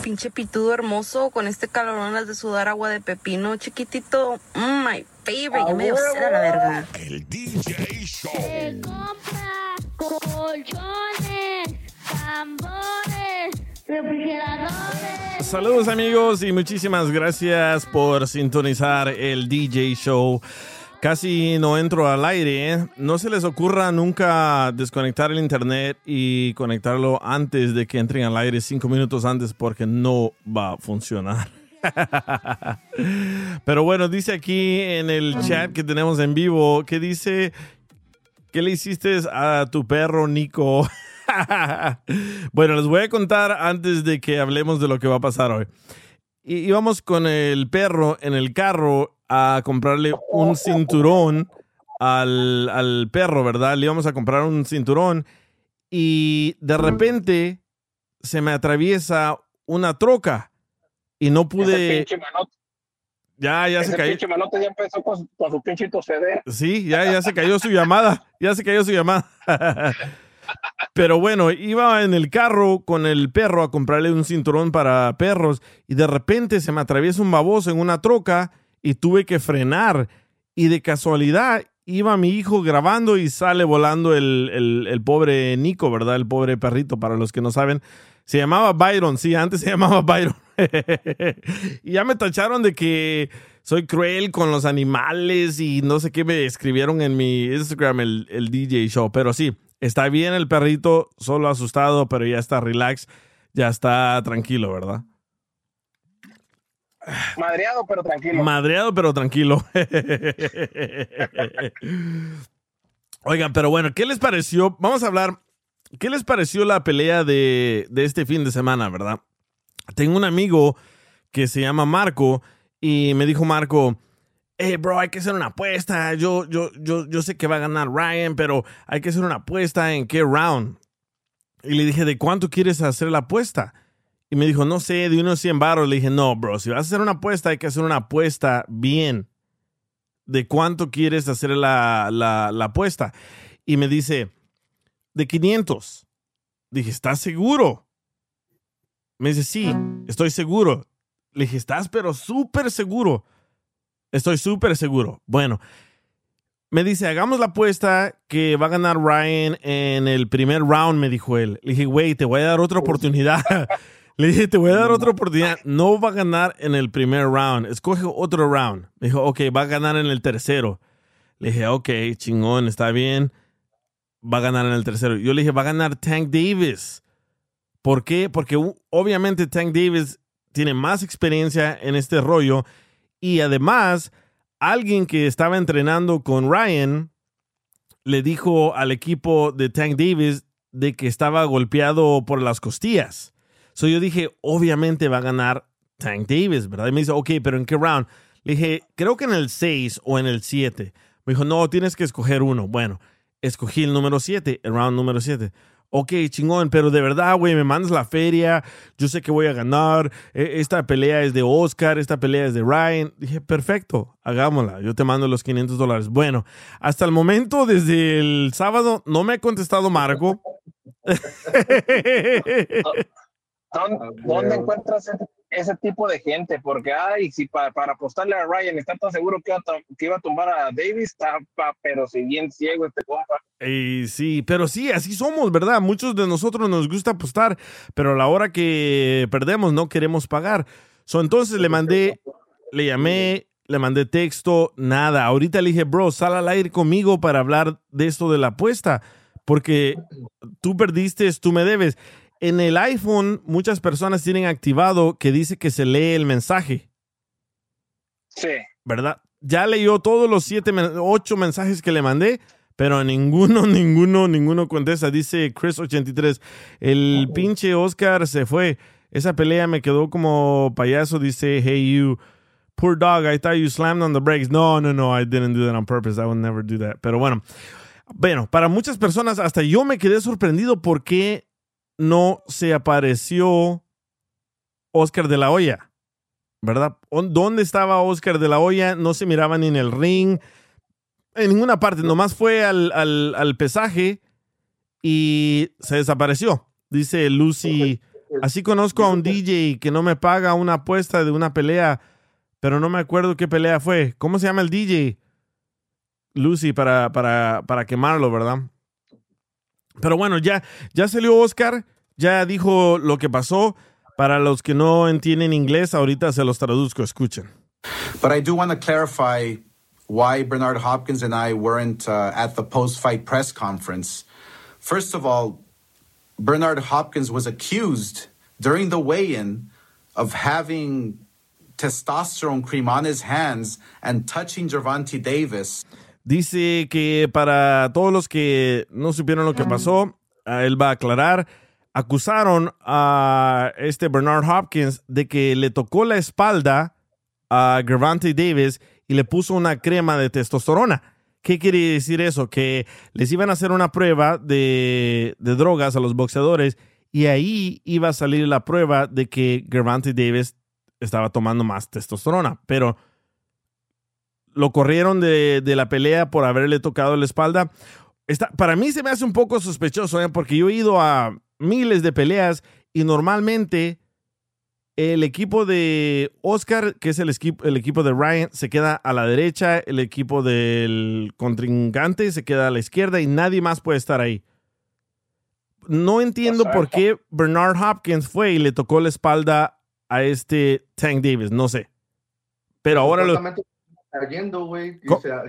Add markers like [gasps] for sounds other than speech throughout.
Pinche pitudo hermoso con este calorón las de sudar agua de pepino chiquitito. Mm, my favorite. Ya me dio sed a la verga. El DJ Show. Se compra colchones, tambores, refrigeradores. Saludos amigos y muchísimas gracias por sintonizar el DJ Show. Casi no entro al aire. ¿eh? No se les ocurra nunca desconectar el internet y conectarlo antes de que entren al aire, cinco minutos antes, porque no va a funcionar. [laughs] Pero bueno, dice aquí en el chat que tenemos en vivo, que dice, ¿qué le hiciste a tu perro Nico? [laughs] bueno, les voy a contar antes de que hablemos de lo que va a pasar hoy. Y íbamos con el perro en el carro a comprarle un cinturón al, al perro, ¿verdad? Le íbamos a comprar un cinturón y de repente se me atraviesa una troca y no pude... Ya, ya se cayó. pinche manote ya empezó con, su- con su pinche tosedera. Sí, ya, ya se cayó su llamada. Ya se cayó su llamada. [laughs] Pero bueno, iba en el carro con el perro a comprarle un cinturón para perros y de repente se me atraviesa un baboso en una troca y tuve que frenar. Y de casualidad iba mi hijo grabando y sale volando el, el- pobre Nico, ¿verdad? El pobre perrito, para los que no saben. Se llamaba Byron, sí, antes se [laughs] llamaba Byron. y ya me tacharon de que soy cruel con los animales y no sé qué me escribieron en mi Instagram, el, el DJ Show. Pero sí, está bien el perrito, solo asustado, pero ya está relax, ya está tranquilo, ¿verdad? Madreado, pero tranquilo. Madreado, pero tranquilo. Oigan, pero bueno, ¿qué les pareció? Vamos a hablar, ¿qué les pareció la pelea de, de este fin de semana, verdad? Tengo un amigo que se llama Marco y me dijo Marco, hey bro, hay que hacer una apuesta. Yo, yo, yo, yo sé que va a ganar Ryan, pero hay que hacer una apuesta en qué round. Y le dije, ¿de cuánto quieres hacer la apuesta? Y me dijo, no sé, de unos 100 baros. Le dije, no, bro, si vas a hacer una apuesta, hay que hacer una apuesta bien. ¿De cuánto quieres hacer la, la, la apuesta? Y me dice, de 500. Dije, ¿estás seguro? Me dice, sí, estoy seguro. Le dije, ¿estás pero súper seguro? Estoy súper seguro. Bueno, me dice, hagamos la apuesta que va a ganar Ryan en el primer round, me dijo él. Le dije, güey, te voy a dar otra oportunidad. [laughs] Le dije, te voy a dar otra oportunidad. No va a ganar en el primer round. Escoge otro round. Me dijo, ok, va a ganar en el tercero. Le dije, ok, chingón, está bien. Va a ganar en el tercero. Yo le dije, va a ganar Tank Davis. ¿Por qué? Porque obviamente Tank Davis tiene más experiencia en este rollo y además alguien que estaba entrenando con Ryan le dijo al equipo de Tank Davis de que estaba golpeado por las costillas. So yo dije, obviamente va a ganar Tank Davis, ¿verdad? Y me dice, ok, pero ¿en qué round? Le dije, creo que en el 6 o en el 7. Me dijo, no, tienes que escoger uno. Bueno, escogí el número 7, el round número 7. Ok, chingón, pero de verdad, güey, me mandas la feria, yo sé que voy a ganar, e- esta pelea es de Oscar, esta pelea es de Ryan. Dije, perfecto, hagámosla, yo te mando los 500 dólares. Bueno, hasta el momento, desde el sábado, no me ha contestado Marco. [laughs] ¿Dónde, dónde encuentras ese, ese tipo de gente, porque, ay, si pa- para apostarle a Ryan está tan seguro que iba, a to- que iba a tumbar a Davis, está, pa- pero si bien ciego este compa. Y sí, pero sí, así somos, ¿verdad? Muchos de nosotros nos gusta apostar, pero a la hora que perdemos no queremos pagar. So, entonces le mandé, le llamé, le mandé texto, nada. Ahorita le dije, bro, sal al aire conmigo para hablar de esto de la apuesta, porque tú perdiste, tú me debes. En el iPhone, muchas personas tienen activado que dice que se lee el mensaje. Sí. ¿verdad? Ya leyó todos los siete, ocho mensajes que le mandé, pero ninguno, [laughs] ninguno, ninguno contesta. Dice Chris83, el pinche Oscar se fue. Esa pelea me quedó como payaso. Dice, hey you, poor dog, I thought you slammed on the brakes. No, no, no, I didn't do that on purpose. I would never do that. Pero bueno, bueno, para muchas personas, hasta yo me quedé sorprendido porque no se apareció Oscar de la Hoya. ¿verdad? ¿Dónde estaba Oscar de la Hoya? No se miraba ni en el ring, en ninguna parte. Nomás fue al, al- al pesaje y se desapareció. Dice Lucy, así conozco a un DJ que no me paga una apuesta de una pelea, pero no me acuerdo qué pelea fue. ¿Cómo se llama el DJ? Lucy, para, para, para quemarlo, ¿verdad? Pero bueno, ya, ya salió Oscar, ya dijo lo que pasó. Para los que no entienden inglés, ahorita se los traduzco, escuchen. But I do want to clarify why Bernard Hopkins and I weren't uh, at the post fight press conference. First of all, Bernard Hopkins was accused during the weigh in of having testosterone cream on his hands and touching Gervonta Davis. Dice que para todos los que no supieron lo que pasó, ah, él va a aclarar. Acusaron a este Bernard Hopkins de que le tocó la espalda a Gervonta Davis y le puso una crema de testosterona. ¿Qué quiere decir eso? Que les iban a hacer una prueba de, de drogas a los boxeadores y ahí iba a salir la prueba de que Gervonta Davis estaba tomando más testosterona. Pero lo corrieron de, de la pelea por haberle tocado la espalda. Está, para mí se me hace un poco sospechoso, ¿eh? porque yo he ido a miles de peleas y normalmente el equipo de Oscar, que es el, esqui- el equipo de Ryan, se queda a la derecha, el equipo del contrincante se queda a la izquierda y nadie más puede estar ahí. No entiendo por qué Bernard Hopkins fue y le tocó la espalda a este Tank Davis, no sé. Pero ahora lo, cayendo, güey.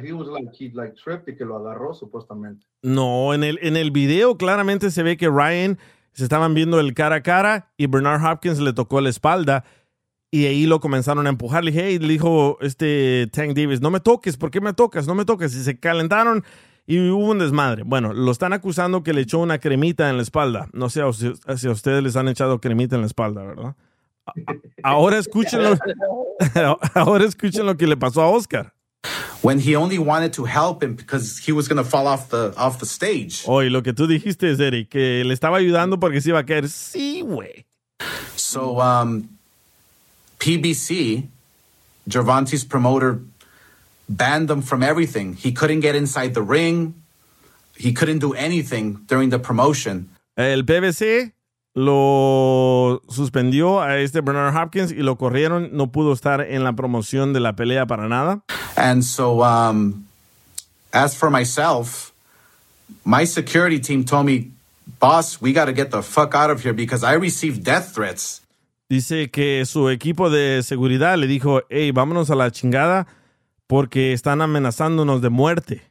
He was like, he like tripped y que lo agarró supuestamente. No, en el, en el video claramente se ve que Ryan se estaban viendo el cara a cara y Bernard Hopkins le tocó la espalda y ahí lo comenzaron a empujar. Le dije, hey, le dijo este Tank Davis, no me toques, ¿por qué me tocas? No me toques. Y se calentaron y hubo un desmadre. Bueno, lo están acusando que le echó una cremita en la espalda. No sé si, si a ustedes les han echado cremita en la espalda, ¿verdad? Ahora escuchen lo, [laughs] [laughs] ahora escuchen lo que le pasó a Oscar. When he only wanted to help him because he was going to fall off the off the stage. Oye, lo que tú dijiste, Eric, que le estaba ayudando porque se iba a caer. Sí, güey. So um, PBC, Gervonta's promoter, banned him from everything. He couldn't get inside the ring. He couldn't do anything during the promotion. El PBC lo suspendió a este Bernard Hopkins y lo corrieron. No pudo estar en la promoción de la pelea para nada. And so, um, as for myself, my security team told me, boss, we got to get the fuck out of here because I received death threats. Dice que su equipo de seguridad le dijo, hey, vámonos a la chingada porque están amenazándonos de muerte.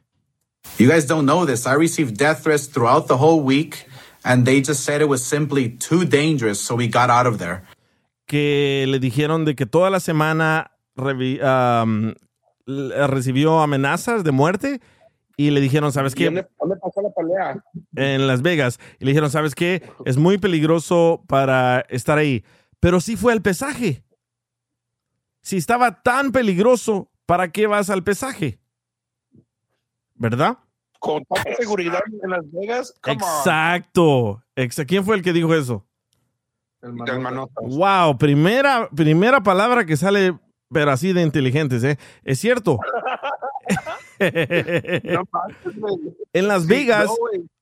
You guys don't know this. I received death threats throughout the whole week, and they just said it was simply too dangerous, so we got out of there. Que le dijeron de que toda la semana um, recibió amenazas de muerte y le dijeron, ¿sabes qué? ¿Dónde, dónde pasó la pelea? en Las Vegas y le dijeron, ¿sabes qué? Es muy peligroso para estar ahí. Pero sí fue al pesaje. Si estaba tan peligroso, ¿para qué vas al pesaje? ¿Verdad? Con tanta seguridad en Las Vegas. Exacto. Exa- ¿Quién fue el que dijo eso? El El manotas. manotas. Wow, primera, primera palabra que sale, pero así de inteligentes, ¿eh? Es cierto. No [laughs] manches, güey. en Las Vegas,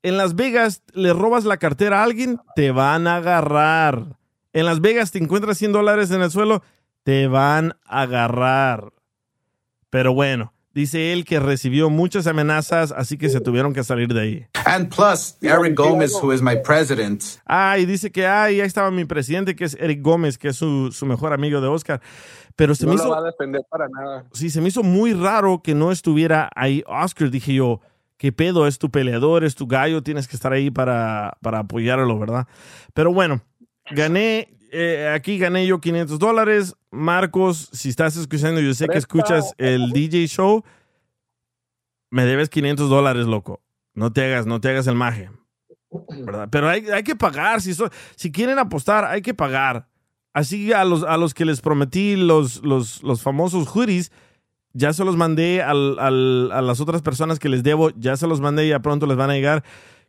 en Las Vegas le robas la cartera a alguien, te van a agarrar. En Las Vegas te encuentras 100 dólares en el suelo, te van a agarrar. Pero bueno, dice él que recibió muchas amenazas, así que se tuvieron que salir de ahí. And plus, Eric Gomez, who is my president, Ah, y dice que ay, ahí estaba mi presidente, que es Eric Gómez, que es su, su mejor amigo de Oscar. Pero se No me lo hizo, va a defender para nada. sí, se me hizo muy raro que no estuviera ahí Oscar. Dije yo, ¿qué pedo? Es tu peleador, es tu gallo, tienes que estar ahí para, para apoyarlo, ¿verdad? Pero bueno, gané, eh, aquí gané yo 500 dólares. Marcos, si estás escuchando, yo sé que escuchas el DJ show, me debes 500 dólares, loco. No te hagas, no te hagas el maje. ¿verdad? Pero hay, hay que pagar. Si, so- si quieren apostar, hay que pagar. Así a los, a los que les prometí los, los, los famosos hoodies, ya se los mandé al- al- a las otras personas que les debo, ya se los mandé, ya pronto les van a llegar.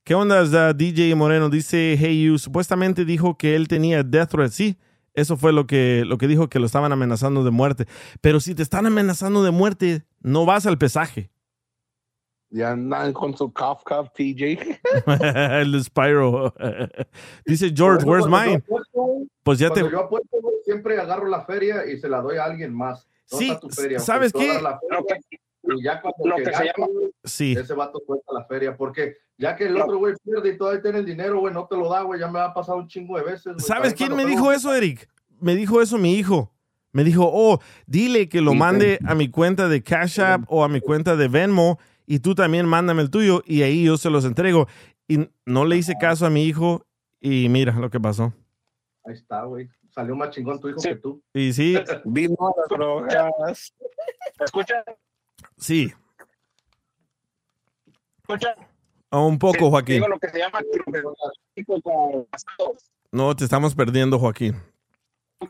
¿Qué onda, da DJ Moreno? Dice, hey you, supuestamente dijo que él tenía death threat. Sí, eso fue lo que, lo que dijo, que lo estaban amenazando de muerte. Pero si te están amenazando de muerte, no vas al pesaje. Ya andan con su cough cough TJ. [laughs] el Spyro. [laughs] Dice George, where's mine? apuesto, Pues ya te... Yo apuesto, siempre agarro la feria y se la doy a alguien más. No Sí, tu feria. ¿sabes qué? Lo feria que, Y ya cuando lo que se llama- Sí. ese vato suelta la feria. Porque ya que el otro güey pierde y todavía tiene el dinero, güey, no te lo da, güey. Ya me ha pasado un chingo de veces. ¿Sabes quién me dijo eso, Eric? Me dijo eso mi hijo. Me dijo, oh, dile que lo mande a mi cuenta de Cash App o a mi cuenta de Venmo y tú también mándame el tuyo y ahí yo se los entrego. Y no le hice caso a mi hijo y mira lo que pasó. Ahí está, güey. Salió más chingón tu hijo Sí. que tú. Y sí, Vino las drogas. ¿Escucha? sí, ¿Escucha? un poco, Joaquín. Digo lo que se llama tipo con casados. No, te estamos perdiendo, Joaquín.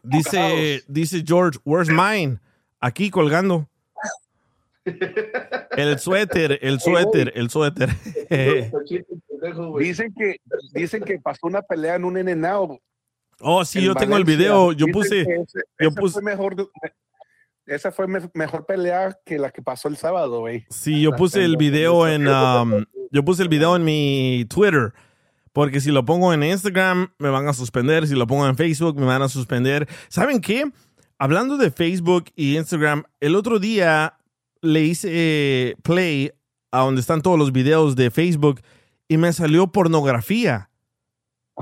Dice, dice George, where's mine? Aquí colgando. El suéter, el suéter, el suéter. [laughs] Dicen que, dicen que pasó una pelea en un NNAO. Oh, sí, en yo tengo el video. Yo Dicen puse, ese- yo puse- fue mejor, esa fue me- mejor pelea que la que pasó el sábado, güey. sí, yo puse el video en, um, yo puse el video en mi Twitter. Porque si lo pongo en Instagram, me van a suspender. Si lo pongo en Facebook, me van a suspender. ¿Saben qué? Hablando de Facebook y Instagram, el otro día le hice eh, play a donde están todos los videos de Facebook y me salió pornografía.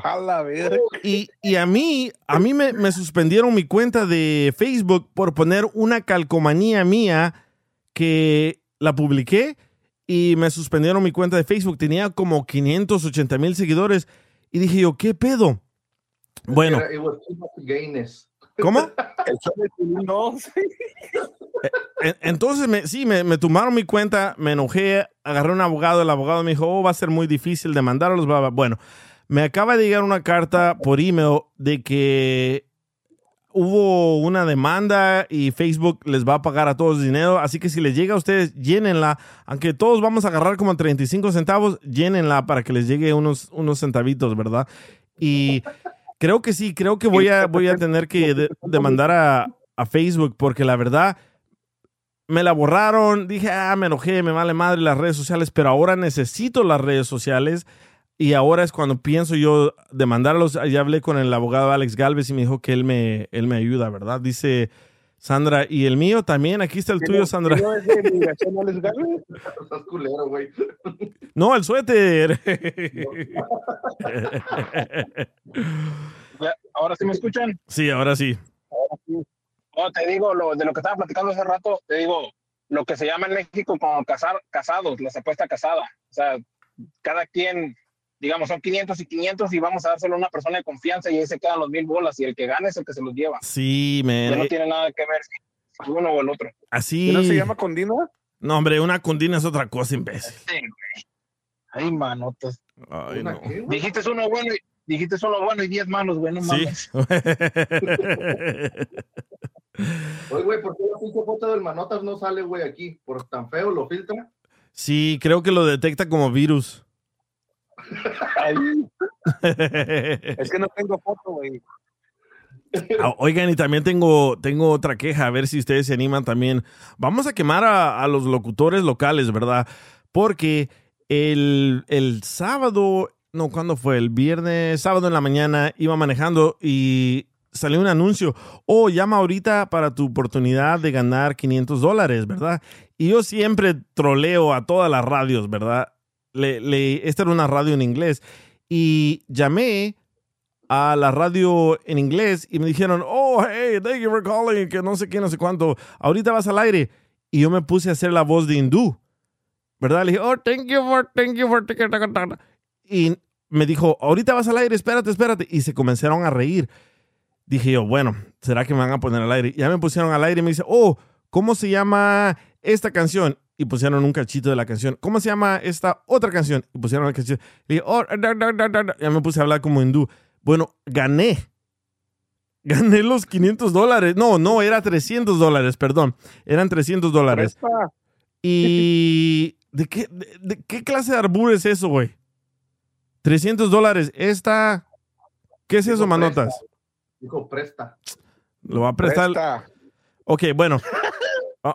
A la verga. Y, y a mí, a mí me, me suspendieron mi cuenta de Facebook por poner una calcomanía mía que la publiqué y me suspendieron mi cuenta de Facebook. Tenía como 580 mil seguidores y dije yo, ¿qué pedo? Bueno, Era- it was too much gayness. ¿cómo? En- Entonces, me, sí, me, me tumbaron mi cuenta, me enojé, agarré a un abogado, el abogado me dijo, oh, va a ser muy difícil demandarlos, bla, bla. Bueno, me acaba de llegar una carta por email de que hubo una demanda y Facebook les va a pagar a todos dinero, así que si les llega a ustedes, llénenla, aunque todos vamos a agarrar como 35 centavos, llénenla para que les llegue unos, unos centavitos, ¿verdad? Y creo que sí, creo que voy a, voy a tener que de- demandar a, a Facebook porque la verdad me la borraron, dije, ah, me enojé, me vale madre las redes sociales, pero ahora necesito las redes sociales y ahora es cuando pienso yo demandarlos. Ya hablé con el abogado Alex Galvez y me dijo que él me, él me ayuda, ¿verdad? Dice Sandra, y el mío también, aquí está el tuyo, Sandra. ¿No es de migración les gana? [laughs] Estás culero, güey. No, el suéter. Ahora sí me escuchan. sí, ahora sí. No, te digo, lo, de lo que estaba platicando hace rato, te digo, lo que se llama en México como casar, casados, las apuestas casadas. O sea, cada quien, digamos, son 500 y 500 y vamos a dárselo a una persona de confianza y ahí se quedan los mil bolas y el que gane es el que se los lleva. Sí, Ya no tiene nada que ver si uno o el otro. Así. ¿No se llama condina? No, hombre, una condina es otra cosa, imbécil. Sí, güey. Ay, manotas. Ay, ¿Una no. qué, güey? Dijiste uno bueno y dijiste uno bueno y 10 malos, güey, no Sí. mames. [laughs] Oye, güey, ¿por qué la pinche foto del manotas no sale, güey, aquí? ¿Por tan feo lo filtra? sí, creo que lo detecta como virus. [laughs] Es que no tengo foto, güey. Ah, Oigan, y también tengo, tengo otra queja, a ver si ustedes se animan también. Vamos a quemar a, a los locutores locales, ¿verdad? Porque el, el sábado no, ¿cuándo fue? El viernes, sábado en la mañana, iba manejando y salió un anuncio. Oh, llama ahorita para tu oportunidad de ganar 500 dólares, ¿verdad? Y yo siempre troleo a todas las radios, ¿verdad? Le, le, esta era una radio en inglés. Y llamé a la radio en inglés y me dijeron, oh, hey, thank you for calling, que no sé qué, no sé cuánto. Ahorita vas al aire. Y yo me puse a hacer la voz de hindú. ¿Verdad? Le dije, oh, thank you for, thank you for. Y me dijo, ahorita vas al aire, espérate, espérate. Y se comenzaron a reír. Dije yo, bueno, ¿será que me van a poner al aire? Ya me pusieron al aire y me dice, oh, ¿cómo se llama esta canción? Y pusieron un cachito de la canción. ¿Cómo se llama esta otra canción? Y pusieron la canción. Y dije, oh, da, da, da, da. ya me puse a hablar como hindú. Bueno, gané. [laughs] Gané los 500 dólares. No, no, era 300 dólares, perdón. Eran 300 dólares. Y... [laughs] ¿De qué, de, de qué clase de arbur es eso, güey? 300 dólares. Esta... ¿Qué es eso, Dijo manotas? presta. Dijo presta. Lo va a prestar. Presta. Ok, bueno.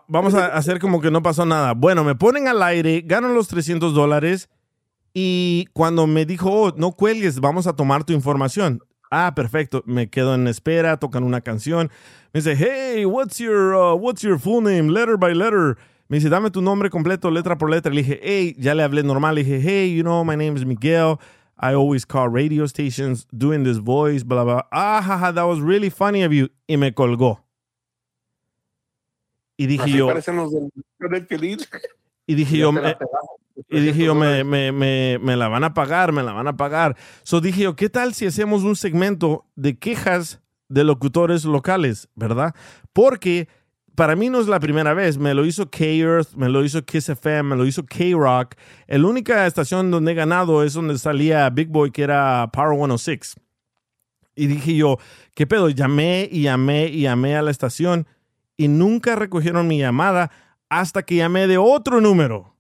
Vamos a hacer como que no pasó nada. Bueno, me ponen al aire, gano los 300 dólares y cuando me dijo, oh, no cuelgues, vamos a tomar tu información. Ah, perfecto. Me quedo en espera, tocan una canción. Me dice, hey, what's your, uh, what's your full name, letter by letter? Me dice, dame tu nombre completo, letra por letra. Le dije, hey, ya le hablé normal. Le dije, hey, you know, my name is Miguel. I always call radio stations doing this voice, blah, blah. Ah, jaja, that was really funny of you. Y me colgó. Y dije Así yo, parecen los del, del Piolín. y dije yo, eh, y dije yo, 300 me, dólares. me, me, me la van a pagar, me la van a pagar. So dije yo, ¿qué tal si hacemos un segmento de quejas de locutores locales, verdad? Porque para mí no es la primera vez. Me lo hizo K-Earth, me lo hizo Kiss FM, me lo hizo K-Rock. La única estación donde he ganado es donde salía Big Boy, que era Power 106. Y dije yo, ¿qué pedo? Llamé y llamé y llamé a la estación y nunca recogieron mi llamada hasta que llamé de otro número.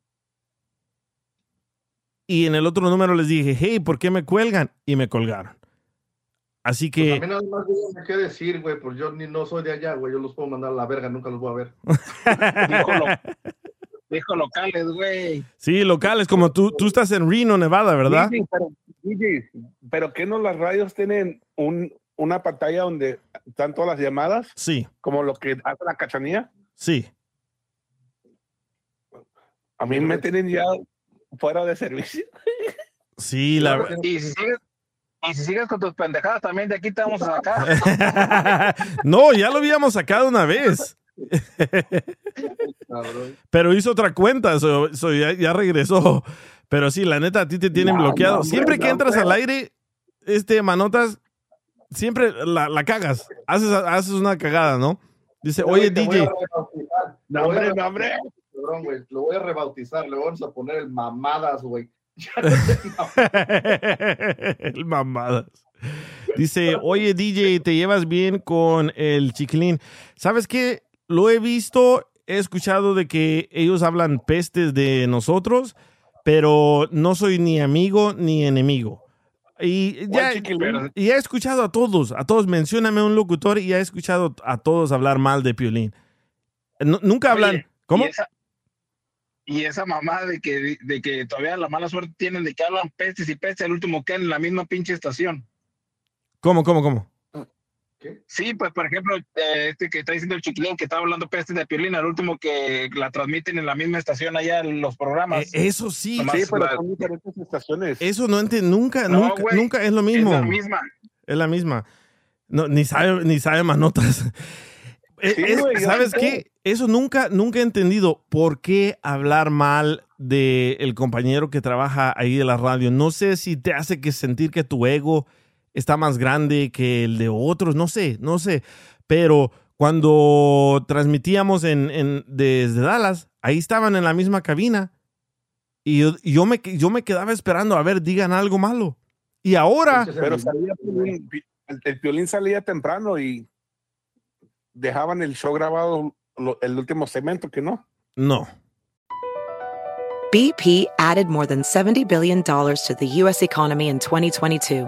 Y en el otro número les dije, hey, ¿por qué me cuelgan? Y me colgaron. Así Pues a que, mí nada más díganme qué decir, güey, pues yo ni no soy de allá, güey, yo los puedo mandar a la verga, nunca los voy a ver. [laughs] Dijo, lo- dijo locales, güey. sí, locales, como tú, tú estás en Reno, Nevada, ¿verdad? DJ, pero, DJ, pero que no las radios tienen un, una pantalla donde están todas las llamadas, Sí, como lo que hace la cachanía. sí. A mí me tienen ya fuera de servicio. Sí, la... Y si sigues, y si sigues con tus pendejadas, también de aquí te vamos a sacar. [laughs] no, ya lo habíamos sacado una vez. Pero hizo otra cuenta, so- so ya, ya regresó. Pero sí, la neta, a ti te tienen No, bloqueado. no, siempre que entras al aire, este, manotas, siempre la, la cagas. Haces, haces una cagada, ¿no? Dice, oye, voy DJ. No, te voy a hombre, no, hombre. Cabrón, güey, lo voy a rebautizar, le vamos a poner el mamadas, güey. Ya no sé, no. el mamadas. Dice, oye DJ, ¿te llevas bien con el chiquilín? ¿Sabes qué? Lo he visto, he escuchado de que ellos hablan pestes de nosotros, pero no soy ni amigo ni enemigo. Y ya, y he escuchado a todos, a todos, mencióname un locutor y he escuchado a todos hablar mal de Piolín. Nu- nunca hablan, Oye, ¿cómo? Y esa, y esa mamá de que, de que todavía la mala suerte tienen de que hablan pestes y pestes, el último que en la misma pinche estación. ¿Cómo, cómo, cómo? Sí, pues por ejemplo, eh, este que está diciendo el chiquilín que está hablando pestes de Piolín, el último que la transmiten en la misma estación allá en los programas. Eh, eso sí, Nomás Sí, pero la- son diferentes estaciones. eso no entiendo, nunca, No, nunca, es lo es mismo. la misma. Es la misma. No, ni sabe, ni sabe Sí, es- güey, yo ¿Sabes qué? Eso nunca, nunca he entendido. ¿Por qué hablar mal del el compañero que trabaja ahí de la radio? No sé si te hace que sentir que tu ego está más grande que el de otros. No sé, no sé. Pero cuando transmitíamos en, en- desde Dallas, ahí estaban en la misma cabina. Y yo, y yo me, yo me quedaba esperando a ver, digan algo malo. Y ahora... Pero salía el, el Piolín salía temprano y dejaban el show grabado lo- el último segmento, que no. No. BP added more than $70 billion to the U.S. economy in 2022.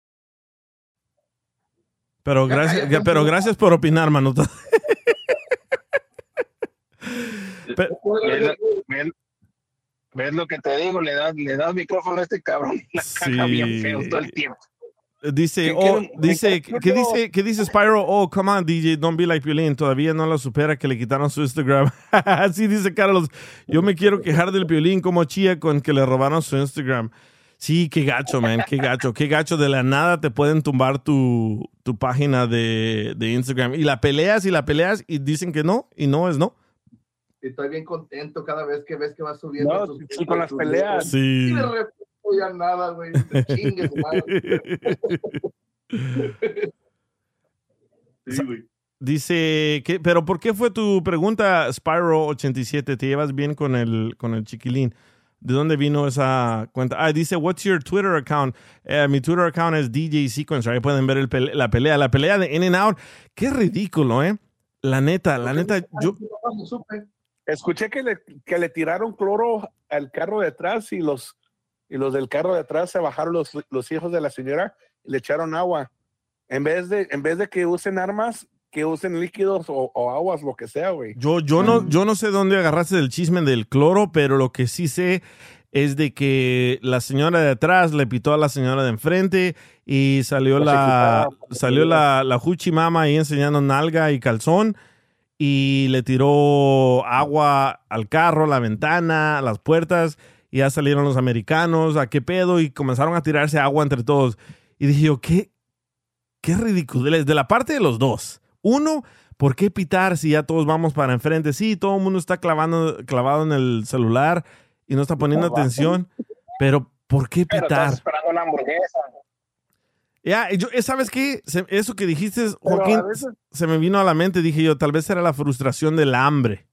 Pero gracias, pero gracias por opinar, Manuto. [laughs] Pe- ¿Ves, ves- ves lo que te digo? Le das, le das micrófono a este cabrón la Sí. bien feo todo el tiempo. Dice, ¿Qué oh, dice, qué ¿qué quiero- dice, qué dice Spyro? Oh, come on, DJ, don't be like Piolín. Todavía no lo supera que le quitaron su Instagram. [laughs] Así dice Carlos. Yo me quiero quejar del Piolín como chía con que le robaron su Instagram. Sí, qué gacho, man, qué gacho, qué gacho. De la nada te pueden tumbar tu, tu página de, de Instagram. Y la peleas y la peleas y dicen que no, y no es no. Estoy bien contento cada vez que ves que vas subiendo. No, tus- sí, con las tus- peleas. Sí. Y de repente ya nada, güey. Te chingue su [laughs] madre. Sí, güey. Dice, que, pero ¿por qué fue tu pregunta, Spyro87? ¿Te llevas bien con el, con el chiquilín? ¿De dónde vino esa cuenta? Ah, dice, what's your Twitter account? Eh, mi Twitter account es DJ Sequencer. Ahí pueden ver el pele- la pelea. La pelea de In and Out. Qué ridículo, ¿eh? La neta, la neta, yo... Escuché que le, que le tiraron cloro al carro de atrás y los, y los del carro de atrás se bajaron los, los hijos de la señora y le echaron agua. En vez de, en vez de que usen armas, que usen líquidos o, o aguas, lo que sea, güey. Yo, yo, no, yo no sé dónde agarraste el chisme del cloro, pero lo que sí sé es de que la señora de atrás le pitó a la señora de enfrente y salió la, quitaba, salió la, la Juchi Mama ahí enseñando nalga y calzón y le tiró agua al carro, la ventana, las puertas y ya salieron los americanos, ¿a qué pedo? Y comenzaron a tirarse agua entre todos. Y dije yo, ¿qué, qué ridiculez de la parte de los dos. Uno, ¿por qué pitar si ya todos vamos para enfrente? Sí, todo el mundo está clavando, clavado en el celular y no está poniendo atención, pero ¿por qué Pero pitar? estás esperando una hamburguesa. Ya, yo, eh, ¿sabes qué? Se- eso que dijiste, Joaquín, veces- se me vino a la mente, dije yo, tal vez era la frustración del hambre.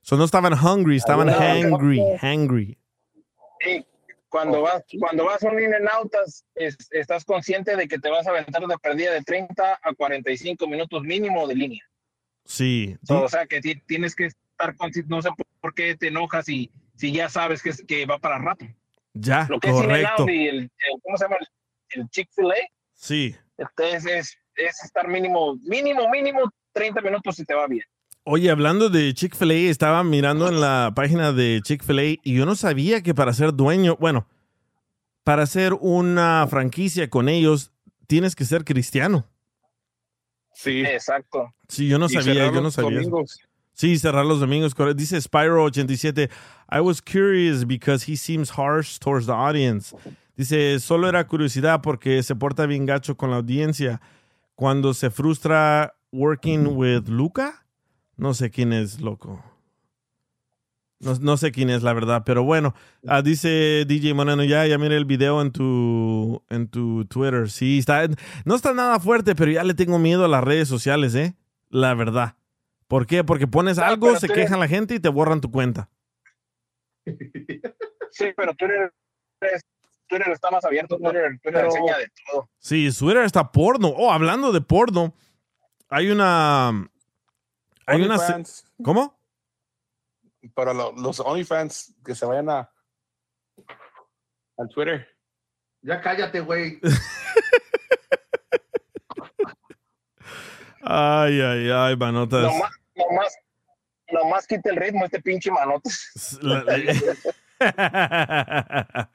So, no estaban hungry, estaban hangry, hangry. Cuando vas, cuando vas a un in estás, es- estás consciente de que te vas a aventar de pérdida de 30 a 45 minutos mínimo de línea. Sí. So, o sea que ti- tienes que estar consciente, no sé por- qué te enojas si, si ya sabes que, es- que va para rato. Ya, Lo que es in correcto. y el, el- ¿cómo se llama? El, el Chick-fil-A, Sí. entonces es, es estar mínimo, mínimo, mínimo 30 minutos si te va bien. Oye, hablando de Chick-fil-A, estaba mirando en la página de Chick-fil-A y yo no sabía que para ser dueño, bueno, para hacer una franquicia con ellos, tienes que ser cristiano. Sí. Exacto. Sí, yo no Y sabía, cerrar yo no los sabía. domingos. Sí, cerrar los domingos. Dice Spyro87, I was curious because he seems harsh towards the audience. Dice, solo era curiosidad porque se porta bien gacho con la audiencia. Cuando se frustra working with Luca, no sé quién es, loco. No, no sé quién es, la verdad, pero bueno, ah, dice DJ Moreno, ya, ya mire el video en tu, en tu Twitter. Sí, está, no está nada fuerte, pero ya le tengo miedo a las redes sociales, ¿eh? La verdad. ¿Por qué? Porque pones No, algo, se eres- quejan la gente y te borran tu cuenta. [laughs] Sí, pero Twitter, es- Twitter está más abierto, Twitter, Twitter enseña de todo. Sí, Twitter está porno. Oh, hablando de porno, hay una... Hay OnlyFans, ¿Cómo? para lo- los OnlyFans que se vayan a al Twitter. Ya cállate, güey. Ay, ay, ay, manotas. Nomás, nomás, nomás quita el ritmo este pinche manotes. La- [laughs]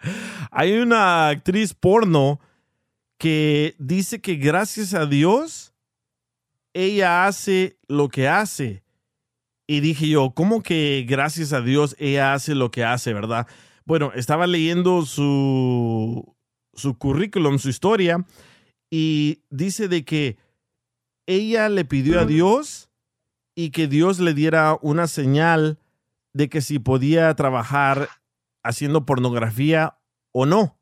Hay una actriz porno que dice que gracias a Dios ella hace lo que hace. Y dije yo, ¿cómo que gracias a Dios ella hace lo que hace, verdad? Bueno, estaba leyendo su, su currículum, su historia, y dice de que ella le pidió a Dios y que Dios le diera una señal de que si podía trabajar haciendo pornografía o no.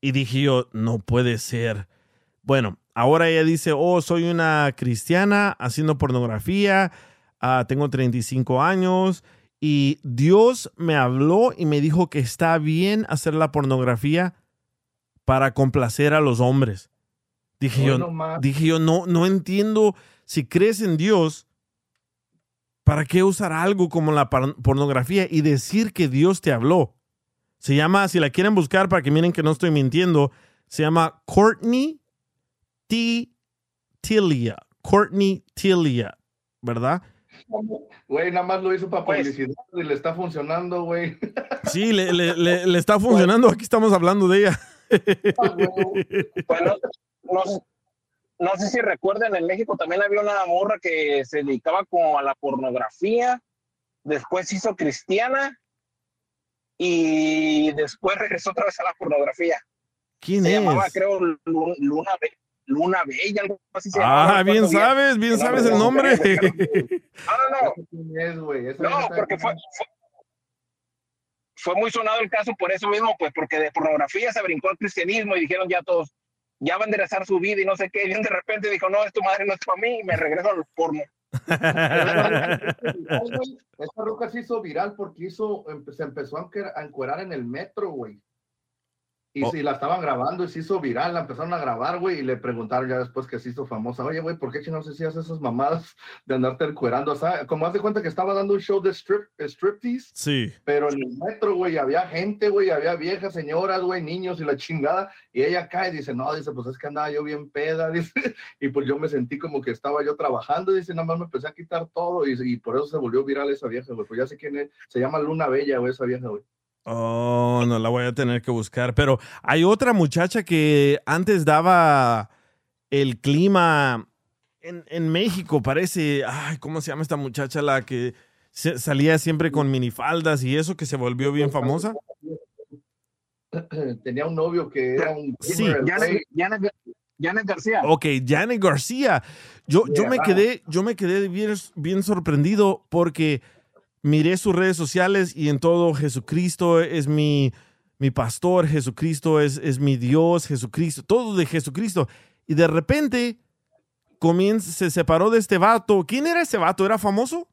Y dije yo, no puede ser. Bueno, ahora ella dice, oh, soy una cristiana haciendo pornografía, ah, tengo 35 años y Dios me habló y me dijo que está bien hacer la pornografía para complacer a los hombres. Dije yo, nomás. dije yo, no, no entiendo, si crees en Dios, ¿para qué usar algo como la pornografía y decir que Dios te habló? Se llama, si la quieren buscar para que miren que no estoy mintiendo, se llama Courtney T. Tilia. Courtney Tilia, ¿verdad? Güey, nada más lo hizo para Pues- publicidad y le está funcionando, güey. [laughs] Sí, le, le- le- le está funcionando. Aquí estamos hablando de ella. Pues no, no- no sé si recuerdan, en México también había una morra que se dedicaba como a la pornografía, después se hizo cristiana y después regresó otra vez a la pornografía. ¿Quién Se es? llamaba, creo, Lu- Luna, Be- Luna Bella, algo así se. Ah, bien sabes, bien sabes el no, nombre. [laughs] No, no, no. Esa No, porque fue, fue, fue muy sonado el caso por eso mismo, pues porque de pornografía se brincó al cristianismo y dijeron ya todos, ya va a enderezar su vida y no sé qué, y de repente dijo, no, es tu madre, no es para mí, y me regreso al porno. Esta roca se hizo viral porque hizo, empe- se empezó a encuerar en el metro, güey. Y Oh. si la estaban grabando y se hizo viral, la empezaron a grabar, güey, y le preguntaron ya después que se hizo famosa, oye, güey, ¿por qué chingados hacías esas mamadas de andarte encuerando? O sea, como haz de cuenta que estaba dando un show de strip, striptease, Sí. pero en el metro, güey, había gente, güey, había viejas, señoras, güey, niños y la chingada, y ella cae y dice, no, dice, pues es que andaba yo bien peda, [laughs] dice, y pues yo me sentí como que estaba yo trabajando, dice, nada más me empecé a quitar todo, y, y por eso se volvió viral esa vieja, güey, pues ya sé quién es, se llama Luna Bella, güey, esa vieja, güey. Oh, no la voy a tener que buscar. Pero hay otra muchacha que antes daba el clima en, en México, parece. Ay, ¿cómo se llama esta muchacha? La que se- salía siempre con minifaldas y eso que se volvió bien famosa. [clears throat] Tenía un novio que era un... Sí, Janet, güey. Janet, Janet García. Ok, Janet García. Yo, yo me quedé, yo me quedé bien, bien sorprendido porque miré sus redes sociales y en todo Jesucristo es mi, mi pastor, Jesucristo es, es mi Dios, Jesucristo, todo de Jesucristo. Y de repente comienza, se separó de este vato. ¿Quién era ese vato? ¿Era famoso?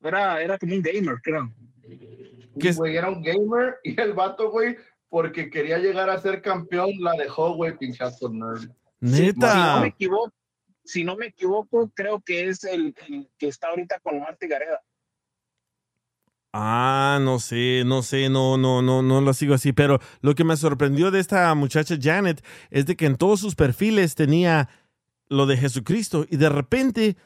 Era, era como un gamer, creo. ¿Qué Güey, era un gamer y el vato, güey, porque quería llegar a ser campeón, la dejó, güey, pinchazo nerd. Si no Neta. me equivoco, si no me equivoco, creo que es el, el que está ahorita con Marty Gareda. Ah, no sé, no sé, no, no, no, no lo sigo así, pero lo que me sorprendió de esta muchacha Janet es de que en todos sus perfiles tenía lo de Jesucristo y de repente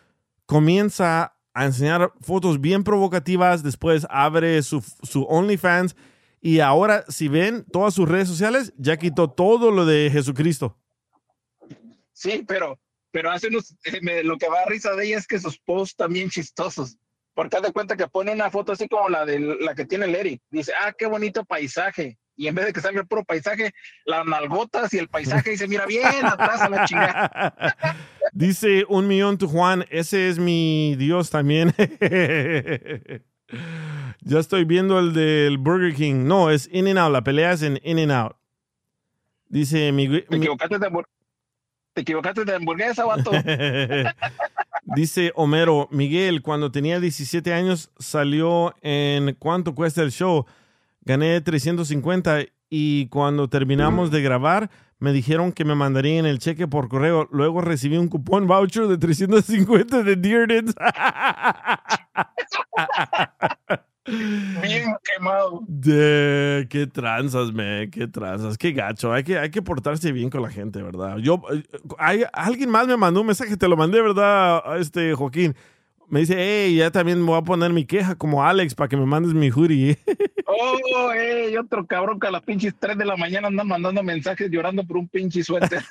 comienza a enseñar fotos bien provocativas, después abre su, su OnlyFans y ahora si ven todas sus redes sociales ya quitó todo lo de Jesucristo. Sí, pero, pero hace unos, eh, lo que va a risa de ella es que sus posts también chistosos. Porque haz de cuenta que pone una foto así como la de la que tiene el Eric. Dice, ah, qué bonito paisaje. Y en vez de que salga el puro paisaje, las nalgotas y el paisaje dice, mira bien atrás a la chingada. [laughs] Dice un millón tu Juan, ese es mi Dios también. [laughs] ya estoy viendo el del Burger King. No, es In and Out, la pelea es en In and Out. Dice mi, Te equivocaste de, te equivocaste de hamburguesa, vato. [laughs] Dice Homero, Miguel, cuando tenía 17 años salió en ¿Cuánto cuesta el show? Gané 350 y cuando terminamos de grabar me dijeron que me mandarían el cheque por correo. Luego recibí un cupón voucher de 350 de Dearden. [laughs] Bien quemado. De, qué tranzas, me, qué tranzas, qué gacho. Hay que, hay que portarse bien con la gente, ¿verdad? Yo, eh, hay, alguien más me mandó un mensaje, te lo mandé, ¿verdad? A Este Joaquín. Me dice, hey, ya también me voy a poner mi queja como Alex para que me mandes mi hoodie. [laughs] Oh, eh, otro cabrón que a las pinches 3 de la mañana andan mandando mensajes llorando por un pinche suéter. [laughs]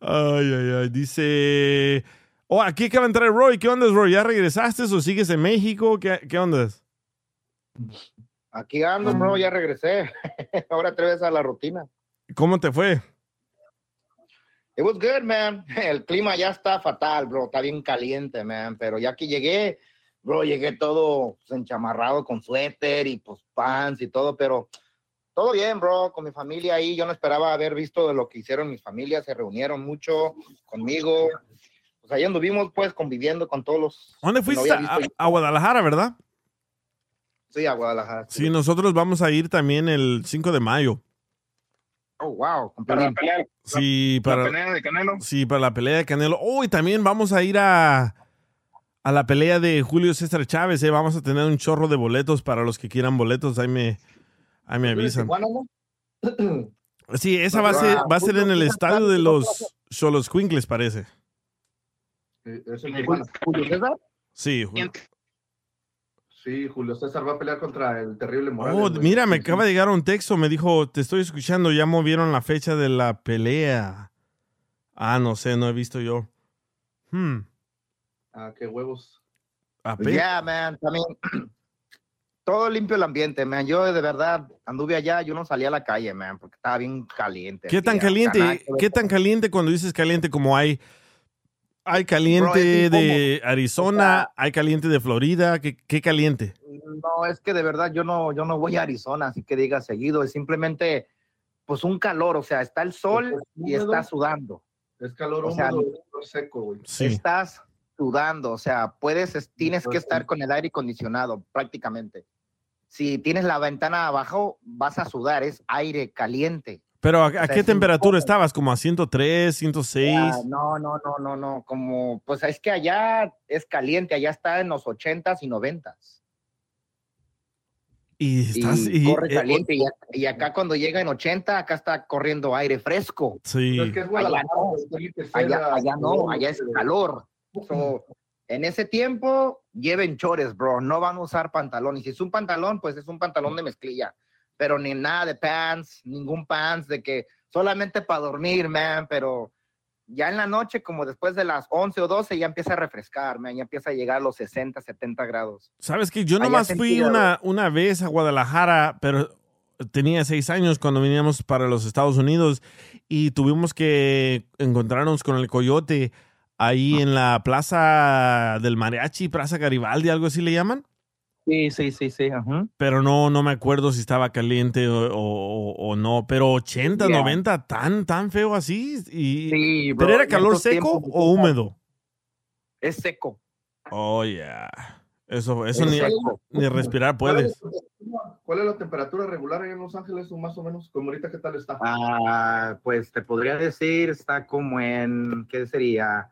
ay, ay, ay. Dice, oh, aquí acaba de entrar Roy. ¿Qué onda, Roy? ¿Ya regresaste o sigues en México? ¿Qué, qué onda? Aquí ando, bro, ya regresé. [laughs] Ahora otra vez a la rutina. ¿Cómo te fue? It was good, man. El clima ya está fatal, bro. Está bien caliente, man. Pero ya que llegué, bro, llegué todo enchamarrado con suéter y pues pants y todo, pero todo bien, bro. Con mi familia ahí, yo no esperaba haber visto lo que hicieron mis familias. Se reunieron mucho conmigo. Pues ahí anduvimos, pues, conviviendo con todos los. ¿Dónde no fuiste? a, Guadalajara, ¿verdad? Sí, a Guadalajara. Sí, nosotros vamos a ir también el 5 de mayo. Oh, wow. con Para Piolín. pelear. Sí, La para, pelea de Canelo. sí, para la pelea de Canelo. Oh, y también vamos a ir a, a la pelea de Julio César Chávez. ¿eh? Vamos a tener un chorro de boletos para los que quieran boletos. Ahí me, ahí me avisan. Sí, esa va a ser, va a ser en el estadio de los Cholos Quinkles, parece. Eh, Es Tijuana. Julio César. Sí. Ju- Sí, Julio César va a pelear contra el terrible Morales. Oh, mira, me acaba de llegar un texto. Me dijo, te estoy escuchando. Ya movieron la fecha de la pelea. Ah, no sé, no he visto yo. Hmm. Ah, qué huevos. ape- Ya, man, también. [clears throat] Todo limpio el ambiente, man. Yo de verdad anduve allá, yo no salí a la calle, man, porque estaba bien caliente. ¿Qué tan caliente? ¿Qué tan caliente cuando dices caliente como hay? Hay caliente Bro, de Arizona, hay caliente de Florida, ¿qué, qué caliente? No, es que de verdad yo no, yo no voy a Arizona, así que diga seguido, es simplemente pues un calor, o sea, está el sol y estás sudando. Es calor O sea, húmedo, es calor seco, güey. Sí. Estás sudando, o sea, puedes, es- tienes que estar con el aire acondicionado prácticamente. Si tienes la ventana abajo, vas a sudar, es aire caliente. Pero ¿a, qué temperatura estabas? ¿Como a 103, 106? Ah, no, no, no, no, no, como, pues es que allá es caliente, allá está en los ochentas y noventas. Y Y estás... y- corre eh, caliente, y, ac- y acá cuando llega en 80, acá está corriendo aire fresco. sí. Es que es Allá no, allá, a- allá no, allá es calor. So, en ese tiempo, lleven chores, bro, no van a usar pantalón. Y si es un pantalón, pues es un pantalón de mezclilla. Pero ni nada de pants, ningún pants, de que solamente para dormir, man. Pero ya en la noche, como después de las 11 o 12, ya empieza a refrescar, man. Ya empieza a llegar a los 60, 70 grados. ¿Sabes qué? Yo Allá nomás fui una, una vez a Guadalajara, pero tenía seis años cuando veníamos para los Estados Unidos y tuvimos que encontrarnos con el coyote ahí en la plaza del mariachi, Plaza Garibaldi, algo así le llaman. Sí, sí, sí, sí. Pero no, no me acuerdo si estaba caliente o, o- o no. Pero 80, Yeah. 90, tan, tan feo así. Y, Sí, bro, ¿Pero era calor seco tiempos, o húmedo? Es seco. Oh, yeah. Eso, eso Es ni, respirar ¿Cuál es, puedes. ¿Cuál es la temperatura regular ahí en Los Ángeles, o más o menos? Como ahorita, ¿qué tal está? Ah, pues te podría decir, está como en, ¿qué sería?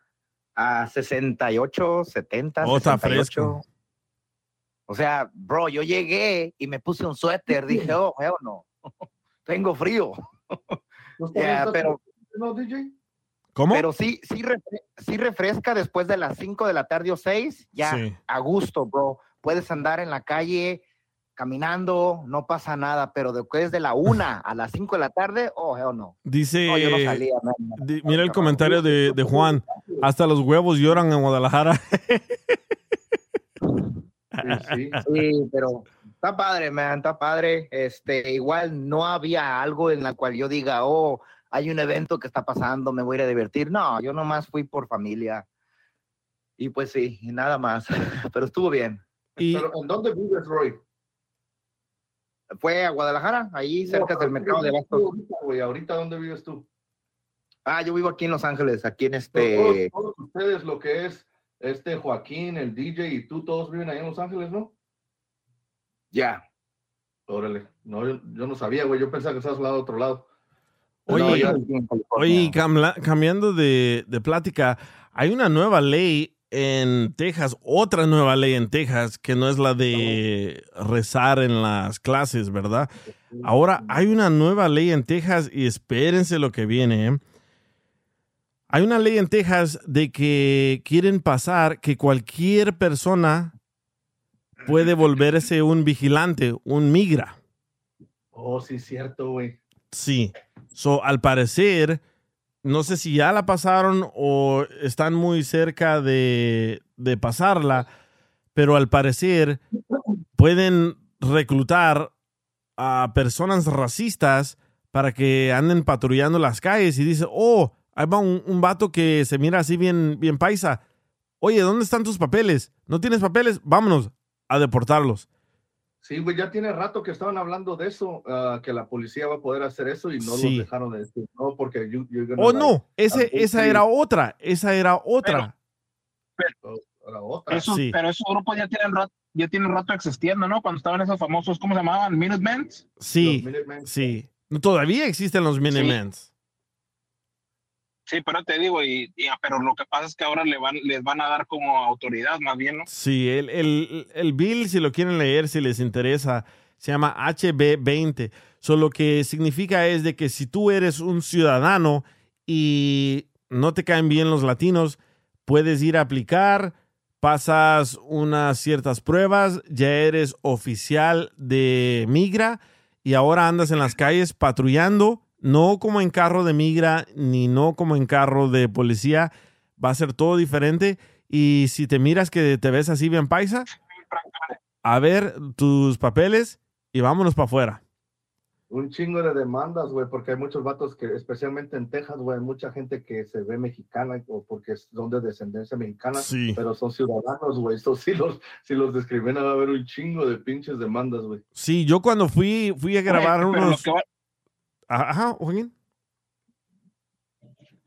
A 68, 70, Oh, está 68. fresco. O sea, bro, yo llegué y me puse un suéter, dije, oh, hell no, [laughs] tengo frío. ¿No está Yeah, pero, ¿No, DJ? ¿Cómo? pero sí, sí, refre- sí refresca después de las 5 de la tarde o 6, ya Sí. a gusto, bro. Puedes andar en la calle caminando, no pasa nada, pero después de la 1 a las 5 de la tarde, oh, hell no. Dice, No, yo no salía, man. di- mira el comentario de, de Juan. Hasta los huevos lloran en Guadalajara. [laughs] Sí, sí. [laughs] Sí, pero está padre, man, está padre. Este, igual no había algo en la cual yo diga, oh, hay un evento que está pasando, me voy a ir a divertir. No, yo nomás fui por familia. Y pues sí, y nada más. [laughs] Pero estuvo bien. Y Pero, ¿en dónde vives, Roy? Fue a Guadalajara, ahí cerca del mercado de ¿dónde Bastos. ahorita, güey? ¿Ahorita dónde vives tú? Ah, yo vivo aquí en Los Ángeles, aquí en Todos, este. todos ustedes, lo que es este Joaquín, el DJ y tú, todos viven ahí en Los Ángeles, ¿no? Ya. Órale. No, yo, yo no sabía, güey. Yo pensaba que estabas al lado otro lado. Oye, No. Oye, camla- cambiando de, de plática, hay una nueva ley en Texas, otra nueva ley en Texas, que no es la de rezar en las clases, ¿verdad? Ahora hay una nueva ley en Texas y espérense lo que viene. ¿eh? Hay una ley en Texas de que quieren pasar que cualquier persona puede volverse un vigilante, un migra. Oh, sí, cierto, güey. Sí. So, al parecer, no sé si ya la pasaron o están muy cerca de, de pasarla, pero al parecer pueden reclutar a personas racistas para que anden patrullando las calles y dice, oh, Ahí va un, un vato que se mira así bien, bien paisa. Oye, ¿dónde están tus papeles? ¿No tienes papeles? Vámonos a deportarlos. Sí, güey, ya tiene rato que estaban hablando de eso, ah, que la policía va a poder hacer eso y no Sí. los dejaron de decir, no, porque gonna, Oh, like, no, ese, esa era otra, esa era otra. Ahora otra. Esos- Sí. Pero esos grupos ya tienen rato, ya tienen rato existiendo, ¿no? Cuando estaban esos famosos, ¿cómo se llamaban? Minutemen. Sí, Los Minutemen. sí. Todavía existen los Minimans. Sí, pero te digo, y, y- pero lo que pasa es que ahora le van, les van a dar como autoridad más bien, ¿no? Sí, el, el, el bill, si lo quieren leer, si les interesa, se llama HB20. So, lo que significa es de que si tú eres un ciudadano y no te caen bien los latinos, puedes ir a aplicar, pasas unas ciertas pruebas, ya eres oficial de migra y ahora andas en las calles patrullando, no como en carro de migra ni no como en carro de policía, va a ser todo diferente y si te miras que te ves así bien paisa, a ver tus papeles y vámonos para afuera. Un chingo de demandas, güey, porque hay muchos vatos que, especialmente en Texas, güey, hay mucha gente que se ve mexicana o porque son de descendencia mexicana, Sí. pero son ciudadanos, güey. So, si los, si los discriminan, va a haber un chingo de pinches demandas, güey. Sí, yo cuando fui, fui a grabar unos... que va- Ajá, Joaquín.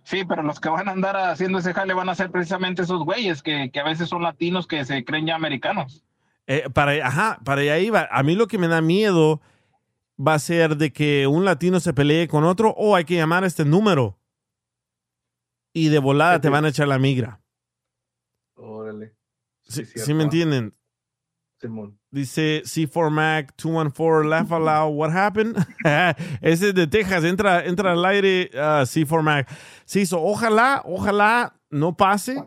Sí, pero los que van a andar haciendo ese jale van a ser precisamente esos güeyes que, que a veces son latinos que se creen ya americanos. Eh, para, ajá, para allá iba. A mí lo que me da miedo va a ser de que un latino se pelee con otro o hay que llamar a este número y de volada te van a echar la migra. Órale. Sí, Sí, ¿sí me cierto. entienden? Simón. Dice C4 Mac 214 laugh aloud. What happened? [laughs] Ese es de Texas. Entra, entra al aire ah, C4 Mac. Sí, so, ojalá, ojalá no pase,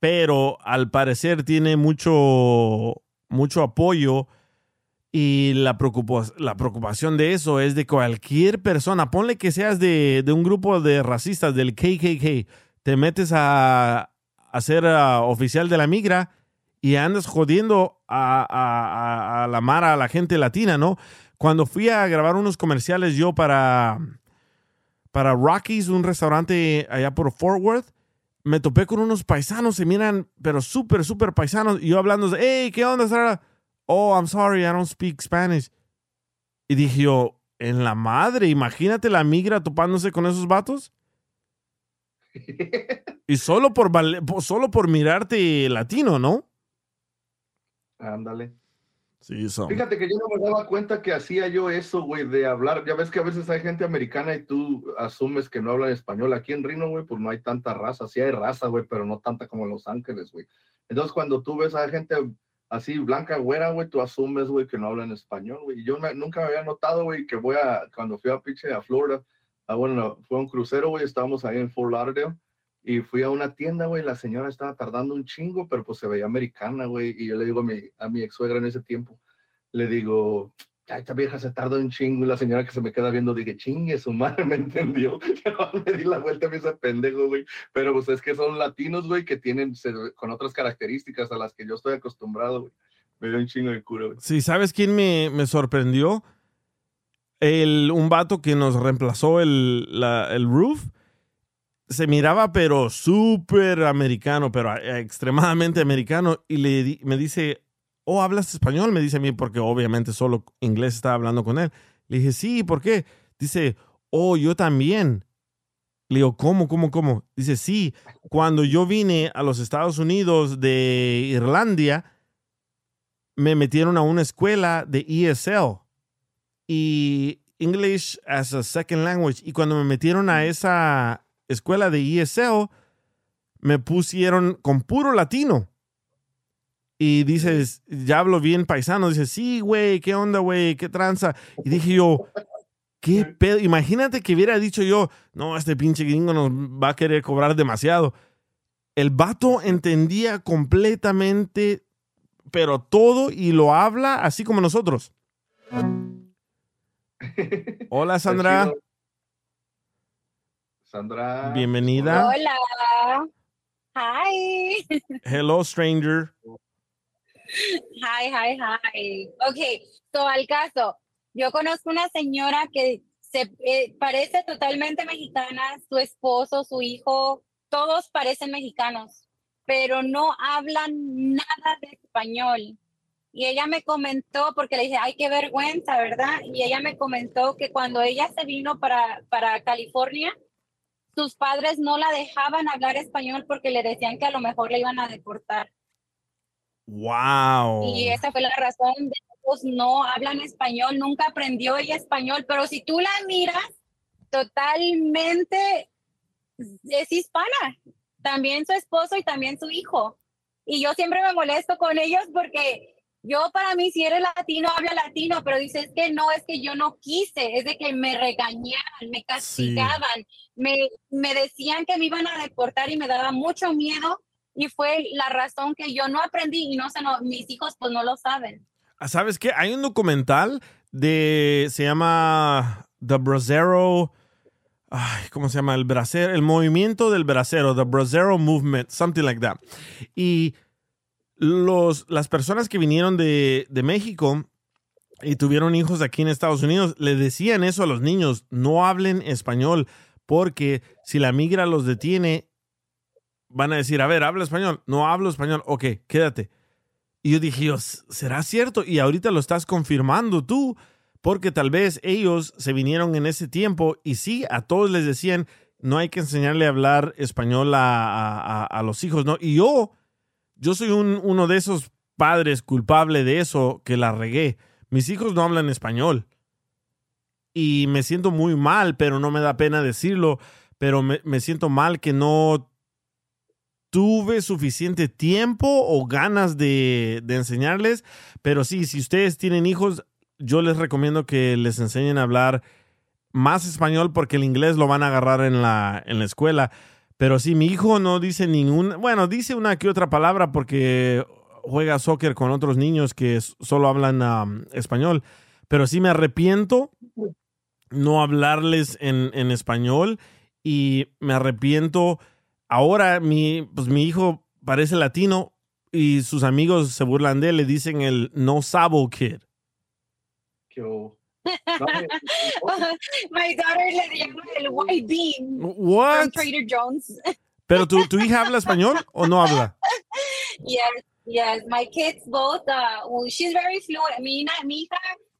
pero al parecer tiene mucho, mucho apoyo. Y la, la preocupación de eso es de cualquier persona, ponle que seas de, de un grupo de racistas del KKK, te metes a, a ser ah, oficial de la migra y andas jodiendo a, a- a- a la mara, a la gente latina, ¿no? Cuando fui a grabar unos comerciales yo para, para Rockies, un restaurante allá por Fort Worth, me topé con unos paisanos, se miran, pero súper, súper paisanos, y yo hablando hey, ¿qué onda, Sara? Oh, I'm sorry, I don't speak Spanish. Y dije yo, en la madre, imagínate la migra topándose con esos vatos. [laughs] Y solo por, solo por mirarte latino, ¿no? Ándale. Sí, son. Fíjate que yo no me daba cuenta que hacía yo eso, güey, de hablar. Ya ves que a veces hay gente americana y tú asumes que no hablan español. Aquí en Reno, güey, pues no hay tanta raza. Sí hay raza, güey, pero no tanta como en Los Ángeles, güey. Entonces, cuando tú ves a gente así blanca, güera, güey, tú asumes, güey, que no hablan español, güey. Yo me- nunca me había notado, güey, que voy a, cuando fui a pinche a Florida, ah, bueno, fue un crucero, güey, estábamos ahí en Fort Lauderdale. Y fui a una tienda, güey, la señora estaba tardando un chingo, pero pues se veía americana, güey. Y yo le digo a mi, a mi ex suegra en ese tiempo, le digo, "Ay, esta vieja se tarda un chingo. Y la señora que se me queda viendo, dije, chingue, su madre [laughs] me entendió. [laughs] Yo me di la vuelta a mí ese pendejo, güey. Pero pues es que son latinos, güey, que tienen se- con otras características a las que yo estoy acostumbrado, güey. Me dio un chingo de cura, güey. Sí, ¿sabes quién me, me sorprendió? El, un vato que nos reemplazó el, la- el roof. Se miraba, pero súper americano, pero eh, extremadamente americano. Y le di- me dice, oh, ¿hablas español? Me dice a mí, porque obviamente solo inglés estaba hablando con él. Le dije, sí, ¿por qué? Dice, oh, yo también. Le digo, ¿cómo, cómo, cómo? Dice, sí, cuando yo vine a los Estados Unidos de Irlandia, me metieron a una escuela de ESL y English as a Second Language. Y cuando me metieron a esa escuela de ESL, me pusieron con puro latino. Y dices, ya hablo bien paisano. Dice, sí, güey, ¿qué onda, güey? ¿Qué tranza? Y dije yo, ¿qué pedo? Imagínate que hubiera dicho yo, no, este pinche gringo nos va a querer cobrar demasiado. El vato entendía completamente, pero todo y lo habla así como nosotros. [laughs] Hola, Sandra. Sandra. Bienvenida. Hola. Hi. Hello, stranger. Hi, hi, hi. Ok, so al caso, yo conozco una señora que se eh, parece totalmente mexicana, su esposo, su hijo, todos parecen mexicanos, pero no hablan nada de español. Y ella me comentó, porque le dije, ay, qué vergüenza, ¿verdad? Y ella me comentó que cuando ella se vino para, para California, sus padres no la dejaban hablar español porque le decían que a lo mejor le iban a deportar. Wow. Y esa fue la razón de que ellos no hablan español, nunca aprendió ella español, pero si tú la miras, totalmente es hispana. También su esposo y también su hijo. Y yo siempre me molesto con ellos porque yo para mí si eres latino, habla latino, pero dices que no, es que yo no quise, es de que me regañaban, me castigaban, me, me decían que me iban a deportar y me daba mucho miedo y fue la razón que yo no aprendí y no sé, no, mis hijos pues no lo saben. Ah, ¿Sabes qué? Hay un documental de. Se llama The Bracero. Ay, ¿Cómo se llama? El bracero. El movimiento del bracero. The Bracero Movement. Something like that. Y los, las personas que vinieron de, de México y tuvieron hijos aquí en Estados Unidos le decían eso a los niños: no hablen español. Porque si la migra los detiene, van a decir, a ver, habla español. No hablo español. Ok, quédate. Y yo dije, ¿será cierto? Y ahorita lo estás confirmando tú, porque tal vez ellos se vinieron en ese tiempo y sí, a todos les decían, no hay que enseñarle a hablar español a, a- a los hijos, ¿no? Y yo, yo soy un- uno de esos padres culpable de eso que la regué. Mis hijos no hablan español. Y me siento muy mal, pero no me da pena decirlo, pero me, siento mal que no tuve suficiente tiempo o ganas de, enseñarles, pero sí, si ustedes tienen hijos, yo les recomiendo que les enseñen a hablar más español porque el inglés lo van a agarrar en la escuela. Pero sí, mi hijo no dice ningún, bueno, dice una que otra palabra porque juega soccer con otros niños que solo hablan um, español. Pero sí me arrepiento no hablarles en, en español y me arrepiento. Ahora mi, pues mi hijo parece latino y sus amigos se burlan de él, le dicen el no sabo kid. [laughs] My daughter le llama el white bean What? from Trader Joe's. Pero tu, tu hija habla español o no habla? [laughs] Yes, yes. My kids both, uh, she's very fluent. Mi, mi hija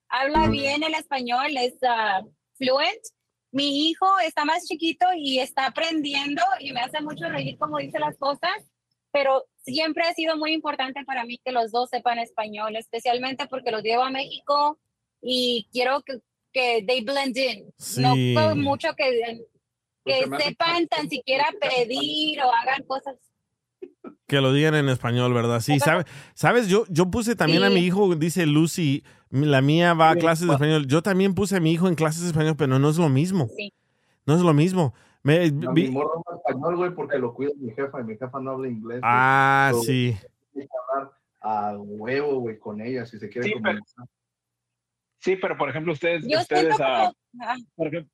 habla bien el español, es uh, fluent. Mi hijo está más chiquito y está aprendiendo y me hace mucho reír como dice las cosas, pero siempre ha sido muy importante para mí que los dos sepan español, especialmente porque los llevo a México y quiero que, que they blend in. No Sí. puedo mucho que, que sepan tan siquiera pedir o hagan cosas Que lo digan en español, ¿verdad? Sí, ¿sabe- ¿sabes? Yo, yo puse también a Sí. mi hijo, dice Lucy, la mía va a clases de español. Yo también puse a mi hijo en clases de español, pero no es lo mismo. No es lo mismo. Me- a vi- mi morro habla español, güey, porque lo cuida mi jefa y mi jefa no habla inglés. ah, So, sí. tiene que hablar a huevo, güey, con ella si se quiere Sí, pero- comunicar. Sí, pero por ejemplo, ustedes, Yo ustedes ah, como- ah, por, ejemplo,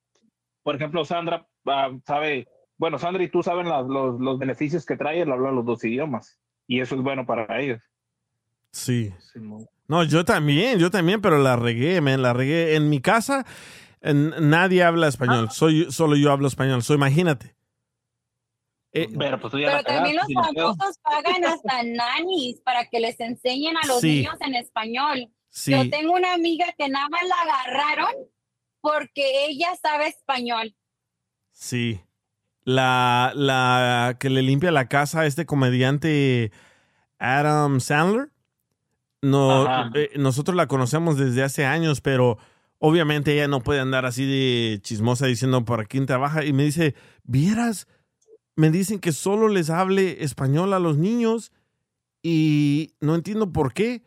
por ejemplo, Sandra ah, sabe, bueno, Sandra y tú saben los, los beneficios que trae el hablar los dos idiomas. Y eso es bueno para ellos. Sí. No, yo también, yo también, pero la regué, man, la regué. En mi casa en- nadie habla español, soy solo yo hablo español, so imagínate. Eh, Pero pues tú ya Pero la también los cagaste, famosos pagan hasta nannies para que les enseñen a los Sí. niños en español. Sí. Yo tengo una amiga que nada más la agarraron porque ella sabe español. Sí. La, la que le limpia la casa a este comediante Adam Sandler. No, eh, nosotros la conocemos desde hace años, pero obviamente ella no puede andar así de chismosa diciendo por quién trabaja. Y me dice, vieras, me dicen que solo les hable español a los niños y no entiendo por qué.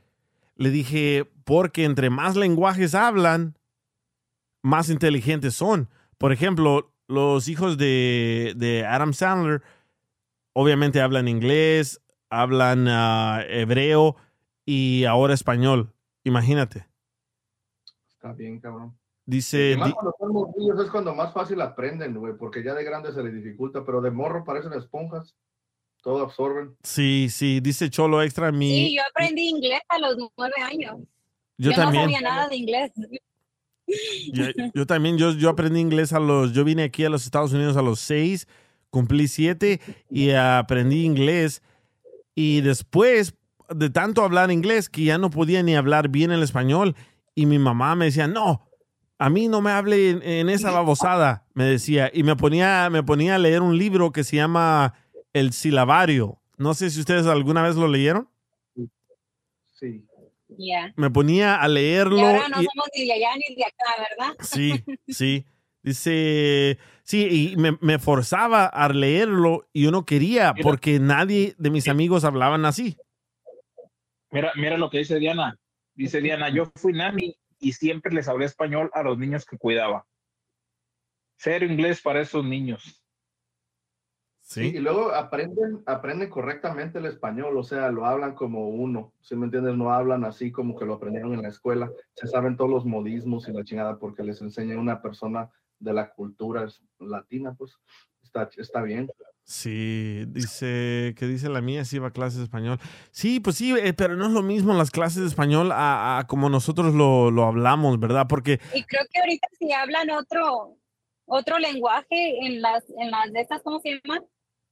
Le dije, porque entre más lenguajes hablan, más inteligentes son. Por ejemplo, los hijos de, de Adam Sandler obviamente hablan inglés, hablan ah, hebreo y ahora español. Imagínate. Está bien, cabrón. Dice, Y más di- cuando son morrillos es cuando más fácil aprenden, güey, porque ya de grande se les dificulta, pero de morro parecen esponjas, todo absorben. sí, sí, dice Cholo Extra, mi... Sí, yo aprendí inglés a los nueve años. yo no también. sabía nada de inglés. Yo, yo también, yo, yo aprendí inglés a los, yo vine aquí a los Estados Unidos a los seis, cumplí siete y aprendí inglés. Y después de tanto hablar inglés que ya no podía ni hablar bien el español. Y mi mamá me decía, no, a mí no me hable en, en esa babosada, me decía. Y me ponía, me ponía a leer un libro que se llama El Silabario. No sé si ustedes alguna vez lo leyeron. Sí. Ya. Me ponía a leerlo. Y ahora no y- somos ni de allá ni de acá, ¿verdad? [laughs] Sí, sí. Dice, sí, y me, me forzaba a leerlo y yo no quería porque nadie de mis amigos hablaban así. Mira, mira lo que dice Diana. Dice Diana, yo fui nani y siempre les hablé español a los niños que cuidaba. Cero inglés para esos niños. Sí, y luego aprenden, aprenden correctamente el español, o sea, lo hablan como uno, ¿sí me entiendes? No hablan así como que lo aprendieron en la escuela, se saben todos los modismos y la chingada porque les enseña una persona de la cultura latina, pues está, está bien. Sí, dice, que dice la mía, sí va a clases de español. Sí, pues sí, eh, pero no es lo mismo las clases de español a, a como nosotros lo, lo hablamos, ¿verdad? Porque Y creo que ahorita si hablan otro, otro lenguaje en las, en las de estas, ¿cómo se llama?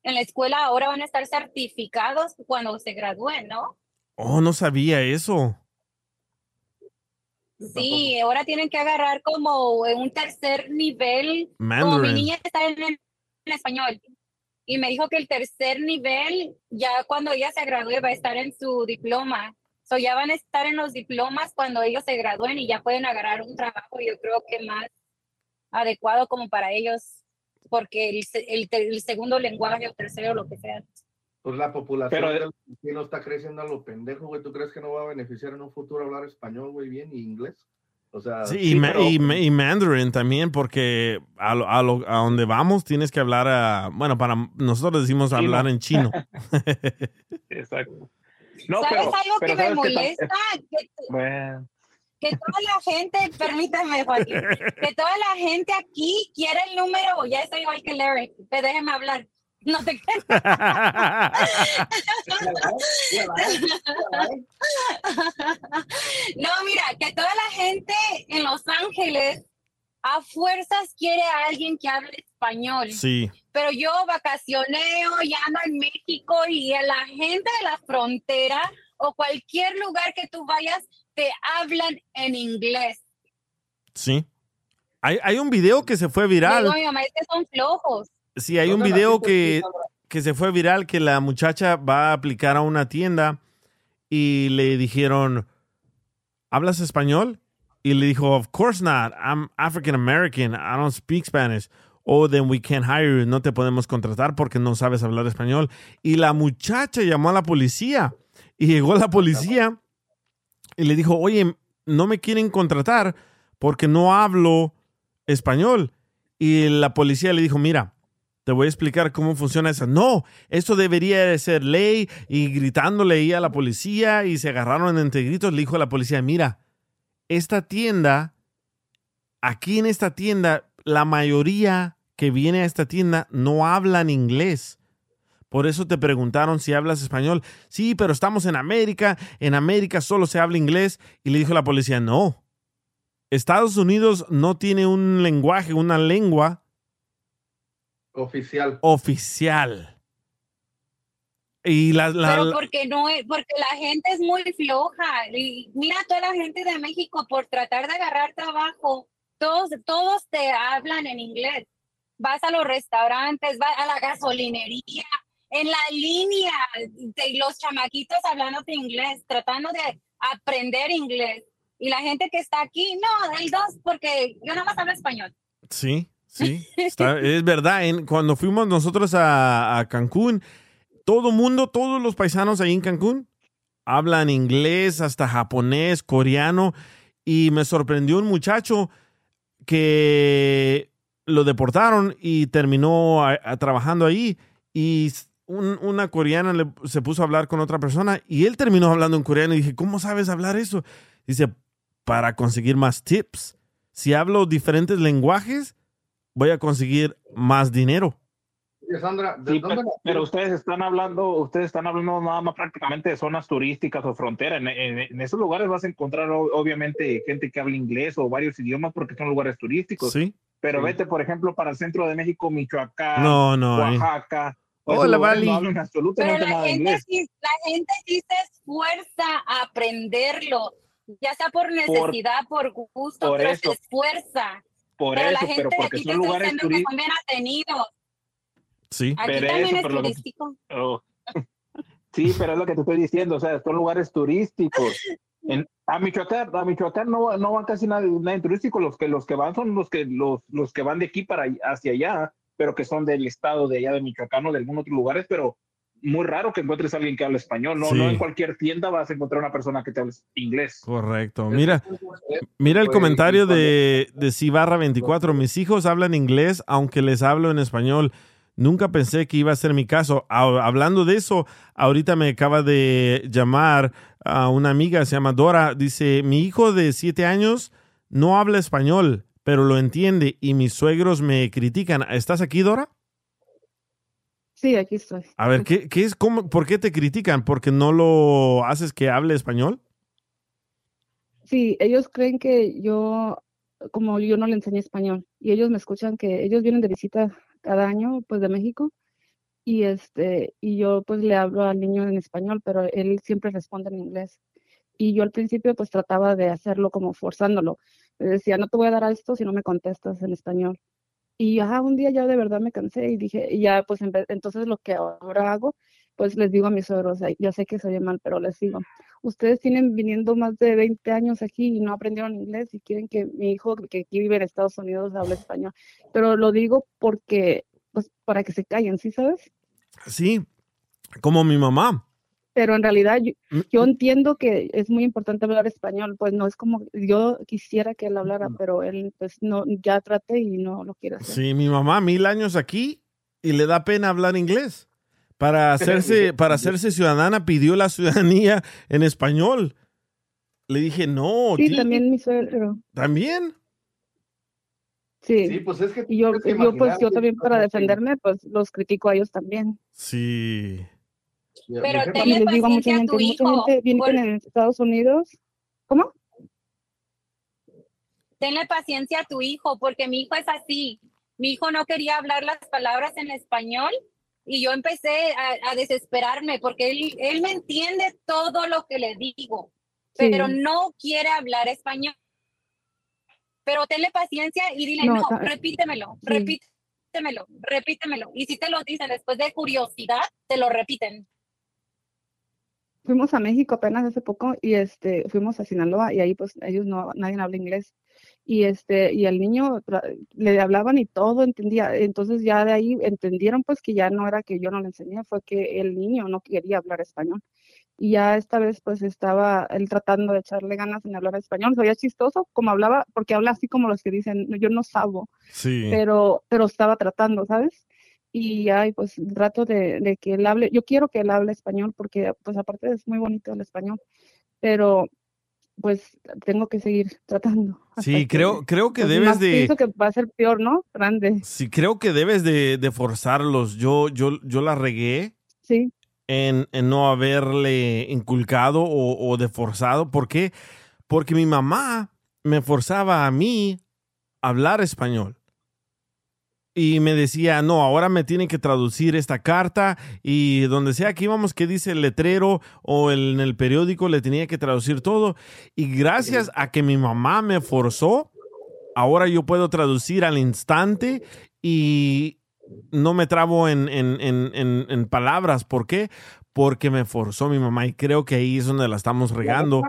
En la escuela ahora van a estar certificados cuando se gradúen, ¿no? Oh, no sabía eso. Sí, ahora tienen que agarrar como un tercer nivel. Como mi niña está en, en español. Y me dijo que el tercer nivel, ya cuando ella se gradúe, va a estar en su diploma. So ya van a estar en los diplomas cuando ellos se gradúen y ya pueden agarrar un trabajo, yo creo que más adecuado como para ellos, porque el, el, el segundo lenguaje o tercero, lo que sea. Pues la población Pero- del latino está creciendo a lo pendejo, güey. ¿Tú crees que no va a beneficiar en un futuro hablar español, güey, bien y inglés? O sea, Sí, y, ma- y, y Mandarin también, porque a, lo- a, lo- a donde vamos tienes que hablar, a, bueno, para nosotros decimos Chino. hablar en chino. [laughs] [laughs] Exacto. No, ¿Sabes pero, algo pero que me ¿sabes tam- molesta? Que, Bueno, que toda la gente, permítame, Joaquín, que toda la gente aquí quiere el número, ya estoy igual que Larry, pero déjeme hablar. No te No, mira, que toda la gente en Los Ángeles a fuerzas quiere a alguien que hable español. Sí. Pero yo vacacioneo, ya ando en México y a la gente de la frontera o cualquier lugar que tú vayas te hablan en inglés. Sí. Hay, hay un video que se fue viral. Digo, mi mamá, es que son flojos. Sí, hay un ¿Dónde la video que, que se fue viral que la muchacha va a aplicar a una tienda y le dijeron, ¿hablas español? Y le dijo, of course not, I'm African American, I don't speak Spanish. Oh, then we can't hire you, no te podemos contratar porque no sabes hablar español. Y la muchacha llamó a la policía y llegó la policía y le dijo, oye, no me quieren contratar porque no hablo español. Y la policía le dijo, mira, te voy a explicar cómo funciona eso. No, esto debería de ser ley. Y gritándole ahí a la policía y se agarraron entre gritos, le dijo a la policía, mira, esta tienda, aquí en esta tienda, la mayoría que viene a esta tienda no hablan inglés. Por eso te preguntaron si hablas español. Sí, pero estamos en América. En América solo se habla inglés. Y le dijo la policía, no. Estados Unidos no tiene un lenguaje, una lengua Oficial. oficial. Y la, la- Pero porque no es, porque la gente es muy floja. Y mira toda la gente de México por tratar de agarrar trabajo, todos, todos te hablan en inglés. Vas a los restaurantes, vas a la gasolinería, en la línea, de los chamaquitos hablando de inglés, tratando de aprender inglés. Y la gente que está aquí, no, hay dos, porque yo nada más hablo español. Sí, sí, [laughs] está- es verdad. En- cuando fuimos nosotros a, a Cancún, todo mundo, todos los paisanos ahí en Cancún hablan inglés, hasta japonés, coreano. Y me sorprendió un muchacho que lo deportaron y terminó a- a- trabajando ahí. Y un- una coreana le- se puso a hablar con otra persona y él terminó hablando en coreano. Y dije, ¿cómo sabes hablar eso? Dice, para conseguir más tips. Si hablo diferentes lenguajes, voy a conseguir más dinero. Sandra, ¿de Sí, dónde pero, ustedes están hablando, ustedes están hablando nada más prácticamente de zonas turísticas o frontera. En, en- en esos lugares vas a encontrar obviamente gente que habla inglés o varios idiomas porque son lugares turísticos. Sí. Pero Sí. vete, por ejemplo, para el centro de México, Michoacán, No, no, ahí. Oaxaca. O Hola, Vali. No hablan Pero la nada gente, inglés. sí, la gente sí se esfuerza a aprenderlo, ya sea por necesidad, por, gusto, por pero eso. se esfuerza. Por pero eso, la pero gente porque aquí son lugares turísticos. atenidos. Sí. Aquí Pero también eso, es pero lo que- turístico. Oh. Sí, pero es lo que te estoy diciendo, o sea, son lugares turísticos. En, a Michoacán, a Michoacán no, no van casi nadie, nadie turístico, los que los que van son los que los, los que van de aquí para hacia allá, pero que son del estado de allá de Michoacán o de algún otro lugares, pero muy raro que encuentres a alguien que hable español, no, Sí. no en cualquier tienda vas a encontrar una persona que te hable inglés. Correcto. Mira, mira el comentario de, de Cibarra 24. Mis hijos hablan inglés, aunque les hablo en español. Nunca pensé que iba a ser mi caso. Hablando de eso, ahorita me acaba de llamar a una amiga, se llama Dora. Dice, mi hijo de siete años no habla español, pero lo entiende y mis suegros me critican. ¿Estás aquí, Dora? Sí, aquí estoy. A ver, ¿qué, qué es, cómo, ¿por qué te critican? ¿Porque no lo haces que hable español? Sí, ellos creen que yo, como yo no le enseñé español, y ellos me escuchan que ellos vienen de visita cada año, pues de México, y este, y yo pues le hablo al niño en español, pero él siempre responde en inglés. Y yo al principio pues trataba de hacerlo como forzándolo. Le decía, no te voy a dar a esto si no me contestas en español. Y ajá, un día ya de verdad me cansé y dije, y ya pues en vez- entonces lo que ahora hago, pues les digo a mis suegros, "Ay, ya sé que soy mal, pero les digo, ustedes tienen viniendo más de 20 años aquí y no aprendieron inglés y quieren que mi hijo que aquí vive en Estados Unidos hable español. Pero lo digo porque, pues para que se callen, ¿sí sabes? Sí, como mi mamá. Pero en realidad yo, yo entiendo que es muy importante hablar español, pues no es como yo quisiera que él hablara, pero él pues no, ya traté y no lo quiere hacer. Sí, mi mamá mil años aquí y le da pena hablar inglés. Para [laughs] hacerse, para hacerse ciudadana pidió la ciudadanía en español. Le dije, no. Sí, también mi suegro. ¿También? Sí. Sí, pues es que Y yo, que yo pues yo también para defenderme, pues los critico a ellos también. Sí. Pero tenle les digo a mucha tu mucha hijo. gente viene por- en Estados Unidos. ¿Cómo? tenle paciencia a tu hijo, porque mi hijo es así. Mi hijo no quería hablar las palabras en español y yo empecé a, a desesperarme porque él, él me entiende todo lo que le digo, Sí. pero no quiere hablar español. Pero tenle paciencia y dile, No, repítemelo, sí. repítemelo, repítemelo. Y si te lo dicen después de curiosidad, te lo repiten. Fuimos a México apenas hace poco y este fuimos a Sinaloa y ahí pues ellos no nadie habla inglés. Y este y al niño le hablaban y todo entendía. Entonces ya de ahí entendieron pues que ya no era que yo no le enseñé fue que el niño no quería hablar español. Y ya esta vez pues estaba él tratando de echarle ganas en hablar español. Se veía chistoso como hablaba porque habla así como los que dicen yo no sabo Sí. pero pero estaba tratando sabes y ay, pues trato de, de que él hable, yo quiero que él hable español porque pues aparte es muy bonito el español, pero pues tengo que seguir [laughs] tratando. Sí, creo, creo que pues, debes más de... Pienso que va a ser peor, ¿no? Grande. Sí, creo que debes de, de forzarlos. Yo, yo, yo la regué Sí. en, en no haberle inculcado o, o de forzado. ¿Por qué? Porque mi mamá me forzaba a mí a hablar español. Y me decía, no, ahora me tienen que traducir esta carta y donde sea que íbamos que dice el letrero o en el periódico le tenía que traducir todo. Y gracias a que mi mamá me forzó, ahora yo puedo traducir al instante y no me trabo en, en- en- en- en palabras. ¿Por qué? Porque me forzó mi mamá y creo que ahí es donde la estamos regando.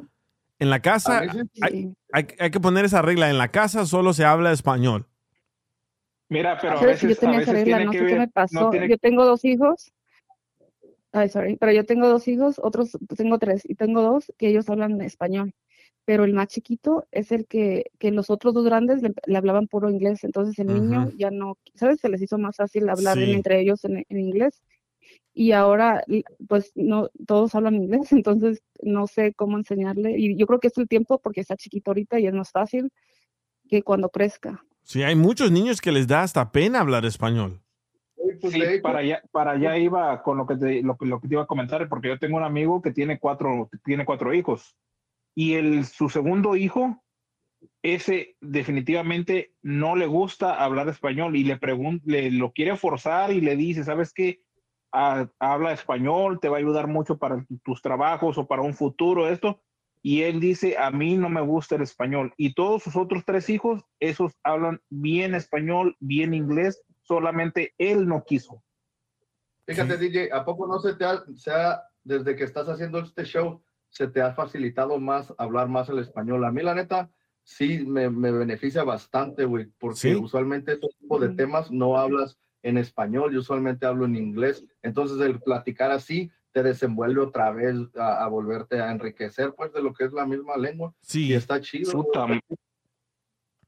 En la casa hay, hay- hay que poner esa regla. En la casa solo se habla español. Mira, pero a ¿Sabes que veces, yo tenía a esa veces regla, tiene no que sé qué me pasó. no tiene Yo tengo dos hijos. Ay, sorry, pero yo tengo dos hijos, otros tengo tres y tengo dos que ellos hablan español. Pero el más chiquito es el que, que los otros dos grandes le, le hablaban puro inglés. Entonces el niño ya no, ¿sabes? Se les hizo más fácil hablar Sí. entre ellos en, en inglés. Y ahora, pues no, todos hablan inglés, [laughs] entonces no sé cómo enseñarle. Y yo creo que es el tiempo porque está chiquito ahorita y es más fácil que cuando crezca. Sí, hay muchos niños que les da hasta pena hablar español. pues, Sí, para allá, para allá iba con lo que, te, lo, que- lo que te iba a comentar, porque yo tengo un amigo que tiene cuatro, tiene cuatro hijos. Y el, su segundo hijo, ese definitivamente no le gusta hablar español y le pregunta, le lo quiere forzar y le dice, ¿sabes qué? Ah, habla español, te va a ayudar mucho para tus trabajos o para un futuro, esto. Y él dice, a mí no me gusta el español. Y todos sus otros tres hijos, esos hablan bien español, bien inglés, solamente él no quiso. Fíjate, DJ, ¿a poco no se te ha, se ha- desde que estás haciendo este show, se te ha facilitado más hablar más el español? A mí, la neta, sí me, me beneficia bastante, güey, porque ¿Sí? usualmente este tipo de temas no hablas en español, yo usualmente hablo en inglés. Entonces, el platicar así te desenvuelve otra vez a, a volverte a enriquecer, pues, de lo que es la misma lengua. Sí. Y está chido. Puta,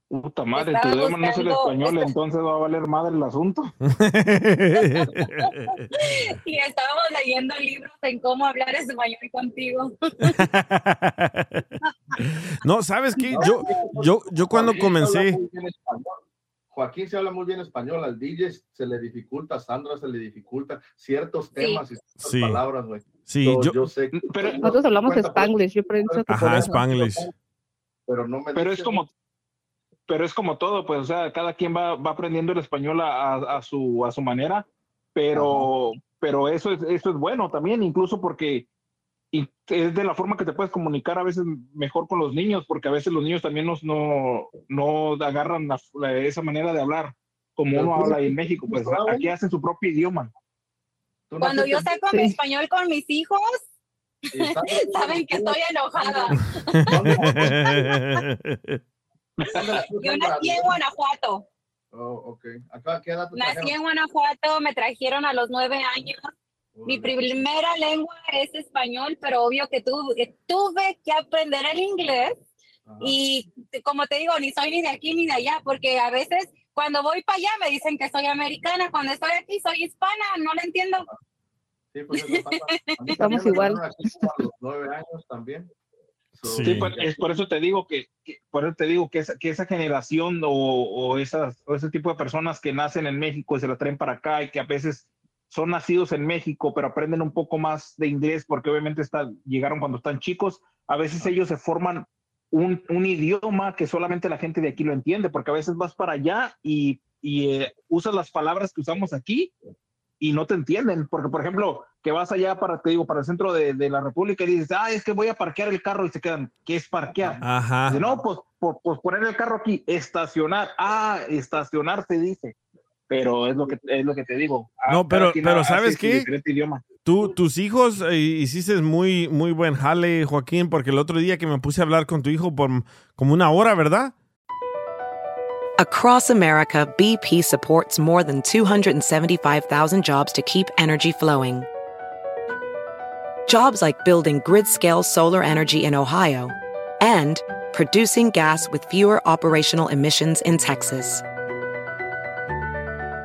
puta madre, tu idioma no es el español, entonces va a valer madre el asunto. [laughs] Y estábamos leyendo libros en cómo hablar español contigo. [laughs] no, ¿sabes qué? Yo, yo, yo cuando comencé. Joaquín se habla muy bien español, al DJ se le dificulta, a Sandra se le dificulta ciertos temas y ciertas Sí. palabras, güey. Sí, So, yo- sé que- Nosotros hablamos Cuenta, pues, spanglish, yo pienso que Ajá, eso. Spanglish. Pero no me Pero es como, pero es como todo, pues, o sea, cada quien va, va aprendiendo el español a, a- a su, a su manera, pero, pero eso es, eso es bueno también, incluso porque y es de la forma que te puedes comunicar a veces mejor con los niños, porque a veces los niños también nos, no, no agarran la- la- esa manera de hablar como uno habla ahí en México, pues aquí hacen su propio idioma. Cuando yo saco mi español con mis hijos, [laughs] saben que estoy enojada. Yo nací en Guanajuato. Oh, ok. Acá, ¿qué edad te Nací en Guanajuato, me trajeron a los nueve años. Mi primera lengua es español, pero obvio que tuve, tuve que aprender el inglés. Y como te digo, ni soy ni de aquí ni de allá, porque a veces cuando voy para allá me dicen que soy americana, cuando estoy aquí soy hispana, no lo entiendo. Sí, pues eso pasa. A mí [laughs] Estamos igual. a los nueve años también. So, Sí, por, es por eso te digo que, que- por eso te digo que esa, que esa generación o, o esas, o ese tipo de personas que nacen en México y se la traen para acá y que a veces son nacidos en México, pero aprenden un poco más de inglés porque obviamente está, llegaron cuando están chicos, a veces ellos se forman un, un idioma que solamente la gente de aquí lo entiende, porque a veces vas para allá y, y, eh, usas las palabras que usamos aquí y no te entienden, porque por ejemplo, que vas allá para, te digo, para el centro de, de la República y dices, ah, es que voy a parquear el carro y se quedan, ¿qué es parquear? Ajá. Dice, no, pues, pues, pues poner el carro aquí, estacionar, ah, estacionar se dice, pero es lo que, es lo que te digo. No, pero, pero hace ¿sabes qué? Tú, tus hijos eh, hiciste muy, muy buen jale, Joaquín, porque el otro día que me puse a hablar con tu hijo por como una hora, ¿verdad? Across America, BP supports more than 275,000 jobs to keep energy flowing. Jobs like building grid scale solar energy in Ohio and producing gas with fewer operational emissions in Texas.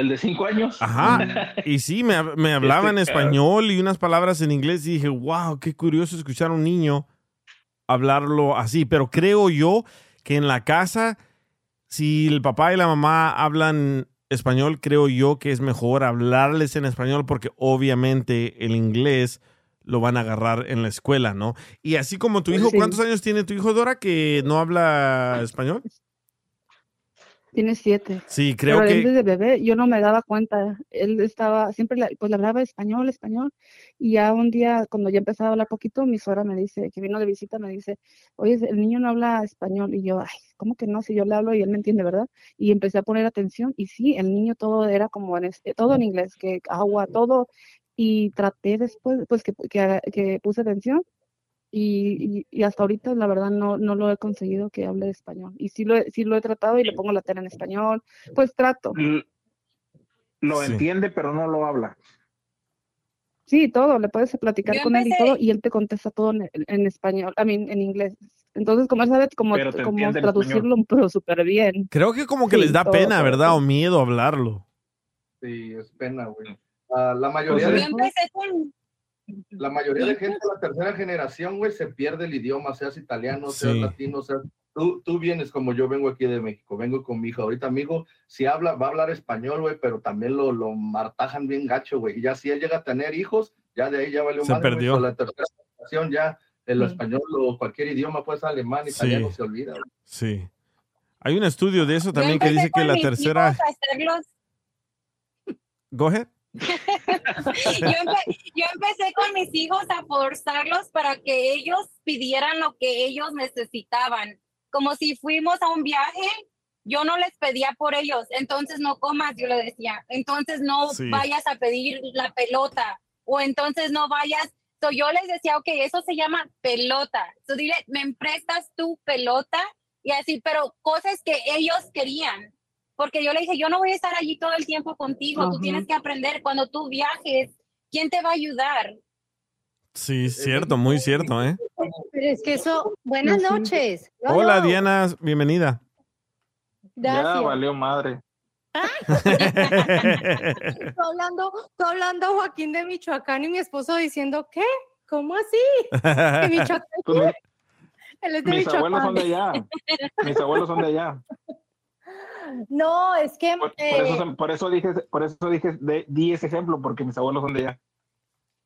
El de cinco años. Ajá. Y sí, me, me hablaba en Este, español y unas palabras en inglés y dije, wow, qué curioso escuchar a un niño hablarlo así. Pero creo yo que en la casa, si el papá y la mamá hablan español, creo yo que es mejor hablarles en español porque obviamente el inglés lo van a agarrar en la escuela, ¿no? Y así como tu hijo, Sí. ¿cuántos años tiene tu hijo Dora que no habla español? Tiene siete. Sí, creo Pero que... desde bebé yo no me daba cuenta. Él estaba, siempre le- pues le hablaba español, español. Y ya un día, cuando ya empezaba a hablar poquito, mi suegra me dice, que vino de visita, me dice, oye, el niño no habla español. Y yo, ay, ¿cómo que no? Si yo le hablo y él me entiende, ¿verdad? Y empecé a poner atención. Y sí, el niño todo era como en, es- todo en inglés, que agua, todo. Y traté después, pues que, que, que puse atención. Y, y, y hasta ahorita, la verdad, no, no lo he conseguido que hable español. Y sí lo, he, sí lo he tratado y le pongo la tela en español. Pues trato. Lo Sí. entiende, pero no lo habla. Sí, todo, le puedes platicar Yo con él y todo, y él te contesta todo en, en español, a mí en inglés. Entonces, como él sabe cómo, cómo traducirlo, pero súper bien. Creo que como que Sí, les da todo, pena, todo, ¿verdad? todo. O miedo hablarlo. Sí, es pena, güey. Ah, la mayoría Yo de empecé con, la mayoría de gente de la tercera generación, güey, se pierde el idioma, seas italiano, seas Sí. latino, seas... Tú, tú vienes como yo vengo aquí de México, vengo con mi hijo. Ahorita mi hijo, si habla, va a hablar español, güey, pero también lo, lo martajan bien gacho, güey. Y ya si él llega a tener hijos, ya de ahí ya valió Se madre, perdió. La tercera generación ya, el Sí. español o cualquier idioma, pues alemán, Sí. italiano, se olvida. güey. Sí. Hay un estudio de eso yo también que dice que la tercera... hijos a hacerlos Go ahead. [laughs] yo, empe- yo empecé con mis hijos a forzarlos para que ellos pidieran lo que ellos necesitaban. Como si fuimos a un viaje, yo no les pedía por ellos, entonces no comas, yo le decía, entonces no Sí. vayas a pedir la pelota o entonces no vayas. So yo les decía, ok, eso se llama pelota. So dile, me prestas tu pelota y así, pero cosas que ellos querían. Porque yo le dije, yo no voy a estar allí todo el tiempo contigo, tú tienes que aprender cuando tú viajes, ¿quién te va a ayudar? Sí, cierto, muy cierto, ¿eh? Pero es que eso, buenas noches. Hola, Hello. Diana, bienvenida. Gracias. valió madre. [laughs] Estoy hablando, estoy hablando Joaquín de Michoacán y mi esposo diciendo, ¿qué? ¿Cómo así? ¿Que Michoacán Pues? Él es de mis abuelos son de allá. Mis abuelos son de allá. No, es que Por, por eh, eso, se- por eso dije, por eso dije, de- di ese ejemplo, porque mis abuelos son de allá.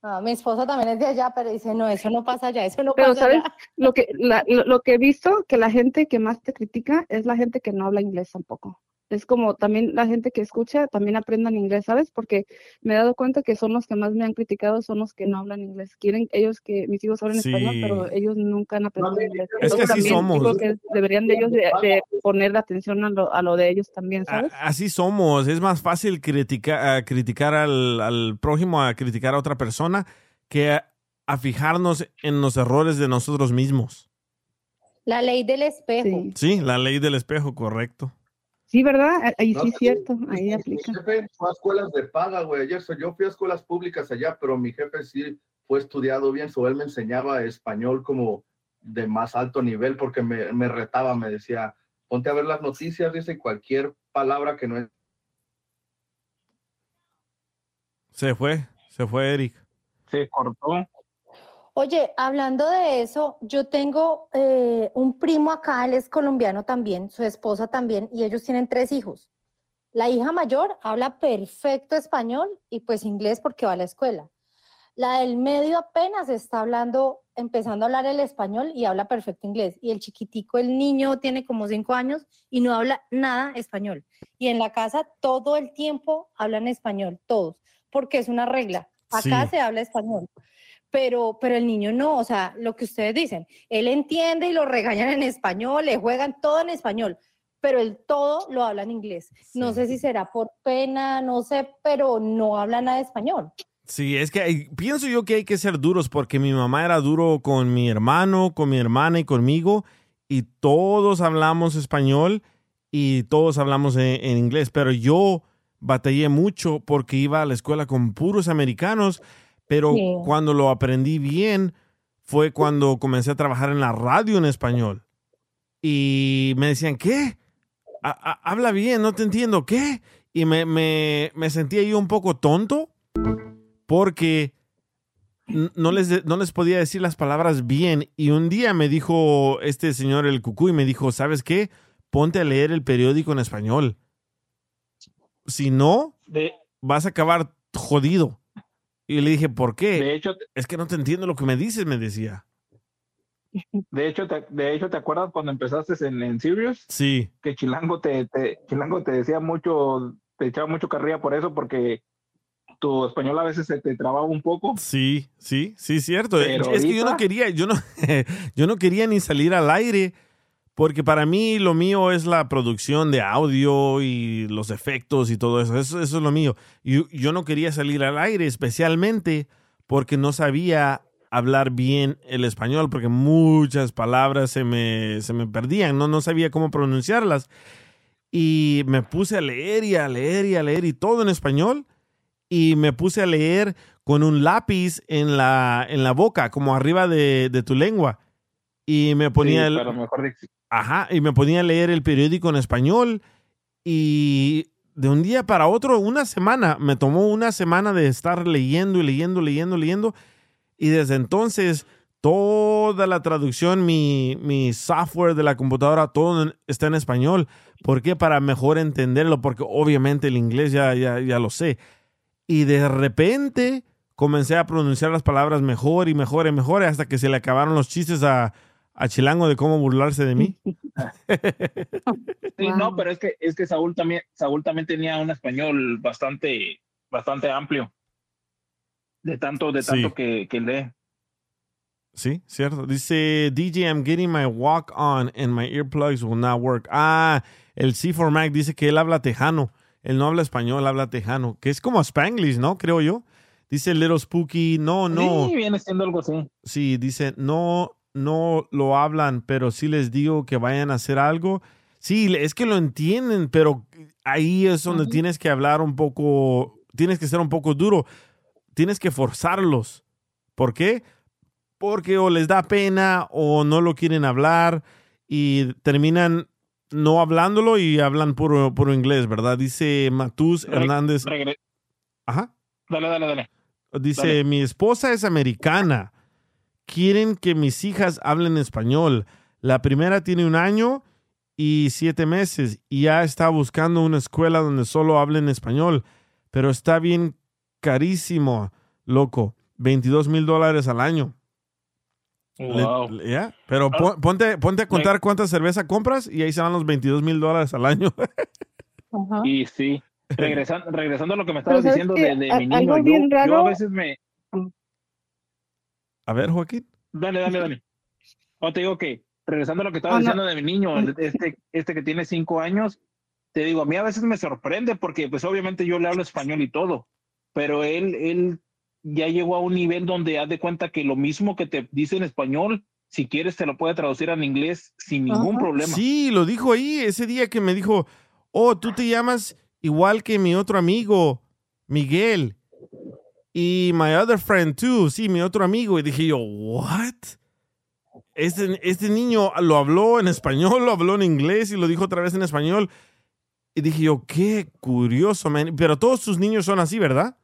ah, mi esposo también es de allá, pero dice, no, eso no pasa allá, eso no Pero, pasa ¿sabes? allá. Lo que, la- lo, lo que he visto, que la gente que más te critica es la gente que no habla inglés tampoco. Es como también la gente que escucha también aprendan inglés, ¿sabes? Porque me he dado cuenta que son los que más me han criticado, son los que no hablan inglés. Quieren ellos que mis hijos hablen español, pero ellos nunca han aprendido inglés. Es que así somos. que deberían de ellos de, de poner atención a lo, a lo de ellos también, A- ¿sabes? Así somos. Es más fácil critica- a criticar al, al prójimo, a criticar a otra persona, que a, a fijarnos en los errores de nosotros mismos. La ley del espejo. Sí. Sí, la ley del espejo, correcto. Sí, ¿verdad? Ahí No, sí es cierto, ahí Mi aplica. jefe fue a escuelas de paga, güey. Ayer so- yo fui a escuelas públicas allá, pero mi jefe sí fue estudiado bien, so él me enseñaba español como de más alto nivel porque me, me retaba, me decía, ponte a ver las noticias, dice cualquier palabra que no es Se fue, se fue Eric. Se cortó. Oye, hablando de eso, yo tengo eh, un primo acá, él es colombiano también, su esposa también, y ellos tienen tres hijos. La hija mayor habla perfecto español y pues inglés porque va a la escuela. La del medio apenas está hablando, empezando a hablar el español y habla perfecto inglés. Y el chiquitico, el niño, tiene como cinco años y no habla nada español. Y en la casa todo el tiempo hablan español, todos, porque es una regla. Acá Sí. se habla español pero, pero el niño no, o sea, lo que ustedes dicen, él entiende y lo regañan en español, le juegan todo en español, pero él todo lo habla en inglés. No Sí. sé si será por pena, no sé, pero no habla nada de español. Sí, es que hay- pienso yo que hay que ser duros porque mi mamá era duro con mi hermano, con mi hermana y conmigo y todos hablamos español y todos hablamos en, en inglés, pero yo batallé mucho porque iba a la escuela con puros americanos, pero Sí. cuando lo aprendí bien fue cuando comencé a trabajar en la radio en español y me decían, ¿qué? Ha- ha- habla bien, no te entiendo, ¿qué? Y me, me, me sentía yo un poco tonto porque no les, no les podía decir las palabras bien. Y un día me dijo este señor el cucú y me dijo, ¿sabes qué? Ponte a leer el periódico en español. Si no, De, vas a acabar jodido. Y le dije, ¿por qué? de hecho, Es que no te entiendo lo que me dices, me decía. [laughs] De hecho, te, de hecho, ¿te acuerdas cuando empezaste en, en Sirius? Sí. Que Chilango te, te- Chilango te decía mucho, te echaba mucho carrilla por eso, porque tu español a veces se te trababa un poco. Sí, sí, sí, cierto. Pero es que yo no quería, yo no, [laughs] yo no quería ni salir al aire, porque para mí lo mío es la producción de audio y los efectos y todo eso. Eso, es lo mío. Y yo no quería salir al aire, especialmente porque no sabía hablar bien el español, porque muchas palabras se me, se me perdían, no, no sabía cómo pronunciarlas. Y me puse a leer y a leer y a leer y todo en español y me puse a leer con un lápiz en la, en la boca, como arriba de, de tu lengua. Y me ponía Sí, el, mejor Ajá, y me ponía a leer el periódico en español y de un día para otro, una semana, me tomó una semana de estar leyendo y leyendo, leyendo, leyendo y desde entonces toda la traducción, mi, mi software de la computadora, todo está en español. ¿Por qué? Para mejor entenderlo, porque obviamente el inglés ya, ya, ya lo sé. Y de repente comencé a pronunciar las palabras mejor y mejor y mejor hasta que se le acabaron los chistes a, a Chilango de cómo burlarse de mí. [laughs] Sí, no, pero es que, es que Saúl también, Saúl también tenía un español bastante, bastante amplio. De tanto, de Sí. tanto que, que lee. Sí, cierto. Dice DJ, I'm getting my walk on and my earplugs will not work. Ah, el C4 Mac dice que él habla tejano. Él no habla español, habla tejano. Que es como Spanglish, ¿no? Creo yo. Dice Little Spooky, no, no. Sí, viene siendo algo así. Sí, dice, no, no lo hablan, pero sí les digo que vayan a hacer algo. Sí, es que lo entienden, pero ahí es donde tienes que hablar un poco, tienes que ser un poco duro, tienes que forzarlos. ¿Por qué? Porque o les da pena o no lo quieren hablar y terminan no hablándolo y hablan puro, puro inglés, ¿verdad? Dice Matus Re- Hernández. regre- Ajá. Dale, dale, dale. Dice, Dale. mi esposa es americana. Quieren que mis hijas hablen español. La primera tiene un año y siete meses y ya está buscando una escuela donde solo hablen español. Pero está bien carísimo, loco. 22 mil dólares al año. Wow. le- ya, Pero Ah. pon- ponte, ponte a contar cuánta cerveza compras y ahí se van los 22 mil dólares al año. [laughs] Y sí, regresando, regresando a lo que me estabas ¿sabes diciendo de, de A- mi niño, algo yo, bien yo raro- a veces me... A ver, Joaquín. Dale, dale, dale. O te digo que, regresando a lo que estabas Ah, no. diciendo de mi niño, este, este que tiene cinco años, te digo, a mí a veces me sorprende porque pues obviamente yo le hablo español y todo, pero él, él ya llegó a un nivel donde haz de cuenta que lo mismo que te dice en español, si quieres te lo puede traducir en inglés sin ningún problema. Sí, lo dijo ahí ese día que me dijo, oh, tú te llamas igual que mi otro amigo, Miguel. Y my other friend too, sí, mi otro amigo. Y dije yo, what? Este, este niño lo habló en español, lo habló en inglés y lo dijo otra vez en español. Y dije yo, qué curioso, man. Pero todos tus niños son así, ¿verdad?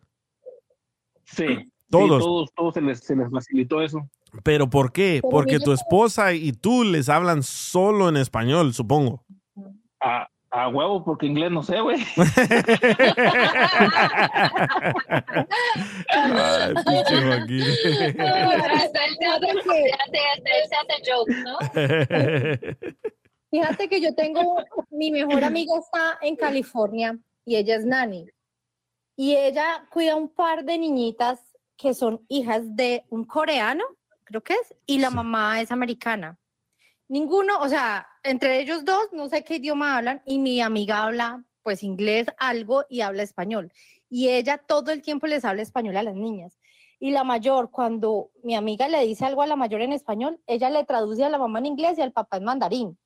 Sí, sí, Todos. todos, todos se les, se les facilitó eso. ¿Pero por qué? Porque tu esposa y tú les hablan solo en español, supongo. A, a huevo, porque inglés no sé, güey. [laughs] Ay, pinche Joaquín. [laughs] Fíjate que yo tengo, mi mejor amiga está en California y ella es nani. Y ella cuida un par de niñitas que son hijas de un coreano, creo que es, y la mamá es americana. Ninguno, o sea, entre ellos dos, no sé qué idioma hablan, y mi amiga habla pues inglés algo y habla español. Y ella todo el tiempo les habla español a las niñas. Y la mayor, cuando mi amiga le dice algo a la mayor en español, ella le traduce a la mamá en inglés y al papá en mandarín.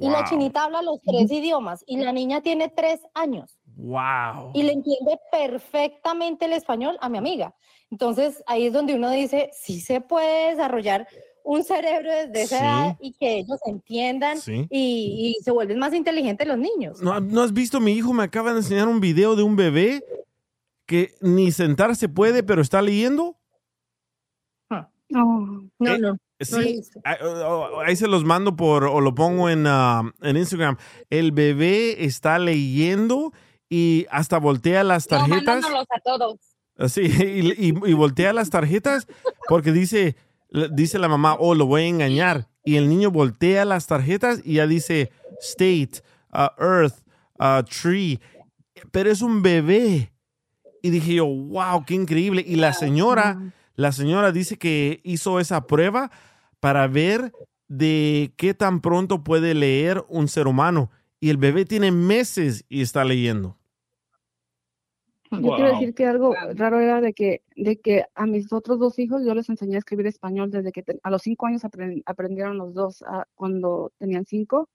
Y la chinita habla los tres idiomas y la niña tiene tres años Wow. y le entiende perfectamente el español a mi amiga. Entonces ahí es donde uno dice, sí se puede desarrollar un cerebro desde esa Sí. edad y que ellos entiendan Sí. y, y se vuelven más inteligentes los niños. ¿No, no has visto? Mi hijo me acaba de enseñar un video de un bebé que ni sentarse puede, pero está leyendo. No, Eh, no. Sí, ahí, oh, ahí se los mando por, o lo pongo en, ah, en Instagram. El bebé está leyendo y hasta voltea las No, tarjetas. mandándolos a todos. Así, y, y- y voltea las tarjetas porque dice, dice la mamá, oh, lo voy a engañar. Y el niño voltea las tarjetas y ya dice state, uh, earth, uh, tree. Pero es un bebé. Y dije yo, wow, qué increíble. Y la señora, la señora dice que hizo esa prueba para ver de qué tan pronto puede leer un ser humano. Y el bebé tiene meses y está leyendo. Yo quiero decir que algo raro era de que, de que a mis otros dos hijos yo les enseñé a escribir español desde que te- a los cinco años apren- aprendieron los dos ah, cuando tenían cinco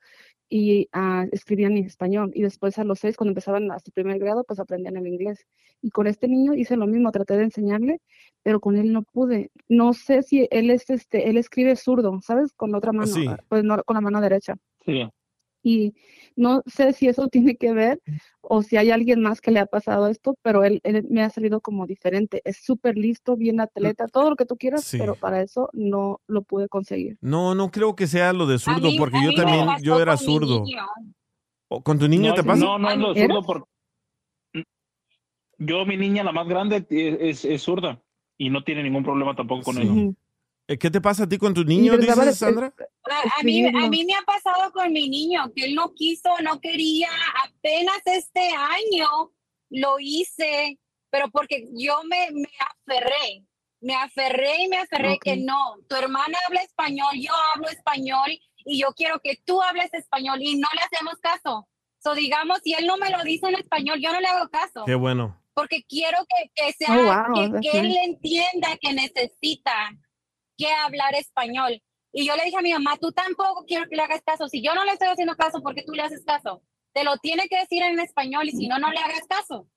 y ah, escribían en español. Y después a los seis cuando empezaban hasta el primer grado pues aprendían el inglés. Y con este niño hice lo mismo traté de enseñarle pero con él no pude. No sé si él es este él escribe zurdo sabes con la otra mano Sí. ah, pues no con la mano derecha. Sí. y no sé si eso tiene que ver o si hay alguien más que le ha pasado esto, pero él, él me ha salido como diferente. Es súper listo, bien atleta, todo lo que tú quieras, Sí. pero para eso no lo pude conseguir. No, no creo que sea lo de zurdo, mí- porque yo también, yo era con zurdo. ¿O ¿Con tu niño no, te pasa? No, no es lo ¿Eres? zurdo por... Yo, mi niña, la más grande, es, es- es zurda y no tiene ningún problema tampoco con eso. Eh, ¿Qué te pasa a ti con tu niño, les daba dices, de- Sandra? A, a mí, a mí me ha pasado con mi niño, que él no quiso, no quería, apenas este año lo hice, pero porque yo me, me aferré, me aferré y me aferré Ok. que no, tu hermana habla español, yo hablo español y yo quiero que tú hables español y no le hacemos caso. So, digamos, si él no me lo dice en español, yo no le hago caso Qué bueno. porque quiero que, que sea, Oh, wow, que, que él entienda que necesita que hablar español. Y yo le dije a mi mamá, tú tampoco quiero que le hagas caso. Si yo no le estoy haciendo caso, ¿por qué tú le haces caso? Te lo tiene que decir en español y si no, no le hagas caso.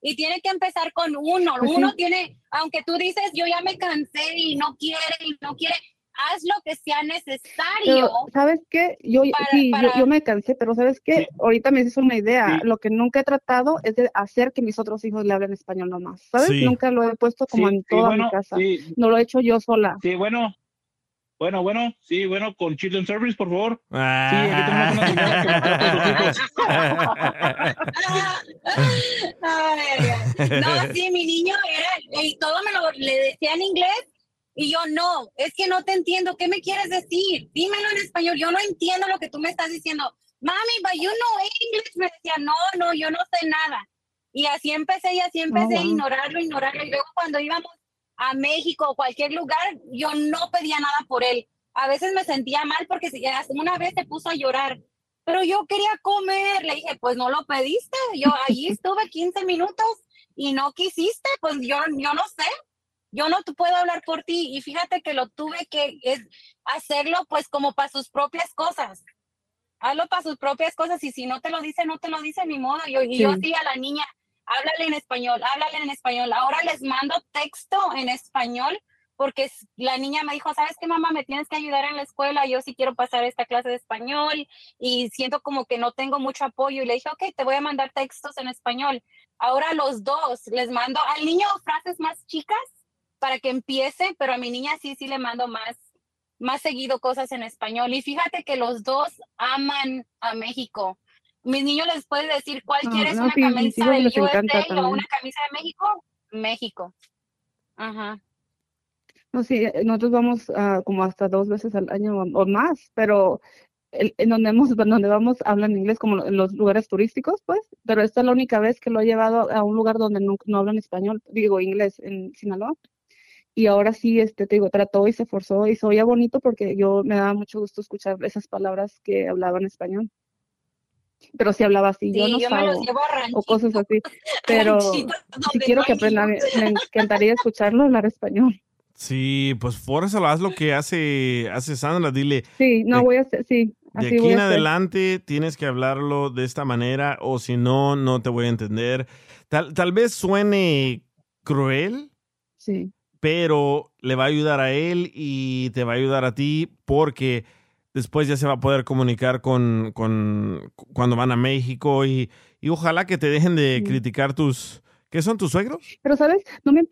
Y tiene que empezar con uno. Pues sí. uno tiene, aunque tú dices, yo ya me cansé y no quiere y no quiere, haz lo que sea necesario. Pero, ¿sabes qué? Yo, para- sí, yo- para- yo, me cansé, pero ¿sabes qué? Ahorita me hizo una idea. Lo que nunca he tratado es de hacer que mis otros hijos le hablen español nomás, ¿sabes? Sí. Nunca lo he puesto como Sí, en toda bueno, mi casa. sí. No lo he hecho yo sola. Sí, bueno. Bueno, bueno, sí, bueno, con Children's Service, por favor. Sí, Ah. aquí tenemos una señora que sus [laughs] Ay, ay. No, sí, mi niño era, y todo me lo le decía en inglés, y yo no, es que no te entiendo, ¿qué me quieres decir? Dímelo en español, yo no entiendo lo que tú me estás diciendo. Mami, but you know English, me decía, no, no, yo no sé nada. Y así empecé, y así empecé a wow. ignorarlo, ignorarlo, y luego cuando íbamos a México o cualquier lugar, yo no pedía nada por él. A veces me sentía mal porque una vez se puso a llorar, pero yo quería comer. Le dije, pues no lo pediste. Yo allí estuve 15 minutos y no quisiste, pues yo, yo no sé. Yo no puedo hablar por ti. Y fíjate que lo tuve que es, hacerlo pues como para sus propias cosas. Hazlo para sus propias cosas y si no te lo dice, no te lo dice, ni modo. Yo, y yo Sí. a la niña, háblale en español, háblale en español. Ahora les mando texto en español porque la niña me dijo, ¿sabes qué, mamá? Me tienes que ayudar en la escuela. Yo sí quiero pasar esta clase de español y siento como que no tengo mucho apoyo. Y le dije, ok, te voy a mandar textos en español. Ahora los dos les mando al niño frases más chicas para que empiece, pero a mi niña sí, sí le mando más, más seguido cosas en español. Y fíjate que los dos aman a México. Mis niños les puede decir cuál Ah, quieres, no, una sí, mis camisa del USA o una camisa de México, México. Ajá. No, sí, eh, nosotros vamos ah, como hasta dos veces al año o, o más, pero el- en donde hemos, [laughs] donde vamos hablan inglés como en los lugares turísticos, pues, pero esta es la única vez que lo he llevado a un lugar donde no, no hablan español, digo inglés en Sinaloa. Y ahora sí, este, te digo, trató y se esforzó y se oía bonito porque yo me daba mucho gusto escuchar esas palabras que hablaban español. Pero si hablaba así, yo Sí, no yo me los sabo, llevo a o cosas así. [laughs] Pero si quiero no que aprendan, me encantaría escucharlo hablar español. Sí, pues eso haz lo que hace, hace Sandra. Dile, Sí, no de- voy a hacer, sí, de aquí voy en adelante tienes que hablarlo de esta manera o si no, no te voy a entender. Tal, tal vez suene cruel, Sí. Pero le va a ayudar a él y te va a ayudar a ti porque después ya se va a poder comunicar con, con cuando van a México y, y ojalá que te dejen de Sí. criticar tus... ¿Qué son tus suegros? Pero, ¿sabes? No me,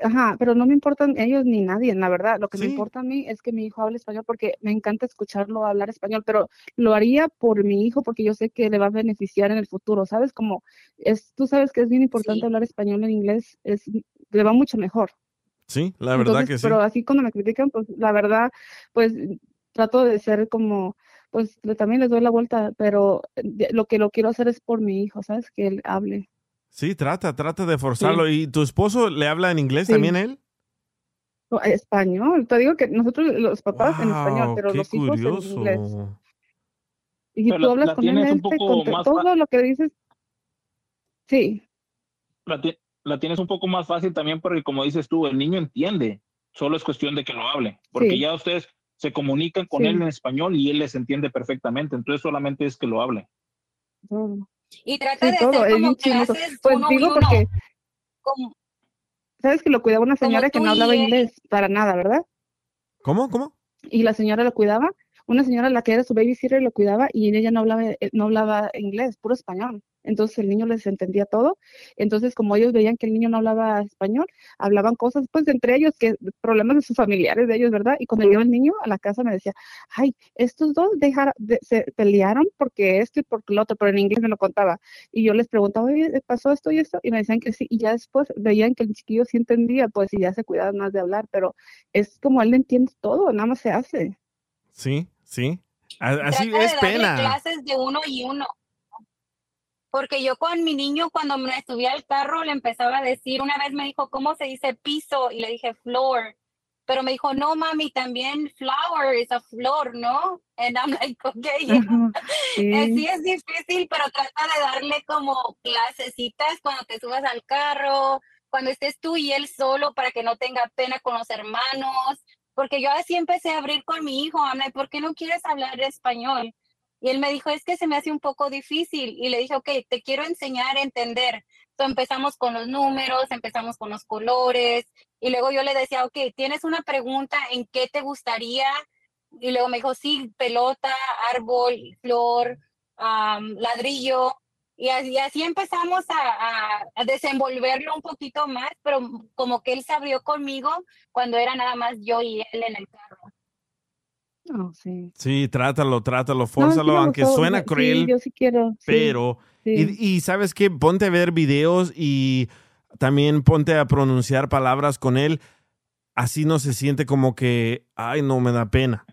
ajá, pero no me importan ellos ni nadie, la verdad. Lo que me importa a mí es que mi hijo hable español porque me encanta escucharlo hablar español, pero lo haría por mi hijo porque yo sé que le va a beneficiar en el futuro, ¿sabes? Como es, tú sabes que es bien importante hablar español en inglés, es, le va mucho mejor. Sí, la verdad Entonces, que sí. Pero así cuando me critican, pues la verdad, pues trato de ser como, pues también les doy la vuelta, pero lo que lo quiero hacer es por mi hijo, ¿sabes? Que él hable. Sí, trata, trata de forzarlo. ¿Y tu esposo le habla en inglés Sí. también él? No, Español, te digo que nosotros los papás en español, pero los hijos en inglés. curioso. Y si Pero tú la- hablas la con él, tienes un él te poco conte- más todo lo que dices, sí, la, la tienes un poco más fácil también porque como dices tú, el niño entiende, solo es cuestión de que lo hable, porque Sí. ya ustedes se comunican con Sí. él en español y él les entiende perfectamente, entonces solamente es que lo hable. todo. Y trata Sí, de todo, hacer es como clases Pues uno digo uno. porque, sabes que lo cuidaba una señora que no hablaba inglés para nada, ¿verdad? ¿Cómo? ¿Cómo? y la señora lo cuidaba, una señora la que era su babysitter lo cuidaba y ella no hablaba, eh, no hablaba inglés, puro español. Entonces el niño les entendía todo. Entonces como ellos veían que el niño no hablaba español, hablaban cosas pues entre ellos, que problemas de sus familiares de ellos, ¿verdad? Y cuando llegó el niño a la casa me decía, ay, estos dos dejaron, de- se pelearon porque esto y porque lo otro, pero en inglés me lo contaba. Y yo les preguntaba, oye, ¿pasó esto y esto? Y me decían que sí. Y ya después veían que el chiquillo sí entendía, pues y ya se cuidaban más de hablar, pero es como él entiende todo, nada más se hace. Sí, sí. Así trata es de darle pena. clases de uno y uno. Porque yo con mi niño, cuando me subía al carro, le empezaba a decir, una vez me dijo, ¿cómo se dice piso? Y le dije, floor. Pero me dijo, no, mami, también flower es a flor, ¿no? And I'm like, okay, yeah. [laughs] Ajá, sí. Eh, sí es difícil, pero trata de darle como clasecitas cuando te subas al carro, cuando estés tú y él solo para que no tenga pena con los hermanos. Porque yo así empecé a abrir con mi hijo, Ana, ¿por qué no quieres hablar español? Y él me dijo, es que se me hace un poco difícil. Y le dije, ok, te quiero enseñar a entender. Entonces empezamos con los números, empezamos con los colores. Y luego yo le decía, ok, ¿tienes una pregunta en qué te gustaría? Y luego me dijo, sí, pelota, árbol, flor, am, ladrillo. Y así, así empezamos a- a desenvolverlo un poquito más, pero como que él se abrió conmigo cuando era nada más yo y él en el carro. Sí. Sí, trátalo, trátalo, No, sí fórzalo, aunque gustó, suena sí, cruel, yo sí quiero. pero... Y, y sabes qué, ponte a ver videos y también ponte a pronunciar palabras con él. Así no se siente como que, ay, no me da pena.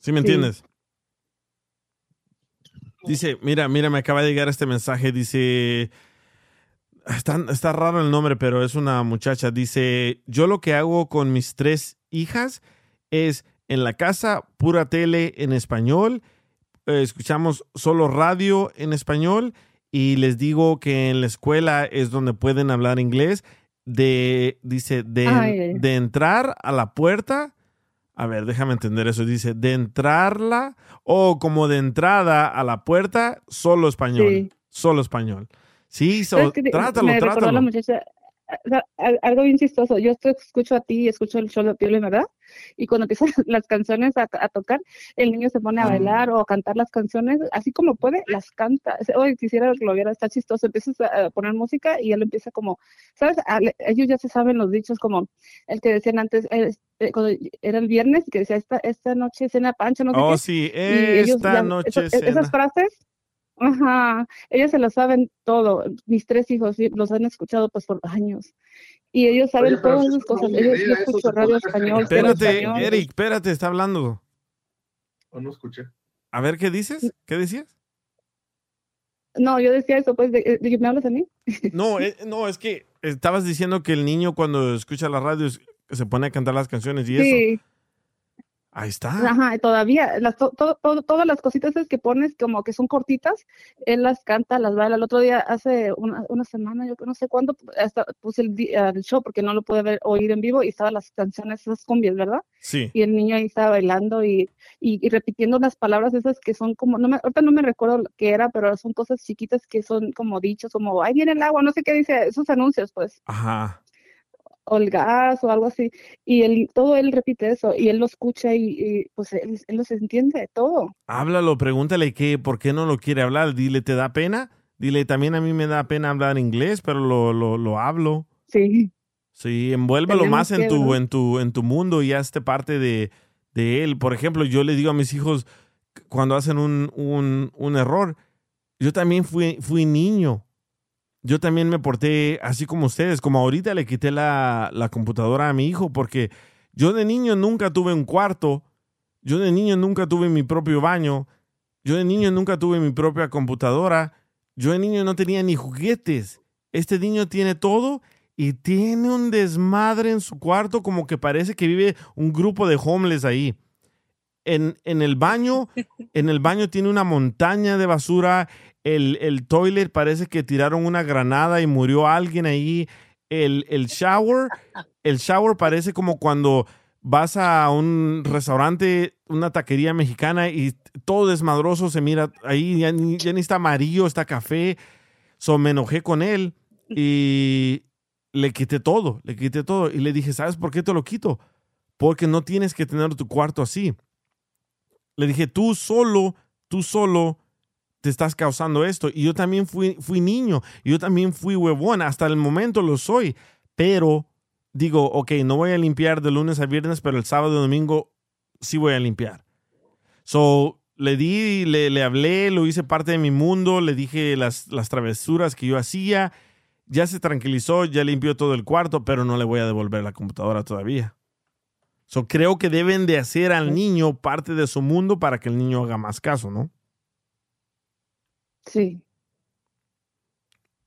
¿Sí me entiendes? Dice, mira, mira, me acaba de llegar este mensaje. Dice, está, está raro el nombre, pero es una muchacha. Dice, yo lo que hago con mis tres hijas es en la casa pura tele en español, eh, escuchamos solo radio en español y les digo que en la escuela es donde pueden hablar inglés. De, dice, de, de entrar a la puerta. A ver, déjame entender eso. Dice, de entrarla o como de entrada a la puerta, solo español. Sí. Solo español. Sí, so, trátalo, me recordó trátalo. la muchacha, algo bien chistoso. Yo te escucho a ti y escucho el show de Piolín, ¿verdad? Y cuando empiezan [laughs] las canciones a, a tocar, el niño se pone a bailar o a cantar las canciones, así como puede, las canta. Hoy quisiera que lo viera, está chistoso. Empiezas a poner música y él empieza como, ¿sabes? A- ellos ya se saben los dichos como el que decían antes, eh, eh, cuando era el viernes, que decía, esta, esta noche cena pancho, no sé Oh, qué. sí, ellos esta ya- noche e- cena. esas frases Ajá, ellos se lo saben todo. Mis tres hijos sí, los han escuchado pues por años. Y ellos saben Oye, todas una cosas. Ellos yo escucho radio español, Espérate, español. Eric, espérate, está hablando. O no escuché. A ver, ¿qué dices? ¿Qué decías? No, yo decía eso, pues, de, de- ¿me hablas a mí? No, [laughs] eh, no, es que estabas diciendo que el niño cuando escucha la radio se pone a cantar las canciones y eso. Ahí está. ajá, todavía, las, to- to- to- todas las cositas que pones como que son cortitas, él las canta, las baila. El otro día, hace una, una semana, yo no sé cuándo, hasta puse el, el show porque no lo pude ver, oír en vivo y estaban las canciones, esas cumbias, ¿verdad? Sí. y el niño ahí estaba bailando y, y, y repitiendo unas palabras esas que son como, no me, ahorita no me recuerdo qué era, pero son cosas chiquitas que son como dichos, como, ahí viene el agua, no sé qué dice, esos anuncios, pues, Ajá. O el gas o algo así, y él, todo él repite eso, y él lo escucha y, y, pues él, él los entiende, todo. Háblalo, pregúntale que, por qué no lo quiere hablar. Dile, ¿te da pena? Dile, también a mí me da pena hablar inglés, pero lo, lo, lo hablo. Sí. Sí, envuélvelo Tenemos más en que, tu, en tu, en tu mundo y hazte parte de, de él. Por ejemplo, yo le digo a mis hijos cuando hacen un, un, un error, yo también fui, fui niño yo también me porté así como ustedes, como ahorita le quité la, la computadora a mi hijo, porque yo de niño nunca tuve un cuarto, yo de niño nunca tuve mi propio baño, yo de niño nunca tuve mi propia computadora, yo de niño no tenía ni juguetes. Este niño tiene todo y tiene un desmadre en su cuarto como que parece que vive un grupo de homeless ahí. En, en el baño, [laughs] en el baño tiene una montaña de basura. El, el toilet parece que tiraron una granada y murió alguien ahí. El, el shower, el shower parece como cuando vas a un restaurante, una taquería mexicana y todo desmadroso se mira ahí, ya ni, ya ni está amarillo, está café. So me enojé con él y le quité todo, le quité todo. Y le dije, ¿sabes por qué te lo quito? Porque no tienes que tener tu cuarto así. Le dije, tú solo, tú solo te estás causando esto. Y yo también fui, fui niño, yo también fui huevón, hasta el momento lo soy. Pero digo, ok, no voy a limpiar de lunes a viernes, pero el sábado y domingo sí voy a limpiar. So, le di, le, le hablé, lo hice parte de mi mundo, le dije las, las travesuras que yo hacía. Ya se tranquilizó, ya limpió todo el cuarto, pero no le voy a devolver la computadora todavía. So, creo que deben de hacer al niño parte de su mundo para que el niño haga más caso, ¿no? Sí.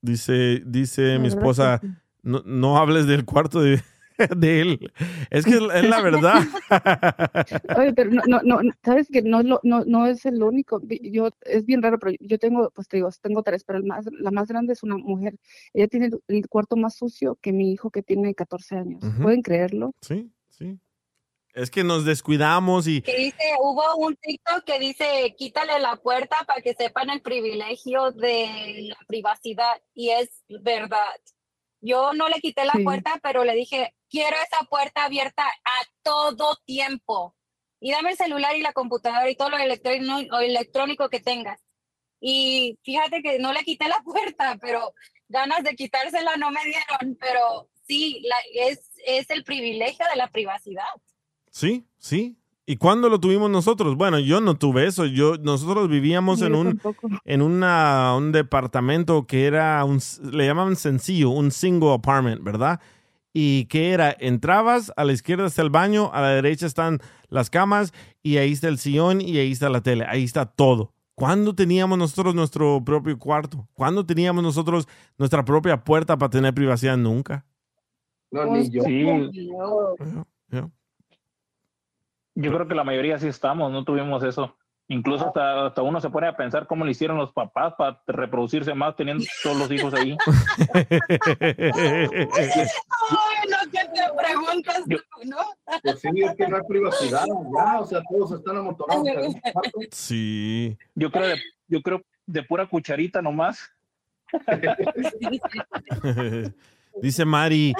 Dice, dice mi esposa, no, no hables del cuarto de, [laughs] de él. Es que es, la [laughs] verdad. Oye, pero no, no, no, sabes que no, es lo- no, no es el único. Yo, es bien raro, pero yo tengo, pues te digo, tengo tres, pero el más, la más grande es una mujer. Ella tiene el, cuarto más sucio que mi hijo que tiene 14 años. ¿Pueden creerlo? Sí, sí. Es que nos descuidamos y Que dice, hubo un TikTok que dice, quítale la puerta para que sepan el privilegio de la privacidad. Y es verdad. Yo no le quité la Sí. puerta, pero le dije, quiero esa puerta abierta a todo tiempo. Y dame el celular y la computadora y todo lo electrónico, que tengas. Y fíjate que no le quité la [laughs] puerta, pero ganas de quitársela no me dieron. Pero sí, la, es, es el privilegio de la privacidad. Sí, sí. ¿Y cuándo lo tuvimos nosotros? Bueno, yo no tuve eso. Yo, nosotros vivíamos en un, tampoco. en una, un departamento que era un, le llamaban sencillo, un single apartment, ¿verdad? Y que era, entrabas, a la izquierda está el baño, a la derecha están las camas y ahí está el sillón y ahí está la tele, ahí está todo. ¿Cuándo teníamos nosotros nuestro propio cuarto? ¿Cuándo teníamos nosotros nuestra propia puerta para tener privacidad? Nunca. No, ni yo. Sí. Yo creo que la mayoría sí estamos, no tuvimos eso. Incluso hasta, hasta uno se pone a pensar cómo le hicieron los papás para reproducirse más teniendo todos los hijos ahí. Ay, no, que te preguntas tú, ¿no? Pues sí, es que no hay privacidad, ya, o sea, todos están amontonados. Sí. Yo creo de, yo creo de pura cucharita nomás. [laughs] Dice Mari,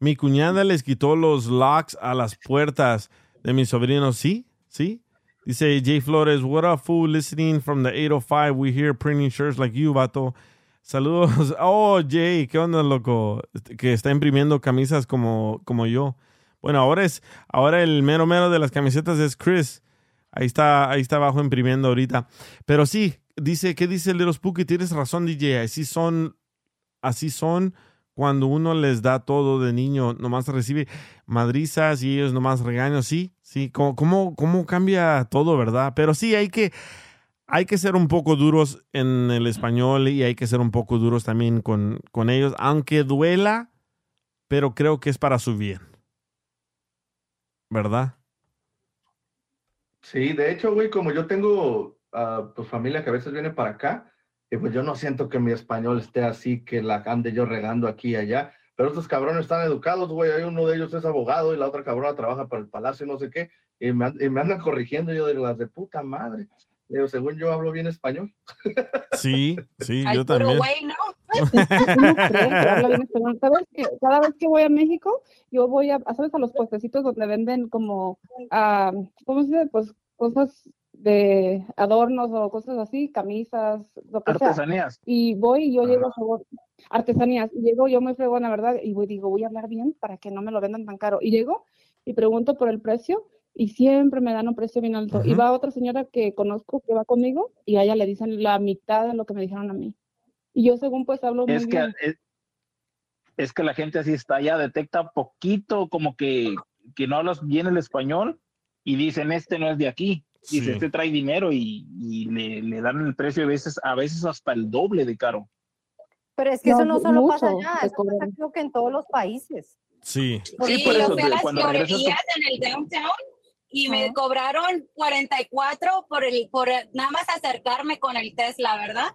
mi cuñada les quitó los locks a las puertas de mis sobrinos. Sí, sí. Dice Jay Flores, what a fool listening from the 805. We hear printing shirts like you, vato. Saludos. [laughs] Oh, Jay, ¿qué onda, loco? Que está imprimiendo camisas como, como yo. Bueno, ahora es, ahora el mero mero de las camisetas es Chris. Ahí está, ahí está abajo imprimiendo ahorita. Pero sí, dice, ¿qué dice Little Spooky? Tienes razón, DJ. Así son, así son cuando uno les da todo de niño, nomás recibe madrizas y ellos nomás regaños. Sí, sí, ¿cómo, cómo, cómo cambia todo, verdad? Pero sí, hay que, hay que ser un poco duros en el español y hay que ser un poco duros también con, con ellos, aunque duela, pero creo que es para su bien. ¿Verdad? Sí, de hecho, güey, como yo tengo ah, pues familia que a veces viene para acá, y pues yo no siento que mi español esté así, que la ande yo regando aquí y allá, pero estos cabrones están educados, güey, hay uno de ellos es abogado y la otra cabrona trabaja para el palacio y no sé qué, y me, y me andan corrigiendo, y yo de las de puta madre, Le digo, según yo hablo bien español. Sí, sí, Ay, yo también. güey, ¿no? ¿Cómo creen que habla bien español? ¿Sabes que cada vez que voy a México, yo voy a, ¿sabes? A los puestecitos donde venden como, ah, ¿cómo se dice? Pues cosas de adornos o cosas así, camisas, lo que sea. Artesanías. Y voy y yo llego a favor, artesanías, y llego yo muy fregona, ¿verdad? Y voy, digo, voy a hablar bien para que no me lo vendan tan caro. Y llego y pregunto por el precio y siempre me dan un precio bien alto. Y va otra señora que conozco que va conmigo y a ella le dicen la mitad de lo que me dijeron a mí. Y yo según pues hablo Es muy que bien. es, es que la gente así está ya, detecta poquito como que, que no hablas bien el español y dicen este no es de aquí. Dice, Sí. este trae dinero y, y le, le dan el precio a veces, a veces hasta el doble de caro. Pero es que No, eso no solo pasa mucho allá, te eso pasa creo que en todos los países. Sí. Sí, por yo eso, fui a las cuando regresas tú- florerías en el downtown y me cobraron 44 por el por nada más acercarme con el Tesla, ¿verdad?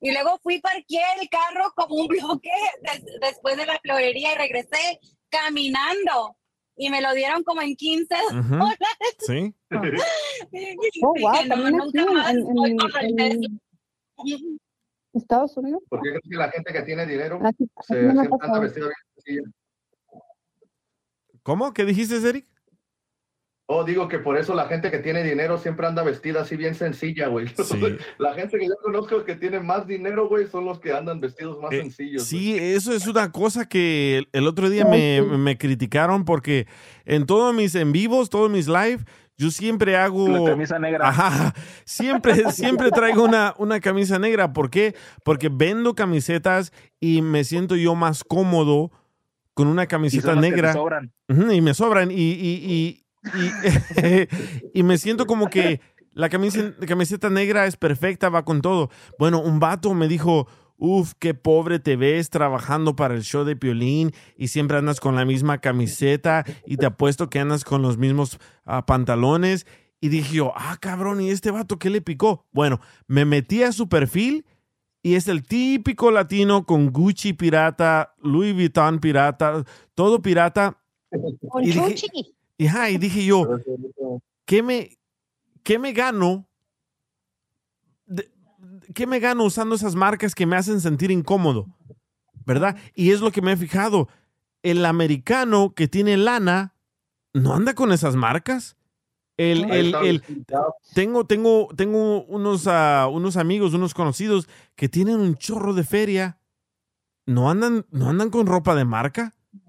Y luego fui parqué el carro como un bloque [laughs] des- después de la florería y regresé caminando y me lo dieron como en 15 Ujú. dólares. Sí. [laughs] Oh, wow, no, también nunca más en, voy en- en. [laughs] Estados Unidos. Porque crees que la gente que tiene dinero Aquí, aquí se siempre anda vestida bien sencilla? ¿Cómo? ¿Qué dijiste, Eric? Oh, digo que por eso la gente que tiene dinero siempre anda vestida así bien sencilla, güey. [laughs] Sí. La gente que yo conozco que tiene más dinero, güey, son los que andan vestidos más Eh, sencillos. Sí, eso es una cosa que el- otro día me, me criticaron porque en todos mis en vivos, todos mis live, yo siempre hago... La camisa negra. Ajá, [laughs] siempre, [laughs] siempre traigo una, una camisa negra. ¿Por qué? Porque vendo camisetas y me siento yo más cómodo con una Y camiseta son las que negra. sobran. Y me sobran y, y, y, y, [laughs] [laughs] y me siento como que la camisa, camiseta negra es perfecta, va con todo. Bueno, un vato me dijo, uf, qué pobre te ves trabajando para el show de Piolín y siempre andas con la misma camiseta y te apuesto que andas con los mismos ah, pantalones. Y dije yo, ah, cabrón, ¿y este vato qué le picó? Bueno, me metí a su perfil y es el típico latino con Gucci pirata, Louis Vuitton pirata, todo pirata. Con Y dije-. Y, ajá, y dije yo, ¿qué me, qué me gano? de- ¿Qué me gano usando esas marcas que me hacen sentir incómodo? ¿Verdad? Y es lo que me he fijado. El americano que tiene lana no anda con esas marcas. El, el- el- tengo, tengo, tengo unos, ah, unos amigos, unos conocidos que tienen un chorro de feria. No andan, no andan con ropa de marca. Es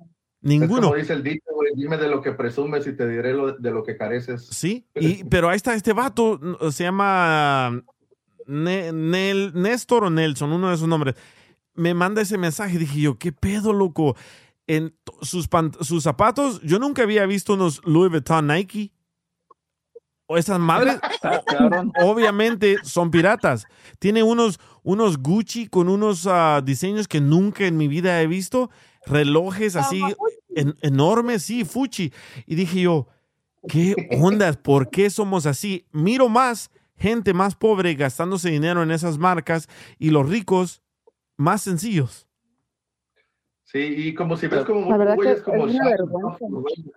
Ninguno. como dice el dicho, dime de lo que presumes y te diré lo- de lo que careces. Sí, [laughs] y, pero ahí está este vato, se llama Ne- Nel- Néstor o Nelson, uno de esos nombres. Me manda ese mensaje, dije yo, ¿qué pedo, loco? En sus, pan- sus zapatos, yo nunca había visto unos Louis Vuitton Nike. O esas madres, [laughs] Ah, obviamente son piratas. Tiene unos, unos Gucci con unos ah, diseños que nunca en mi vida he visto. Relojes así en- enormes, sí, Fuchi. Y dije yo, ¿qué ondas? ¿Por qué somos así? Miro más gente más pobre gastándose dinero en esas marcas y los ricos más sencillos. Sí, y como si ves como muchos güeyes como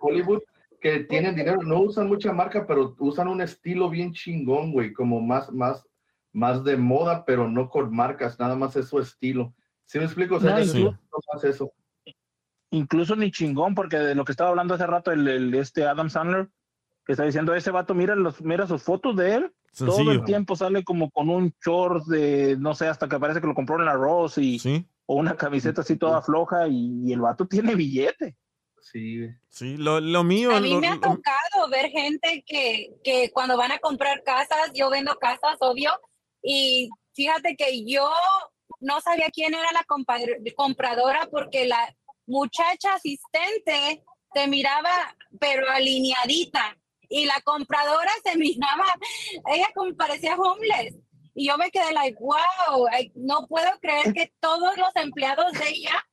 Hollywood que tienen dinero, no usan mucha marca, pero usan un estilo bien chingón, güey, como más, más, más de moda, pero no con marcas, nada más es su estilo. ¿Sí me explico? O sea, No, ellos sí. no más eso. Incluso ni chingón, porque de lo que estaba hablando hace rato el, el- este Adam Sandler, que está diciendo, ese vato, mira, los, mira sus fotos de él, todo Sencillo. el tiempo sale como con un short de, no sé, hasta que parece que lo compró en la Rose y, Sí, o una camiseta así toda floja y, y el vato tiene billete. Sí, sí, lo, lo mío. A mí lo- me ha lo- tocado ver gente que, que cuando van a comprar casas, yo vendo casas, obvio, y fíjate que yo no sabía quién era la compradora porque la muchacha asistente se miraba, pero alineadita, y la compradora se [laughs] miraba, ella como parecía homeless. Y yo me quedé like, wow, no puedo creer que todos los empleados de ella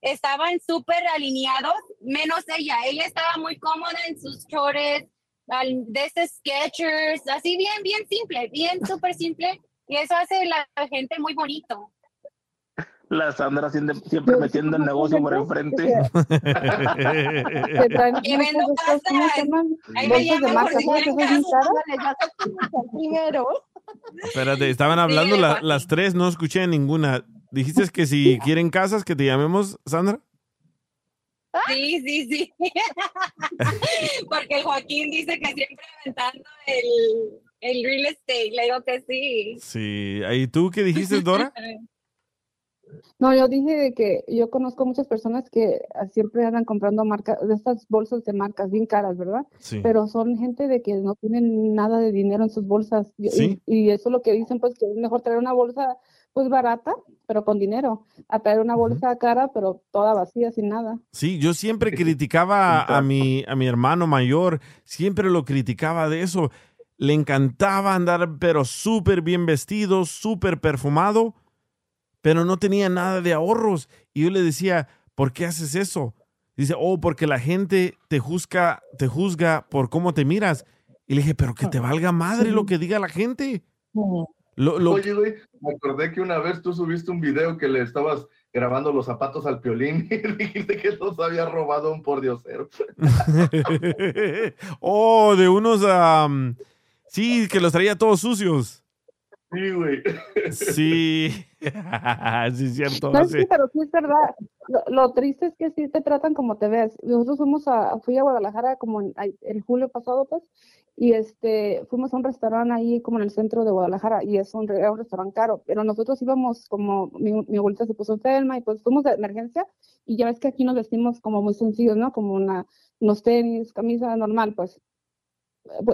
estaban súper alineados, menos ella. Ella estaba muy cómoda en sus chores, de esos Skechers, así bien, bien simple, bien súper simple. Y eso hace la gente muy bonito. La Sandra siempre, siempre metiendo el negocio por enfrente. [laughs] Espérate, estaban hablando la- las tres, no escuché ninguna. Dijiste que si quieren casas, que te llamemos, Sandra. Sí, sí, sí. [laughs] Porque el Joaquín dice que siempre aventando el, el real estate. Le digo que sí. Sí. ¿Y tú qué dijiste, Dora? [laughs] No, yo dije de que yo conozco muchas personas que siempre andan comprando marcas, de estas bolsas de marcas bien caras, ¿verdad? Sí. Pero son gente de que no tienen nada de dinero en sus bolsas. Y, Sí. y- y eso es lo que dicen, pues que es mejor traer una bolsa pues barata, pero con dinero, a traer una bolsa cara, pero toda vacía, sin nada. Sí, yo siempre criticaba a mi, a mi hermano mayor, siempre lo criticaba de eso. Le encantaba andar, pero súper bien vestido, súper perfumado, pero no tenía nada de ahorros. Y yo le decía, ¿por qué haces eso? Dice, oh, porque la gente te juzga, te juzga por cómo te miras. Y le dije, pero que te valga madre lo que diga la gente. Lo- lo- Oye, güey, me acordé que una vez tú subiste un video que le estabas grabando los zapatos al piolín [laughs] y dijiste que los había robado un pordiosero. [laughs] oh, de unos, am, sí, que los traía todos sucios. Sí, güey. Sí, [laughs] sí es cierto. No, sí. sí, pero sí es verdad. Lo, lo triste es que sí te tratan como te ves. Nosotros fuimos a, fui a Guadalajara como en, el julio pasado, pues, y este, fuimos a un restaurante ahí como en el centro de Guadalajara, y es un, re- era un restaurante caro, pero nosotros íbamos como, mi, mi abuelita se puso enferma, y pues fuimos de emergencia, y ya ves que aquí nos vestimos como muy sencillos, ¿no? Como una, unos tenis, camisa normal, pues.